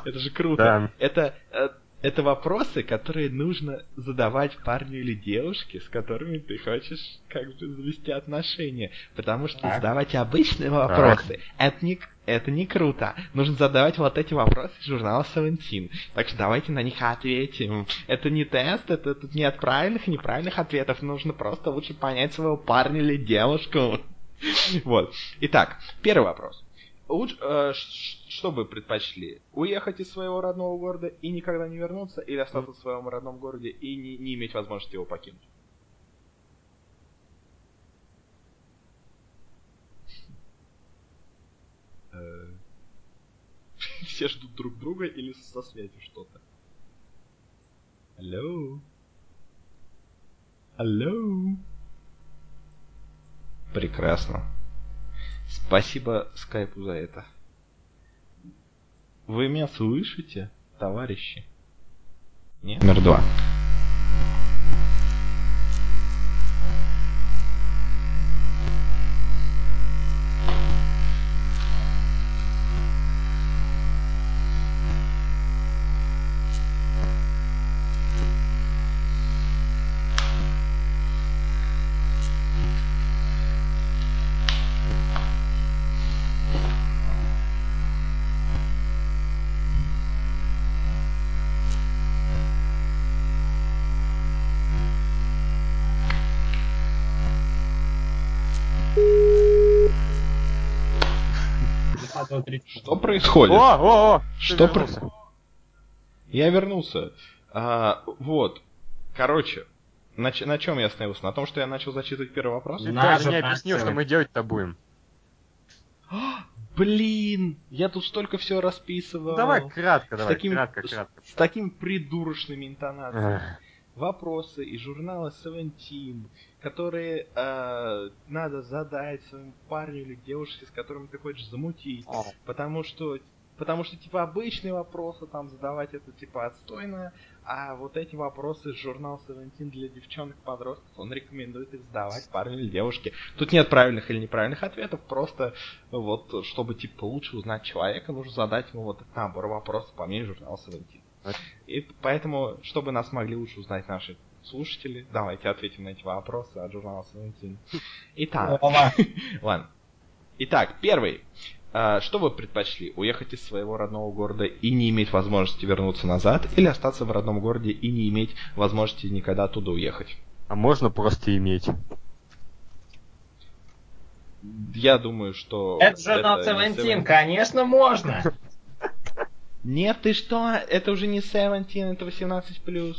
Это же круто. Да. Это э, это вопросы, которые нужно задавать парню или девушке, с которыми ты хочешь как бы завести отношения. Потому что так. задавать обычные вопросы, это не, это не круто. Нужно задавать вот эти вопросы из журнала Seventeen. Так что давайте на них ответим. Это не тест, это тут нет правильных и неправильных ответов. Нужно просто лучше понять своего парня или девушку. Вот. Итак, первый вопрос. Лучше, э, что бы предпочли? Уехать из своего родного города и никогда не вернуться, или остаться в своем родном городе и не, не иметь возможности его покинуть? Э, все ждут друг друга или со связью что-то? Алло? Алло? Прекрасно. Спасибо скайпу за это. Вы меня слышите, товарищи? Нет? Номер два. Что происходит? О, о, о! Что происходит? Я вернулся. А, вот. Короче, на, на чем я остановился? На том, что я начал зачитывать первый вопрос? Ты даже не объяснил, что мы делать-то будем. Блин, я тут столько всего расписывал. Ну, давай кратко, давай, таким, кратко, кратко. С, с такими придурочными интонациями. Вопросы из журнала Seventeen, которые э, надо задать своему парню или девушке, с которым ты хочешь замутить. Потому что Потому что, типа, обычные вопросы там задавать это, типа, отстойно, а вот эти вопросы из журнала Seventeen для девчонок-подростков, он рекомендует их задавать парню или девушке. Тут нет правильных или неправильных ответов, просто вот, чтобы, типа, лучше узнать человека, нужно задать ему вот этот набор вопросов по мнению журнала Seventeen. И поэтому, чтобы нас могли лучше узнать наши слушатели, давайте ответим на эти вопросы от журнала Seventeen. Итак, ладно. Итак, первый. А, что вы предпочли? Уехать из своего родного города и не иметь возможности вернуться назад? Или остаться в родном городе и не иметь возможности никогда оттуда уехать? А можно просто иметь? Я думаю, что... Это на Seventeen, конечно, можно! Нет, ты что? Это уже не Seventeen, это 18+.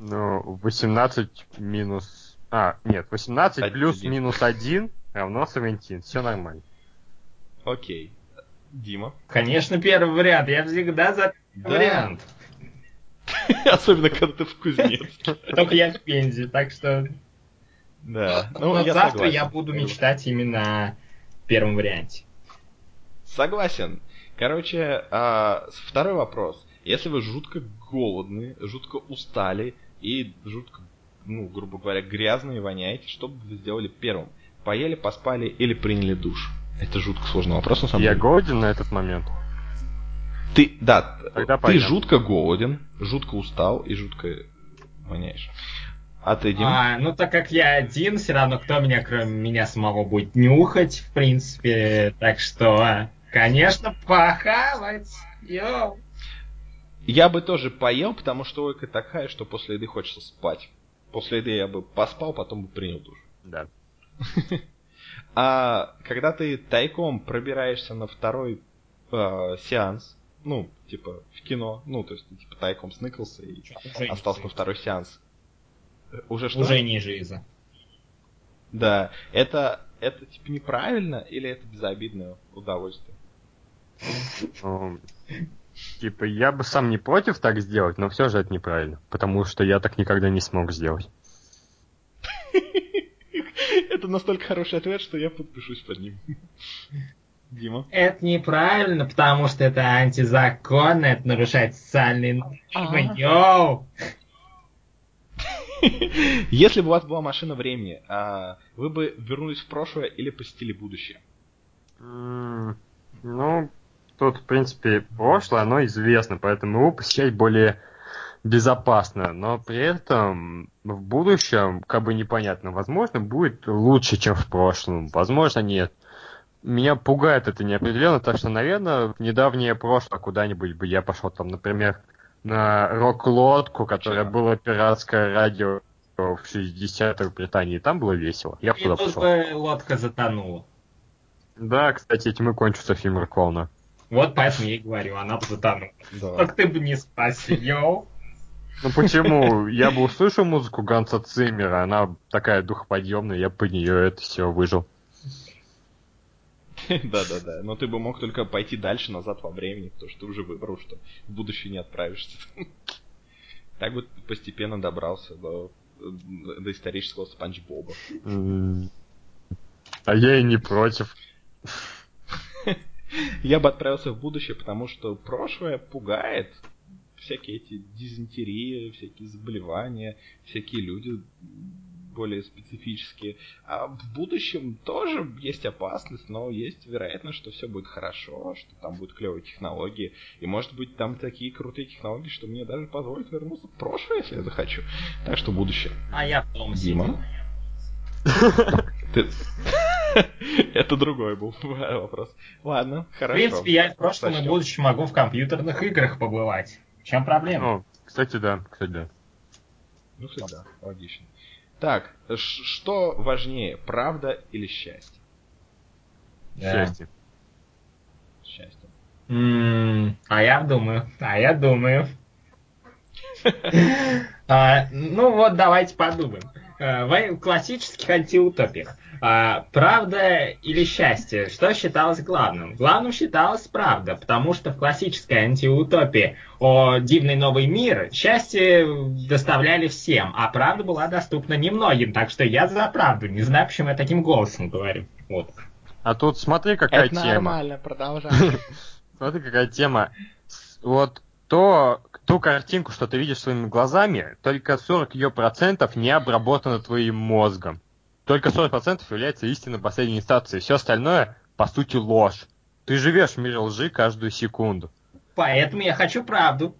Ну, 18 минус... А, нет, 18 плюс минус 1 равно 17. Все нормально. Окей. Дима? Конечно, первый вариант. Я всегда за да. вариант. Особенно, когда ты в Кузнецке. Только я в Пензе, так что... Да. Ну, я завтра согласен. я буду мечтать именно о первом варианте. Согласен. Короче, а, второй вопрос. Если вы жутко голодны, жутко устали и жутко, ну, грубо говоря, грязные воняете, что бы вы сделали первым? Поели, поспали или приняли душ? Это жутко сложный вопрос, на самом Я деле. Я голоден на этот момент. Ты, да, Тогда ты пойдем. жутко голоден, жутко устал и жутко воняешь. А ты, Дима? А, ну, так как я один, все равно кто меня, кроме меня самого, будет нюхать, в принципе. Так что, конечно, похавать. Йоу. Я бы тоже поел, потому что ойка такая, что после еды хочется спать. После еды я бы поспал, потом бы принял душ. Да. А когда ты тайком пробираешься на второй э, сеанс, ну, типа, в кино, ну, то есть ты типа тайком сныкался и Уже остался на второй сеанс. Уже что? Уже ниже из-за. Да. Это, это типа неправильно или это безобидное удовольствие? Ну, типа, я бы сам не против так сделать, но все же это неправильно. Потому что я так никогда не смог сделать. Это настолько хороший ответ, что я подпишусь под ним. Дима? Это неправильно, потому что это антизаконно, это нарушает социальные нормы. Йоу! Если бы у вас была машина времени, а, вы бы вернулись в прошлое или посетили будущее? Ну, тут, в принципе, прошлое, оно известно, поэтому его посещать более безопасно, но при этом в будущем, как бы непонятно, возможно, будет лучше, чем в прошлом, возможно, нет. Меня пугает это неопределенно, так что, наверное, в недавнее прошлое куда-нибудь бы я пошел там, например, на рок-лодку, которая была пиратское радио в 60-х в Британии, там было весело. Я бы туда пошел. лодка затонула. Да, кстати, этим и кончится фильм Роклона. Вот поэтому я и говорю, она бы затонула. Да. Так ты бы не йоу. Ну почему? Я бы услышал музыку Ганса Циммера, она такая духоподъемная, я по нее это все выжил. Да-да-да, но ты бы мог только пойти дальше, назад во времени, потому что ты уже выбрал, что в будущее не отправишься. Так бы постепенно добрался до, до исторического Спанч Боба. А я и не против. Я бы отправился в будущее, потому что прошлое пугает, всякие эти дизентерии, всякие заболевания, всякие люди более специфические. А в будущем тоже есть опасность, но есть вероятность, что все будет хорошо, что там будут клевые технологии. И может быть там такие крутые технологии, что мне даже позволят вернуться в прошлое, если я захочу. Так что будущее. А я в том Дима? Это другой был вопрос. Ладно, хорошо. В принципе, я в прошлом и будущем могу в компьютерных играх побывать. В чем проблема? О, кстати, да, кстати, да. Ну, кстати, да, логично. Так, что важнее, правда или счастье? Счастье. счастье? а я думаю, а я думаю. А, ну вот, давайте подумаем. Э, в классических антиутопиях. А, правда или счастье? Что считалось главным? Главным считалось правда, потому что в классической антиутопии о дивный новый мир счастье доставляли всем, а правда была доступна немногим, так что я за правду. Не знаю, почему я таким голосом говорю. Вот. А тут смотри, какая Это тема. нормально, продолжай. Смотри, какая тема. Вот то, ту картинку, что ты видишь своими глазами, только 40 ее процентов не обработано твоим мозгом. Только 40 процентов является истинной последней инстанцией. Все остальное, по сути, ложь. Ты живешь в мире лжи каждую секунду. Поэтому я хочу правду.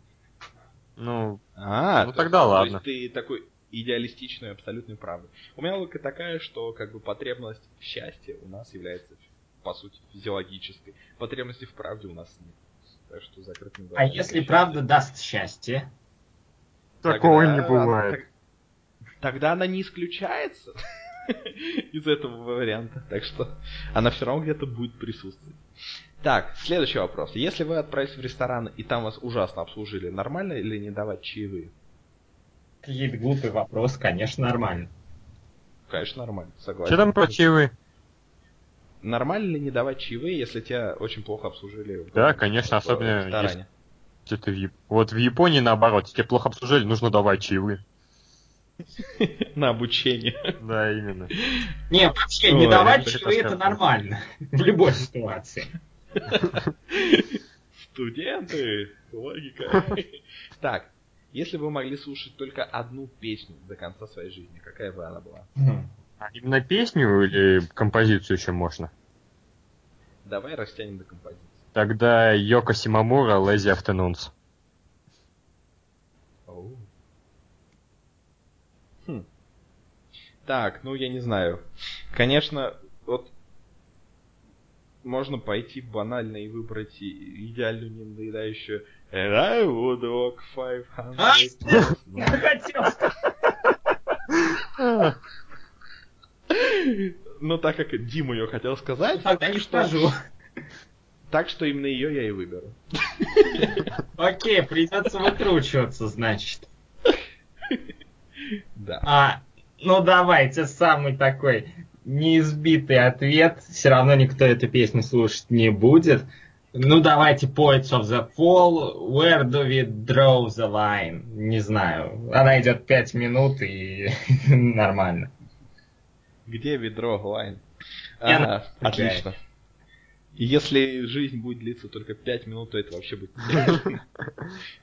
Ну, а, ну тогда есть, ладно. То есть ты такой идеалистичную абсолютной правды. У меня логика такая, что как бы потребность в счастье у нас является по сути физиологической. Потребности в правде у нас нет. Так что закрытым А если правда даст счастье? Такого не бывает. Тогда она не исключается из этого варианта. Так что она все равно где-то будет присутствовать. Так, следующий вопрос. Если вы отправились в ресторан и там вас ужасно обслужили, нормально или не давать чаевые? Какие-то глупый вопрос, конечно, нормально. Конечно, нормально, согласен. Что там про чаевые? Нормально ли не давать чаевые, если тебя очень плохо обслужили? Да, в, конечно, в, особенно в ресторане. Если. Вот в Японии наоборот, если тебя плохо обслужили, нужно давать чаевые. На обучение. Да, именно. Не, вообще, не давать чаевые это нормально. В любой ситуации. Студенты, логика. Так, если бы вы могли слушать только одну песню до конца своей жизни, какая бы она была? А именно песню или композицию еще можно? Давай растянем до композиции. Тогда Йоко Симамура Lazy Afternoons. Оу. Хм. Так, ну я не знаю. Конечно, вот можно пойти банально и выбрать идеальную недоедающую And I would walk 500 а? Я хотел Ну, так как Дима ее хотел сказать... Тогда не скажу. Так что именно ее я и выберу. Окей, придется выкручиваться, значит. Да. А, ну давайте, самый такой неизбитый ответ. Все равно никто эту песню слушать не будет. Ну давайте Poets of the Fall, Where do we draw the line? Не знаю. Она идет 5 минут и нормально. Где ведро лайн? Ага, отлично. Если жизнь будет длиться только 5 минут, то это вообще будет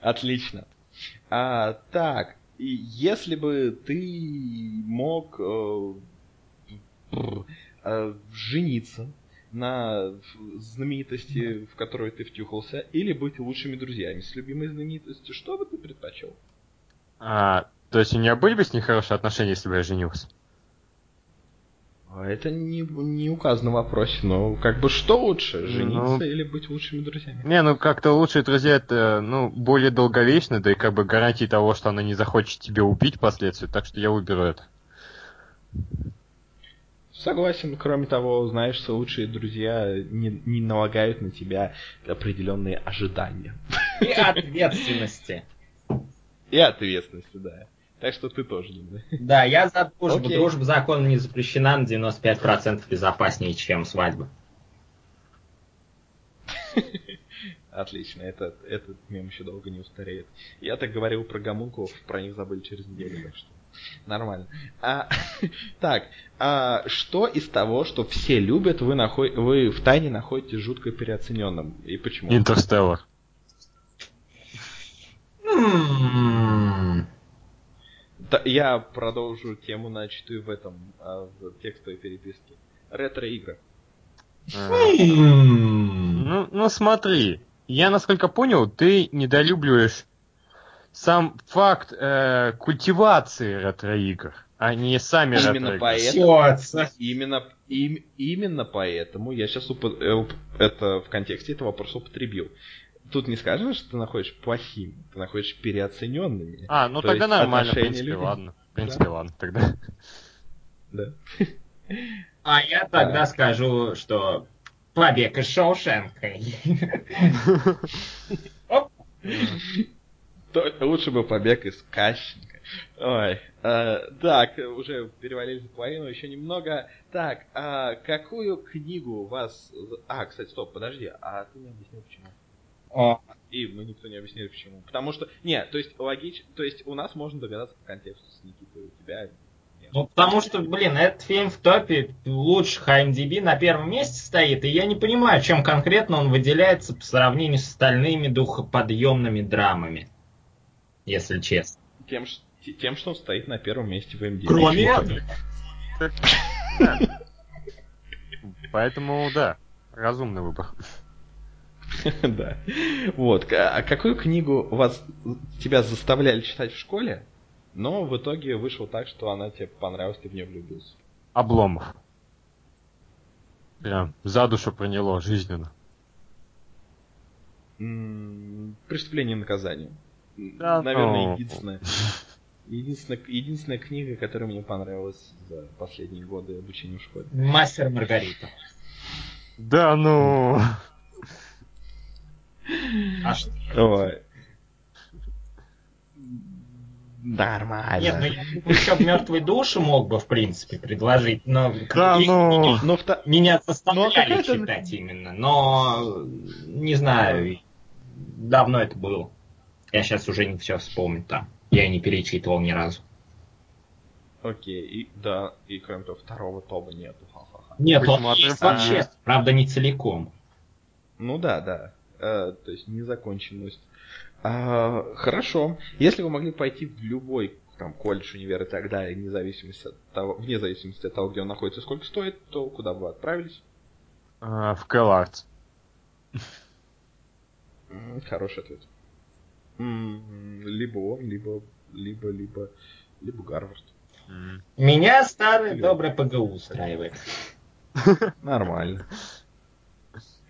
Отлично. А, так, если бы ты мог э, э, жениться на знаменитости, в которую ты втюхался, или быть лучшими друзьями с любимой знаменитостью, что бы ты предпочел? А, то есть у меня были бы с ней хорошие отношения, если бы я женился? А это не, не указано в вопросе, но как бы что лучше, жениться ну, или быть лучшими друзьями? Не, ну как-то лучшие друзья это, ну, более долговечно, да и как бы гарантии того, что она не захочет тебя убить впоследствии, так что я выберу это. Согласен, кроме того, знаешь, что лучшие друзья не, не налагают на тебя определенные ожидания. И ответственности. И ответственности, да. Так что ты тоже думай. Да, я за дружбу. Окей. Дружба законом не запрещена на 95% безопаснее, чем свадьба. Отлично, этот, этот мем еще долго не устареет. Я так говорил про гомункулов, про них забыли через неделю, так что нормально. А, так, а что из того, что все любят, вы, наход... вы в тайне находите жутко переоцененным? И почему? Интерстеллар. Я продолжу тему, начатую в этом, а, в текстовой переписке. Ретро-игры. Ну, ну смотри, я насколько понял, ты недолюбливаешь сам факт э, культивации ретро-игр, а не сами именно поэтому, именно, им, именно поэтому я сейчас уп, э, это в контексте этого вопроса употребил тут не скажешь, что ты находишь плохим, ты находишь переоцененными. А, ну То тогда нормально, в принципе, людей. ладно. В принципе, да. ладно, тогда. Да. А я тогда да. скажу, что Побег из Шоушенка. Лучше бы побег из Кащенко. Ой, э, так, уже перевалили за половину, еще немного. Так, а какую книгу вас... А, кстати, стоп, подожди, а ты не объяснил почему? А. И мы никто не объяснили почему. Потому что, нет, то есть логично, то есть у нас можно догадаться по контексту с Никитой, у тебя ну, потому что, блин, этот фильм в топе лучших IMDb на первом месте стоит, и я не понимаю, чем конкретно он выделяется по сравнению с остальными духоподъемными драмами, если честно. Тем, тем что он стоит на первом месте в IMDb. Кроме этого. Поэтому, да, разумный выбор. Да. Вот. А какую книгу вас тебя заставляли читать в школе? Но в итоге вышло так, что она тебе понравилась, ты в нее влюбился. Обломов. Прям за душу проняло жизненно. Преступление и наказание. Да, Наверное, но... единственная, единственная, единственная книга, которая мне понравилась за последние годы обучения в школе. Мастер Маргарита. Да, ну. А что? Ой. Нормально. Нет, ну я еще мертвой души мог бы, в принципе, предложить, но да, и, но... но меня заставляли но читать именно. Но не знаю, давно это было. Я сейчас уже не все вспомню там. Я не перечитывал ни разу. Окей, и да, и кроме того, второго тома нету. Ха-ха-ха. Нет, он есть вообще, правда, не целиком. Ну да, да. Э, то есть незаконченность а, хорошо. Если вы могли пойти в любой там, колледж, универ и так далее, вне зависимости от того, вне зависимости от того, где он находится, сколько стоит, то куда бы вы отправились? А, в Кэллардс. Хороший ответ. Либо он, либо, либо, либо, либо Гарвард. Меня старый добрый ПГУ устраивает. Нормально.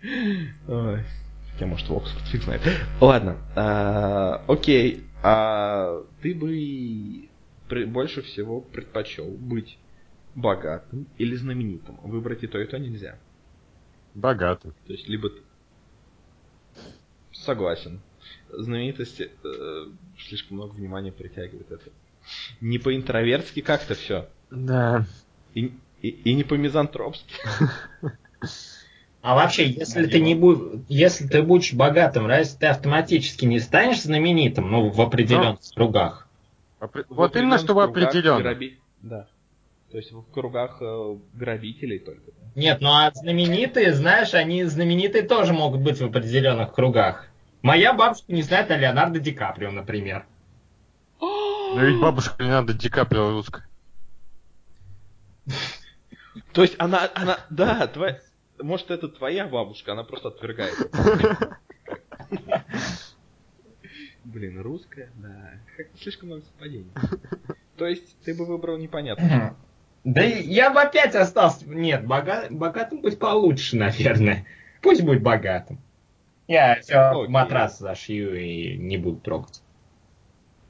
Ой. Хотя, может, в Оксфорд, фиг знает. Ладно, а, окей. А ты бы больше всего предпочел быть богатым или знаменитым? Выбрать и то, и то нельзя. Богатым. То есть, либо... Согласен. Знаменитости э, слишком много внимания притягивает это. Не по-интровертски как-то все. Да. И, и, и не по-мизантропски. А вообще, если ты не будешь, если ты будешь богатым, разве ты автоматически не станешь знаменитым, ну, в определенных Но... кругах? Опри... Вот именно, что в определенных. Граби... Да. То есть в кругах э, грабителей только. Да? Нет, ну а знаменитые, знаешь, они знаменитые тоже могут быть в определенных кругах. Моя бабушка не знает о Леонардо Ди Каприо, например. Но ведь бабушка Леонардо Ди Каприо русская. То есть она, она, да, твоя, может, это твоя бабушка, она просто отвергает. Блин, русская, да. Как слишком много совпадений. То есть ты бы выбрал непонятно. Да я бы опять остался. Нет, бога... богатым быть получше, наверное. Пусть будет богатым. Я все матрас зашью и не буду трогать.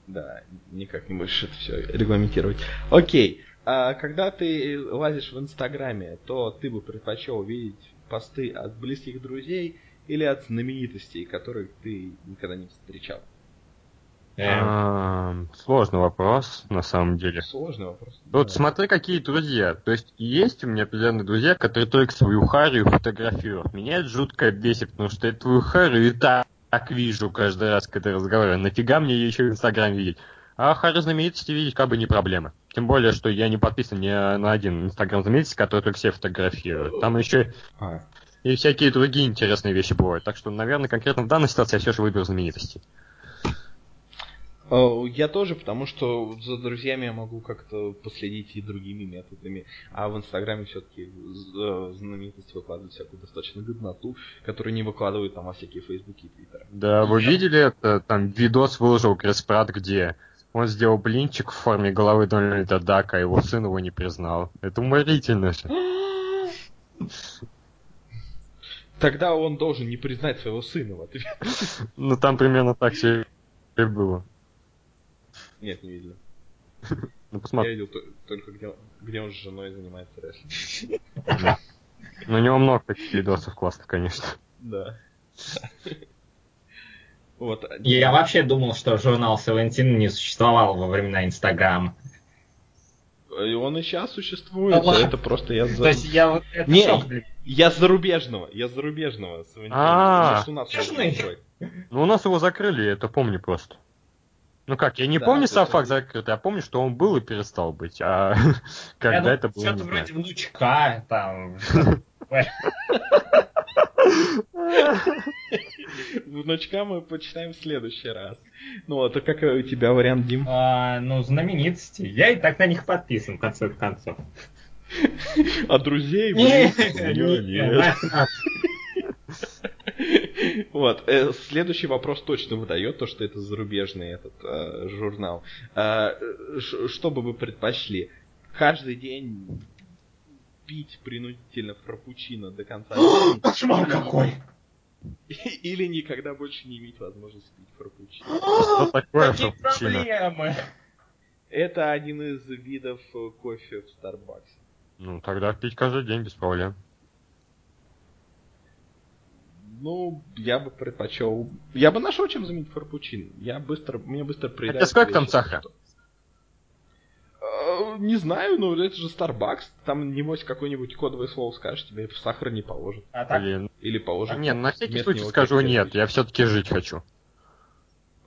Да, никак не будешь это все регламентировать. Окей а когда ты лазишь в Инстаграме, то ты бы предпочел видеть посты от близких друзей или от знаменитостей, которых ты никогда не встречал? А, сложный вопрос, на самом деле. Сложный вопрос. Вот да. смотри, какие друзья. То есть есть у меня определенные друзья, которые только свою харию фотографируют. Меня это жутко бесит, потому что я твою харию и так, так вижу каждый раз, когда разговариваю. Нафига мне ее еще в Инстаграме видеть? А харю знаменитости видеть как бы не проблема. Тем более, что я не подписан ни на один инстаграм знаменитости, который только все фотографируют. Там еще а. и всякие другие интересные вещи бывают. Так что, наверное, конкретно в данной ситуации я все же выберу знаменитости. Я тоже, потому что за друзьями я могу как-то последить и другими методами. А в Инстаграме все-таки э, знаменитости выкладывают всякую достаточно годноту, которую не выкладывают там во всякие Фейсбуки и Твиттеры. Да, вы видели это? Там видос выложил Крис Пратт, где он сделал блинчик в форме головы Дональда Дака, а его сын его не признал. Это уморительно же. Тогда он должен не признать своего сына в ответ. Ну там примерно так все и было. Нет, не видел. Ну посмотри. Я видел только где, где он с женой занимается рестлингом. Ну, у него много таких видосов классных, конечно. Да. Вот. Я вообще думал, что журнал Севентин не существовал во времена Инстаграма. И он и сейчас существует, да это просто я за... То есть я вот это Не, я зарубежного, я зарубежного А, у нас Ну у нас его закрыли, я это помню просто. Ну как, я не да, помню сам факт закрытый, я помню, что он был и перестал быть. А когда это было, Что-то вроде внучка, там... Внучка мы почитаем в следующий раз. Ну, это как у тебя вариант, Дим? А, ну, знаменитости. Я и так на них подписан, в конце концов. А друзей? Нет, нет. Вот. Э, следующий вопрос точно выдает то, что это зарубежный этот э, журнал. Э, что бы вы предпочли? Каждый день пить принудительно фрапучино до конца жизни? Кошмар какой! Или никогда больше не иметь возможности пить фрапучино. Что такое проблемы? Это один из видов кофе в Starbucks. Ну, тогда пить каждый день без проблем. Ну, я бы предпочел... Я бы нашел, чем заменить фарпучин. Я быстро... Мне быстро приедает... Хотя сколько там сахара? А, не знаю, но это же Starbucks. Там, небось, какое-нибудь кодовое слово скажешь, тебе сахар не положит. А так? Или положит. А, нет, на всякий случай скажу нет, я все-таки жить хочу.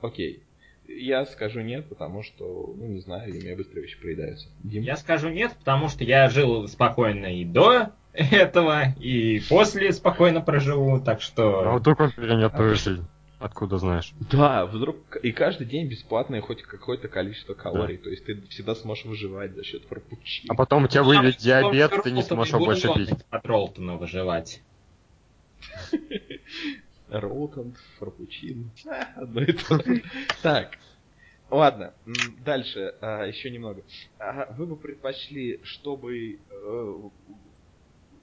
Окей. Я скажу нет, потому что, ну, не знаю, и мне быстро вещи приедаются. Дим? Я скажу нет, потому что я жил спокойно и до этого, и после спокойно проживу, так что... А вдруг он перенят твою жизнь? Откуда знаешь? Да, вдруг и каждый день бесплатное хоть какое-то количество калорий. Да. То есть ты всегда сможешь выживать за счет фрапучи. А потом у тебя выйдет диабет, ты не сможешь больше пить. От Ролтона выживать. Ролтон, фрапучин. Одно и то же. Так. Ладно, дальше, а, еще немного. Вы бы предпочли, чтобы э,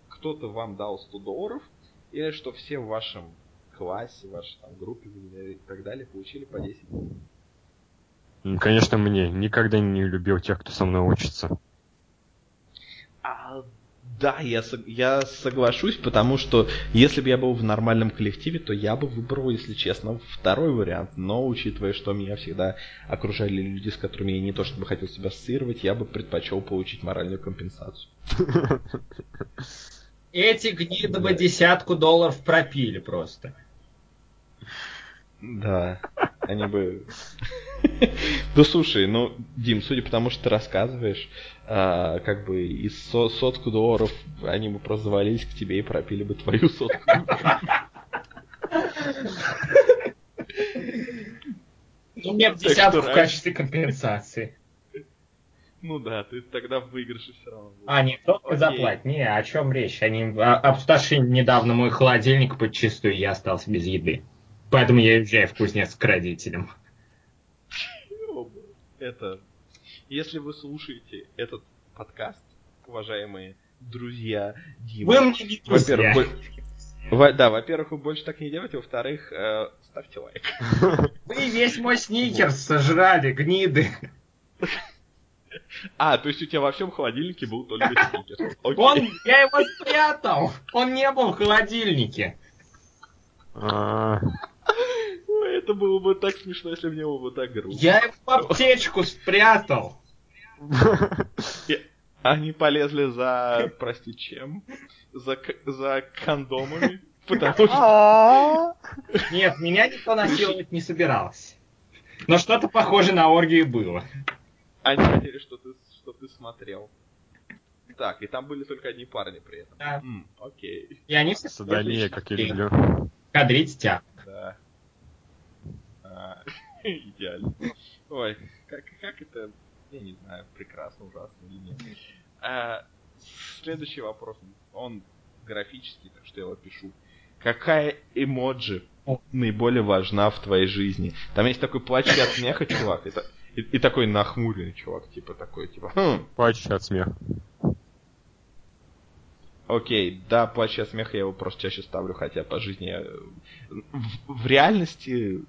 кто-то вам дал 100 долларов, или что все в вашем классе, в вашей там, группе и так далее получили по 10? Конечно, мне. Никогда не любил тех, кто со мной учится. А, да, я, я соглашусь, потому что если бы я был в нормальном коллективе, то я бы выбрал, если честно, второй вариант. Но учитывая, что меня всегда окружали люди, с которыми я не то чтобы хотел себя ассоциировать, я бы предпочел получить моральную компенсацию. Эти гниды бы десятку долларов пропили просто. Да, они бы... Да слушай, ну, Дим, судя по тому, что ты рассказываешь, а, как бы из со сотку долларов они бы просто завалились к тебе и пропили бы твою сотку. Ну, мне десятку в качестве компенсации. Ну да, ты тогда в выигрыше все равно. Будешь. А, нет, только заплатить. Не, о чем речь? Они обсташили недавно мой холодильник подчистую, и я остался без еды. Поэтому я уезжаю в кузнец к родителям. Это... Если вы слушаете этот подкаст, уважаемые друзья Дима... Вы мне не друзья. Во- да, во-первых, вы больше так не делайте, во-вторых, э, ставьте лайк. Вы весь мой сникерс сожрали, гниды. А, то есть у тебя во всем холодильнике был только сникерс. Он, я его спрятал. Он не был в холодильнике. А. Это было бы так смешно, если бы не было бы так грустно. Я его в аптечку спрятал. Они полезли за, прости, чем? За, за кондомами? Потому что... Нет, меня никто насиловать не собирался. Но что-то похоже на оргию было. Они хотели, что ты, что ты смотрел. Так, и там были только одни парни при этом. Да. М, окей. И они все Садомия, как я люблю. Кадрить тебя. Да. А, идеально. Ой, как, как это, я не знаю, прекрасно, ужасно или нет. А, следующий вопрос, он графический, так что я его пишу. Какая эмоджи наиболее важна в твоей жизни? Там есть такой плачущий от смеха, чувак. Это и, и такой нахмуренный чувак, типа такой, типа... Хм. Плачущий от смеха. Окей, да, плачь от смеха я его просто чаще ставлю, хотя по жизни я... в, в реальности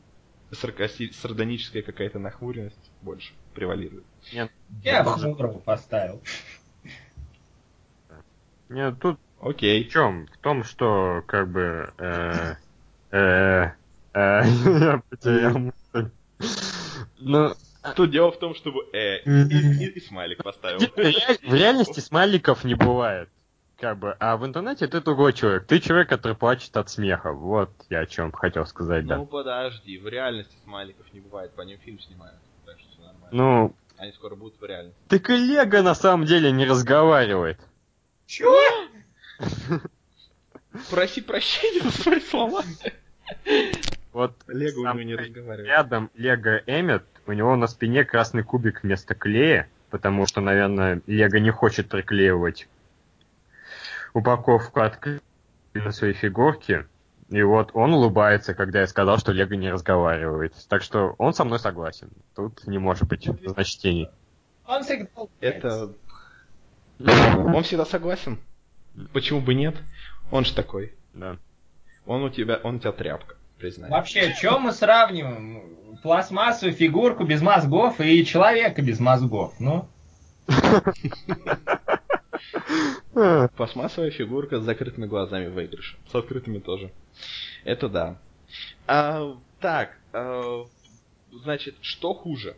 саркасти... сардоническая какая-то нахмуренность больше превалирует. Нет, я бы хмурого поставил. Нет, тут Окей. В чем? В том, что как бы э, э, э, я потерял Ну, Тут дело в том, чтобы э, и, и, и смайлик поставил. В реальности смайликов не бывает. Как бы, а в интернете ты другой человек. Ты человек, который плачет от смеха. Вот я о чем хотел сказать, да. Ну подожди, в реальности смайликов не бывает, по ним фильм снимают. Так что все нормально. Ну. Они скоро будут в реальности. Ты коллега на самом деле не разговаривает. Чего? Проси прощения за свои слова. Вот Лего у него не разговаривает. Рядом Лего Эммет, у него на спине красный кубик вместо клея, потому что, наверное, Лего не хочет приклеивать упаковку от на своей фигурке. И вот он улыбается, когда я сказал, что Лего не разговаривает. Так что он со мной согласен. Тут не может быть значений. Он всегда Это... Он всегда согласен. Почему бы нет? Он же такой. Да. Он у тебя, он у тебя тряпка, признай. Вообще, что мы сравниваем? Пластмассовую фигурку без мозгов и человека без мозгов, ну? Пластмассовая фигурка с закрытыми глазами выигрыша. С открытыми тоже. Это да. А, так, а, значит, что хуже?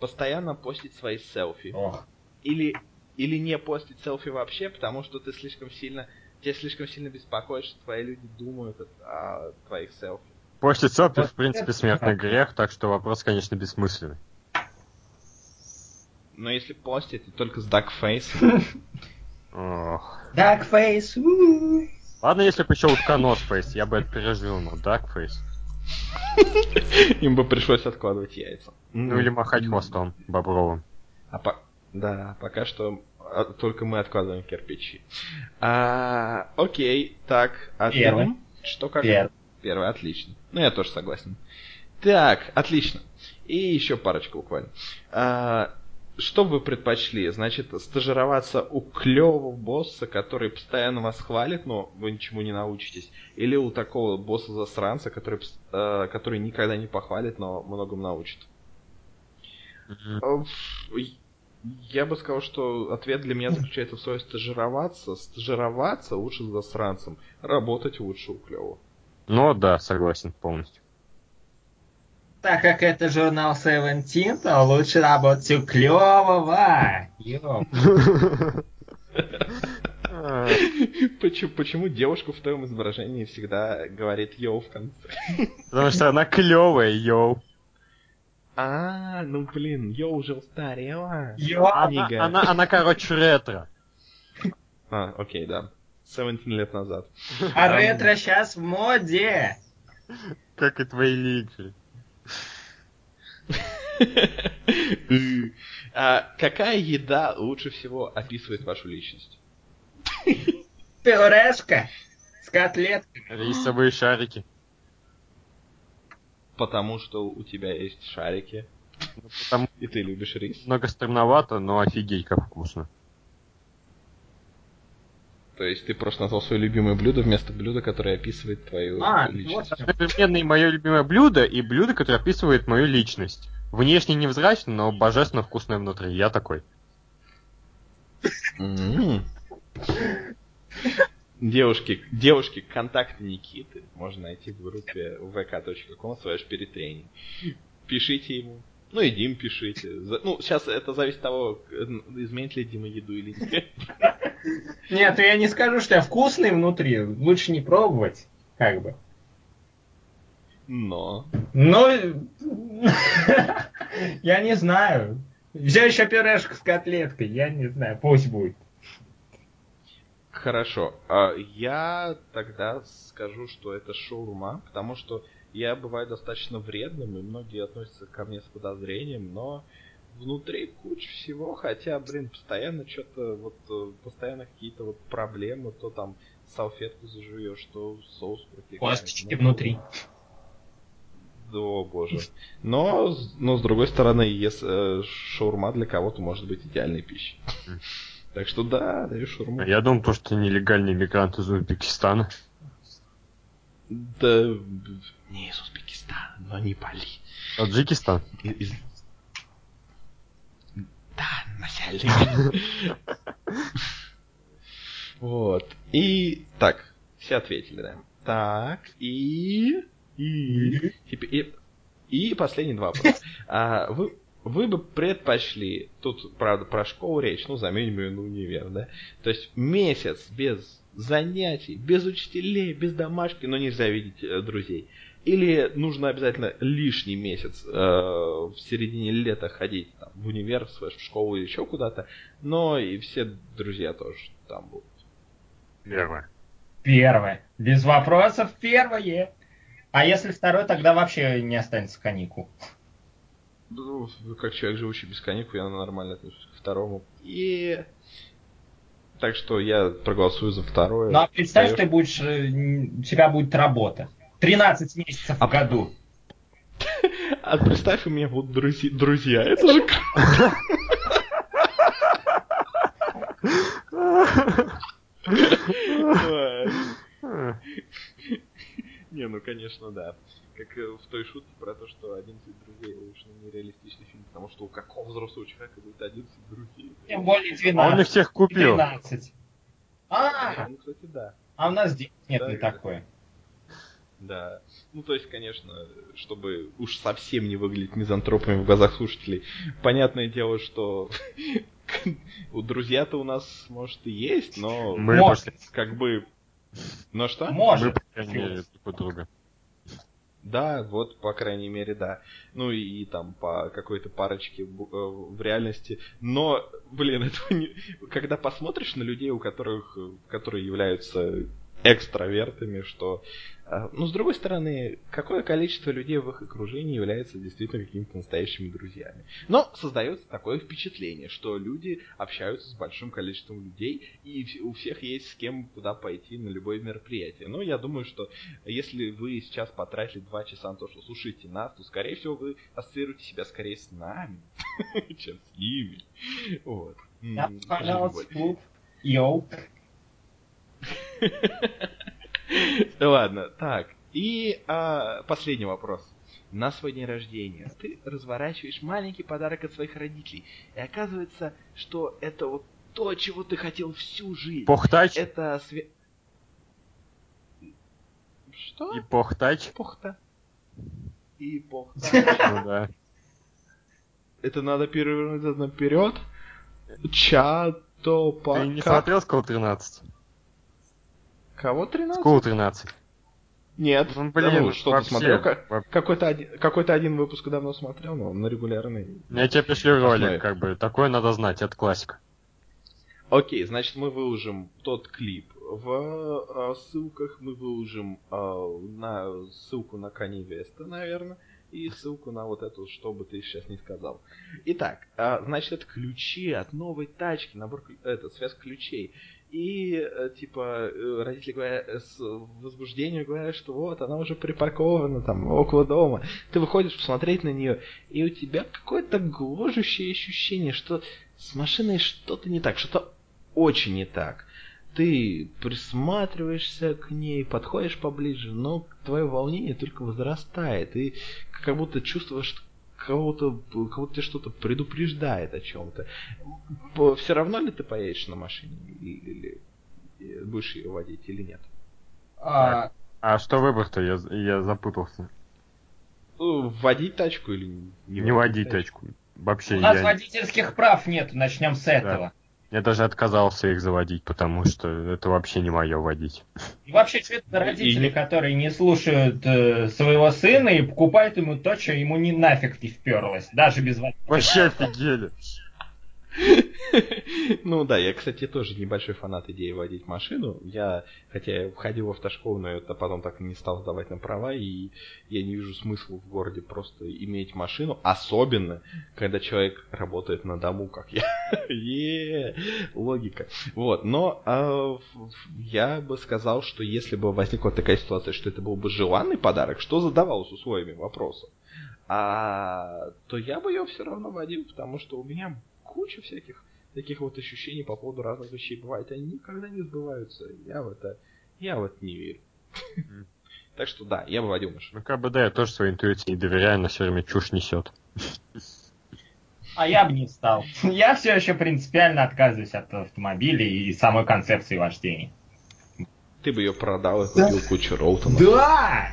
Постоянно постить свои селфи. Ох. Или, или не постить селфи вообще, потому что ты слишком сильно тебя слишком сильно беспокоит, что твои люди думают о, твоих селфи. Постить селфи, в принципе, смертный грех, так что вопрос, конечно, бессмысленный. Но если постить, то только с дакфейс. Дакфейс. Ладно, если бы еще утконосфейс, я бы это пережил, но дакфейс. Им бы пришлось откладывать яйца. Ну или махать хвостом бобровым. А по... Да, пока что а, только мы откладываем кирпичи. А, окей, так, а Первый. Что как? Первый. Первый, отлично. Ну, я тоже согласен. Так, отлично. И еще парочку буквально. А, что бы вы предпочли? Значит, стажироваться у клевого босса, который постоянно вас хвалит, но вы ничему не научитесь? Или у такого босса-засранца, который, э, который никогда не похвалит, но многому научит? Ф- Я бы сказал, что ответ для меня заключается в слове стажироваться. Стажироваться лучше с засранцем. Работать лучше у клевого. Ну да, согласен полностью. Так как это журнал Seventeen, то лучше работать у клевого. Почему, почему девушка в твоем изображении всегда говорит yo в конце? Потому что она клевая, yo. А, ну блин, yo уже устарела. Ёп. Она, она, она, короче, ретро. А, окей, да. 17 лет назад. А ретро сейчас в моде. Как и твои личи. А какая еда лучше всего описывает вашу личность? Пюрешка с котлетками. Рисовые шарики. Потому что у тебя есть шарики, Ну, Потому и ты любишь рис. много стремновато, но офигеть как вкусно. То есть ты просто назвал свое любимое блюдо вместо блюда, которое описывает твою А, личность. вот. Одновременно и мое любимое блюдо, и блюдо, которое описывает мою личность. Внешне невзрачно, но божественно вкусное внутри. Я такой. Девушки, девушки, контакты Никиты можно найти в группе vk.com slash перетренинг. Пишите ему. Ну и Дим пишите. Ну, сейчас это зависит от того, изменит ли Дима еду или нет. Нет, я не скажу, что я вкусный внутри. Лучше не пробовать. Как бы. Но. Ну, я не знаю. Взял еще пюрешку с котлеткой, я не знаю, пусть будет. Хорошо. А Я тогда скажу, что это шаурма, потому что я бываю достаточно вредным, и многие относятся ко мне с подозрением, но внутри куча всего, хотя, блин, постоянно что-то, вот, э, постоянно какие-то вот проблемы, то там салфетку зажуешь, то соус протекает. Косточки Ну, внутри. О, боже. Но, но с другой стороны, если, э, шаурма для кого-то может быть идеальной пищей. Так что да, даю шаурму. Я думал, то, что нелегальный мигрант из Узбекистана. Да, не из Узбекистана, но не пали. Таджикистан. Из- Да, начальник. Вот. И так, все ответили, да. Так, и... И... И, и последние два вопроса. А, вы, вы бы предпочли, тут, правда, про школу речь, ну, заменим ее на универ, да? То есть месяц без занятий, без учителей, без домашки, но нельзя видеть э, друзей. Или нужно обязательно лишний месяц э, в середине лета ходить там, в универ, в школу или еще куда-то, но и все друзья тоже там будут. Первое. Первое. Без вопросов первое. А если второй, тогда вообще не останется каникул. Ну, как человек, живущий без каникул, я нормально отношусь к второму. И... Так что я проголосую за второе. Ну, а представь, Даешь... ты будешь, э, у тебя будет работа. 13 месяцев а... в году. А представь, у меня будут друзья. друзья. Это же Не, ну конечно, да. Как э, в той шутке про то, что 11 друзей совершенно нереалистичный фильм, потому что у какого взрослого человека будет 11 друзей? Тем более 12. А он их всех купил. 12. А, ну, кстати, да. А у нас здесь нет да, не такое. Да. Ну, то есть, конечно, чтобы уж совсем не выглядеть мизантропами в глазах слушателей, понятное дело, что у друзья-то у нас, может, и есть, но мы как бы... Но что? Может. Мы, друг друга. Да, вот, по крайней мере, да. Ну и, и там по какой-то парочке в, э, в реальности. Но, блин, это не... когда посмотришь на людей, у которых, которые являются экстравертами, что... А, ну, с другой стороны, какое количество людей в их окружении является действительно какими-то настоящими друзьями. Но создается такое впечатление, что люди общаются с большим количеством людей, и у всех есть с кем куда пойти на любое мероприятие. Но я думаю, что если вы сейчас потратили два часа на то, что слушаете нас, то, скорее всего, вы ассоциируете себя скорее с нами, чем с ними. Вот. Пожалуйста, клуб. Йоу. Ладно, так. И а, последний вопрос. На свой день рождения ты разворачиваешь маленький подарок от своих родителей. И оказывается, что это вот то, чего ты хотел всю жизнь. Похтач? Это све... Что? И похтач? Похта. И похтач. Ну да. Это надо перевернуть это наперед. Чато Ты не смотрел Скол 13? Кого 13? Скул 13. Нет, ну, блин, да, ну, что-то смотрел. Какой-то один, какой-то один выпуск давно смотрел, но на регулярный. Я тебе пришлю ролик, как бы. Такое надо знать, это классика. Окей, значит мы выложим тот клип. В э, ссылках мы выложим э, на ссылку на Кани Веста, наверное, и ссылку на вот эту, что бы ты сейчас не сказал. Итак, э, значит это ключи от новой тачки, набор, это связь ключей. И, э, типа, э, родители говорят, э, с возбуждением говорят, что вот, она уже припаркована там около дома. Ты выходишь посмотреть на нее, и у тебя какое-то гложущее ощущение, что с машиной что-то не так, что-то очень не так. Ты присматриваешься к ней, подходишь поближе, но твое волнение только возрастает, и как будто чувствуешь, кого-то, кого-то что-то предупреждает о чем-то. Все равно ли ты поедешь на машине или, или будешь ее водить или нет? А, а что выбор-то? Я, я запутался. Ну, водить тачку или не, не водить тачку? тачку? Вообще У нас я... водительских прав нет, начнем с этого. Я даже отказался их заводить, потому что это вообще не мое водить. И вообще, это родители, и... которые не слушают э, своего сына и покупают ему то, что ему не нафиг не вперлось, даже без водителя. Вообще офигели. Ну да, я, кстати, тоже небольшой фанат идеи водить машину. Я, хотя я входил в автошколу, но это потом так и не стал сдавать на права, и я не вижу смысла в городе просто иметь машину, особенно, когда человек работает на дому, как я. е логика. Вот, но а, я бы сказал, что если бы возникла такая ситуация, что это был бы желанный подарок, что задавалось условиями вопроса, а, то я бы ее все равно водил, потому что у меня куча всяких таких вот ощущений по поводу разных вещей бывает. Они никогда не сбываются. Я в это, я в это не верю. Так что да, я бы водил машину. Ну как бы да, я тоже своей интуиции не доверяю, но все время чушь несет. А я бы не стал. Я все еще принципиально отказываюсь от автомобилей и самой концепции вождения. Ты бы ее продал и купил кучу роутонов. Да!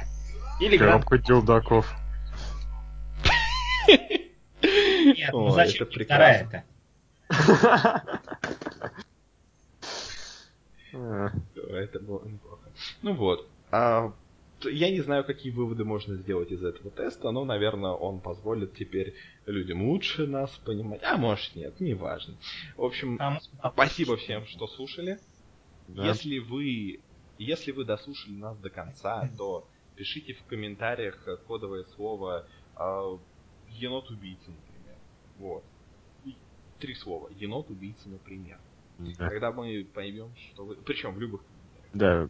Или коробку дилдаков. Нет, ну зачем вторая-то? Это было неплохо. Ну вот. А, я не знаю, какие выводы можно сделать из этого теста, но, наверное, он позволит теперь людям лучше нас понимать. А может нет, неважно. В общем, спасибо всем, что слушали. Если вы если вы дослушали нас до конца, то пишите в комментариях кодовое слово э, енот-убийца, например. Вот. Три слова. Енот-убийца, например. Да. Когда мы поймем, что вы... Причем в любых. Да.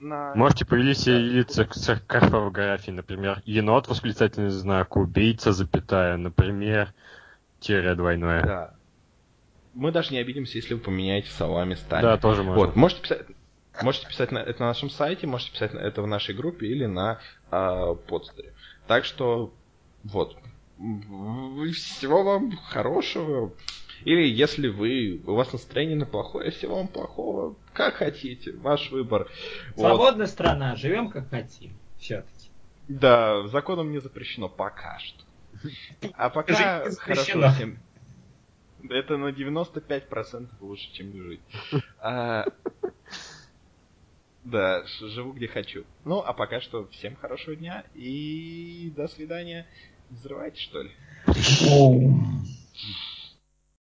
На... Можете поделиться с карфографией, например, енот, восклицательный знак, убийца, запятая, например, тире двойное. Да. Мы даже не обидимся, если вы поменяете слова местами. Да, тоже можно. Вот, можете писать, Можете писать на, это на нашем сайте, можете писать на, это в нашей группе или на э, подстере. Так что, вот. Всего вам хорошего. Или если вы, у вас настроение на плохое, всего вам плохого. Как хотите, ваш выбор. Свободная вот. страна, живем как хотим. Все-таки. Да, законом не запрещено пока что. А пока хорошо всем. Это на 95% лучше, чем не жить. А, да, живу где хочу. Ну, а пока что всем хорошего дня и до свидания. Взрывайте, что ли?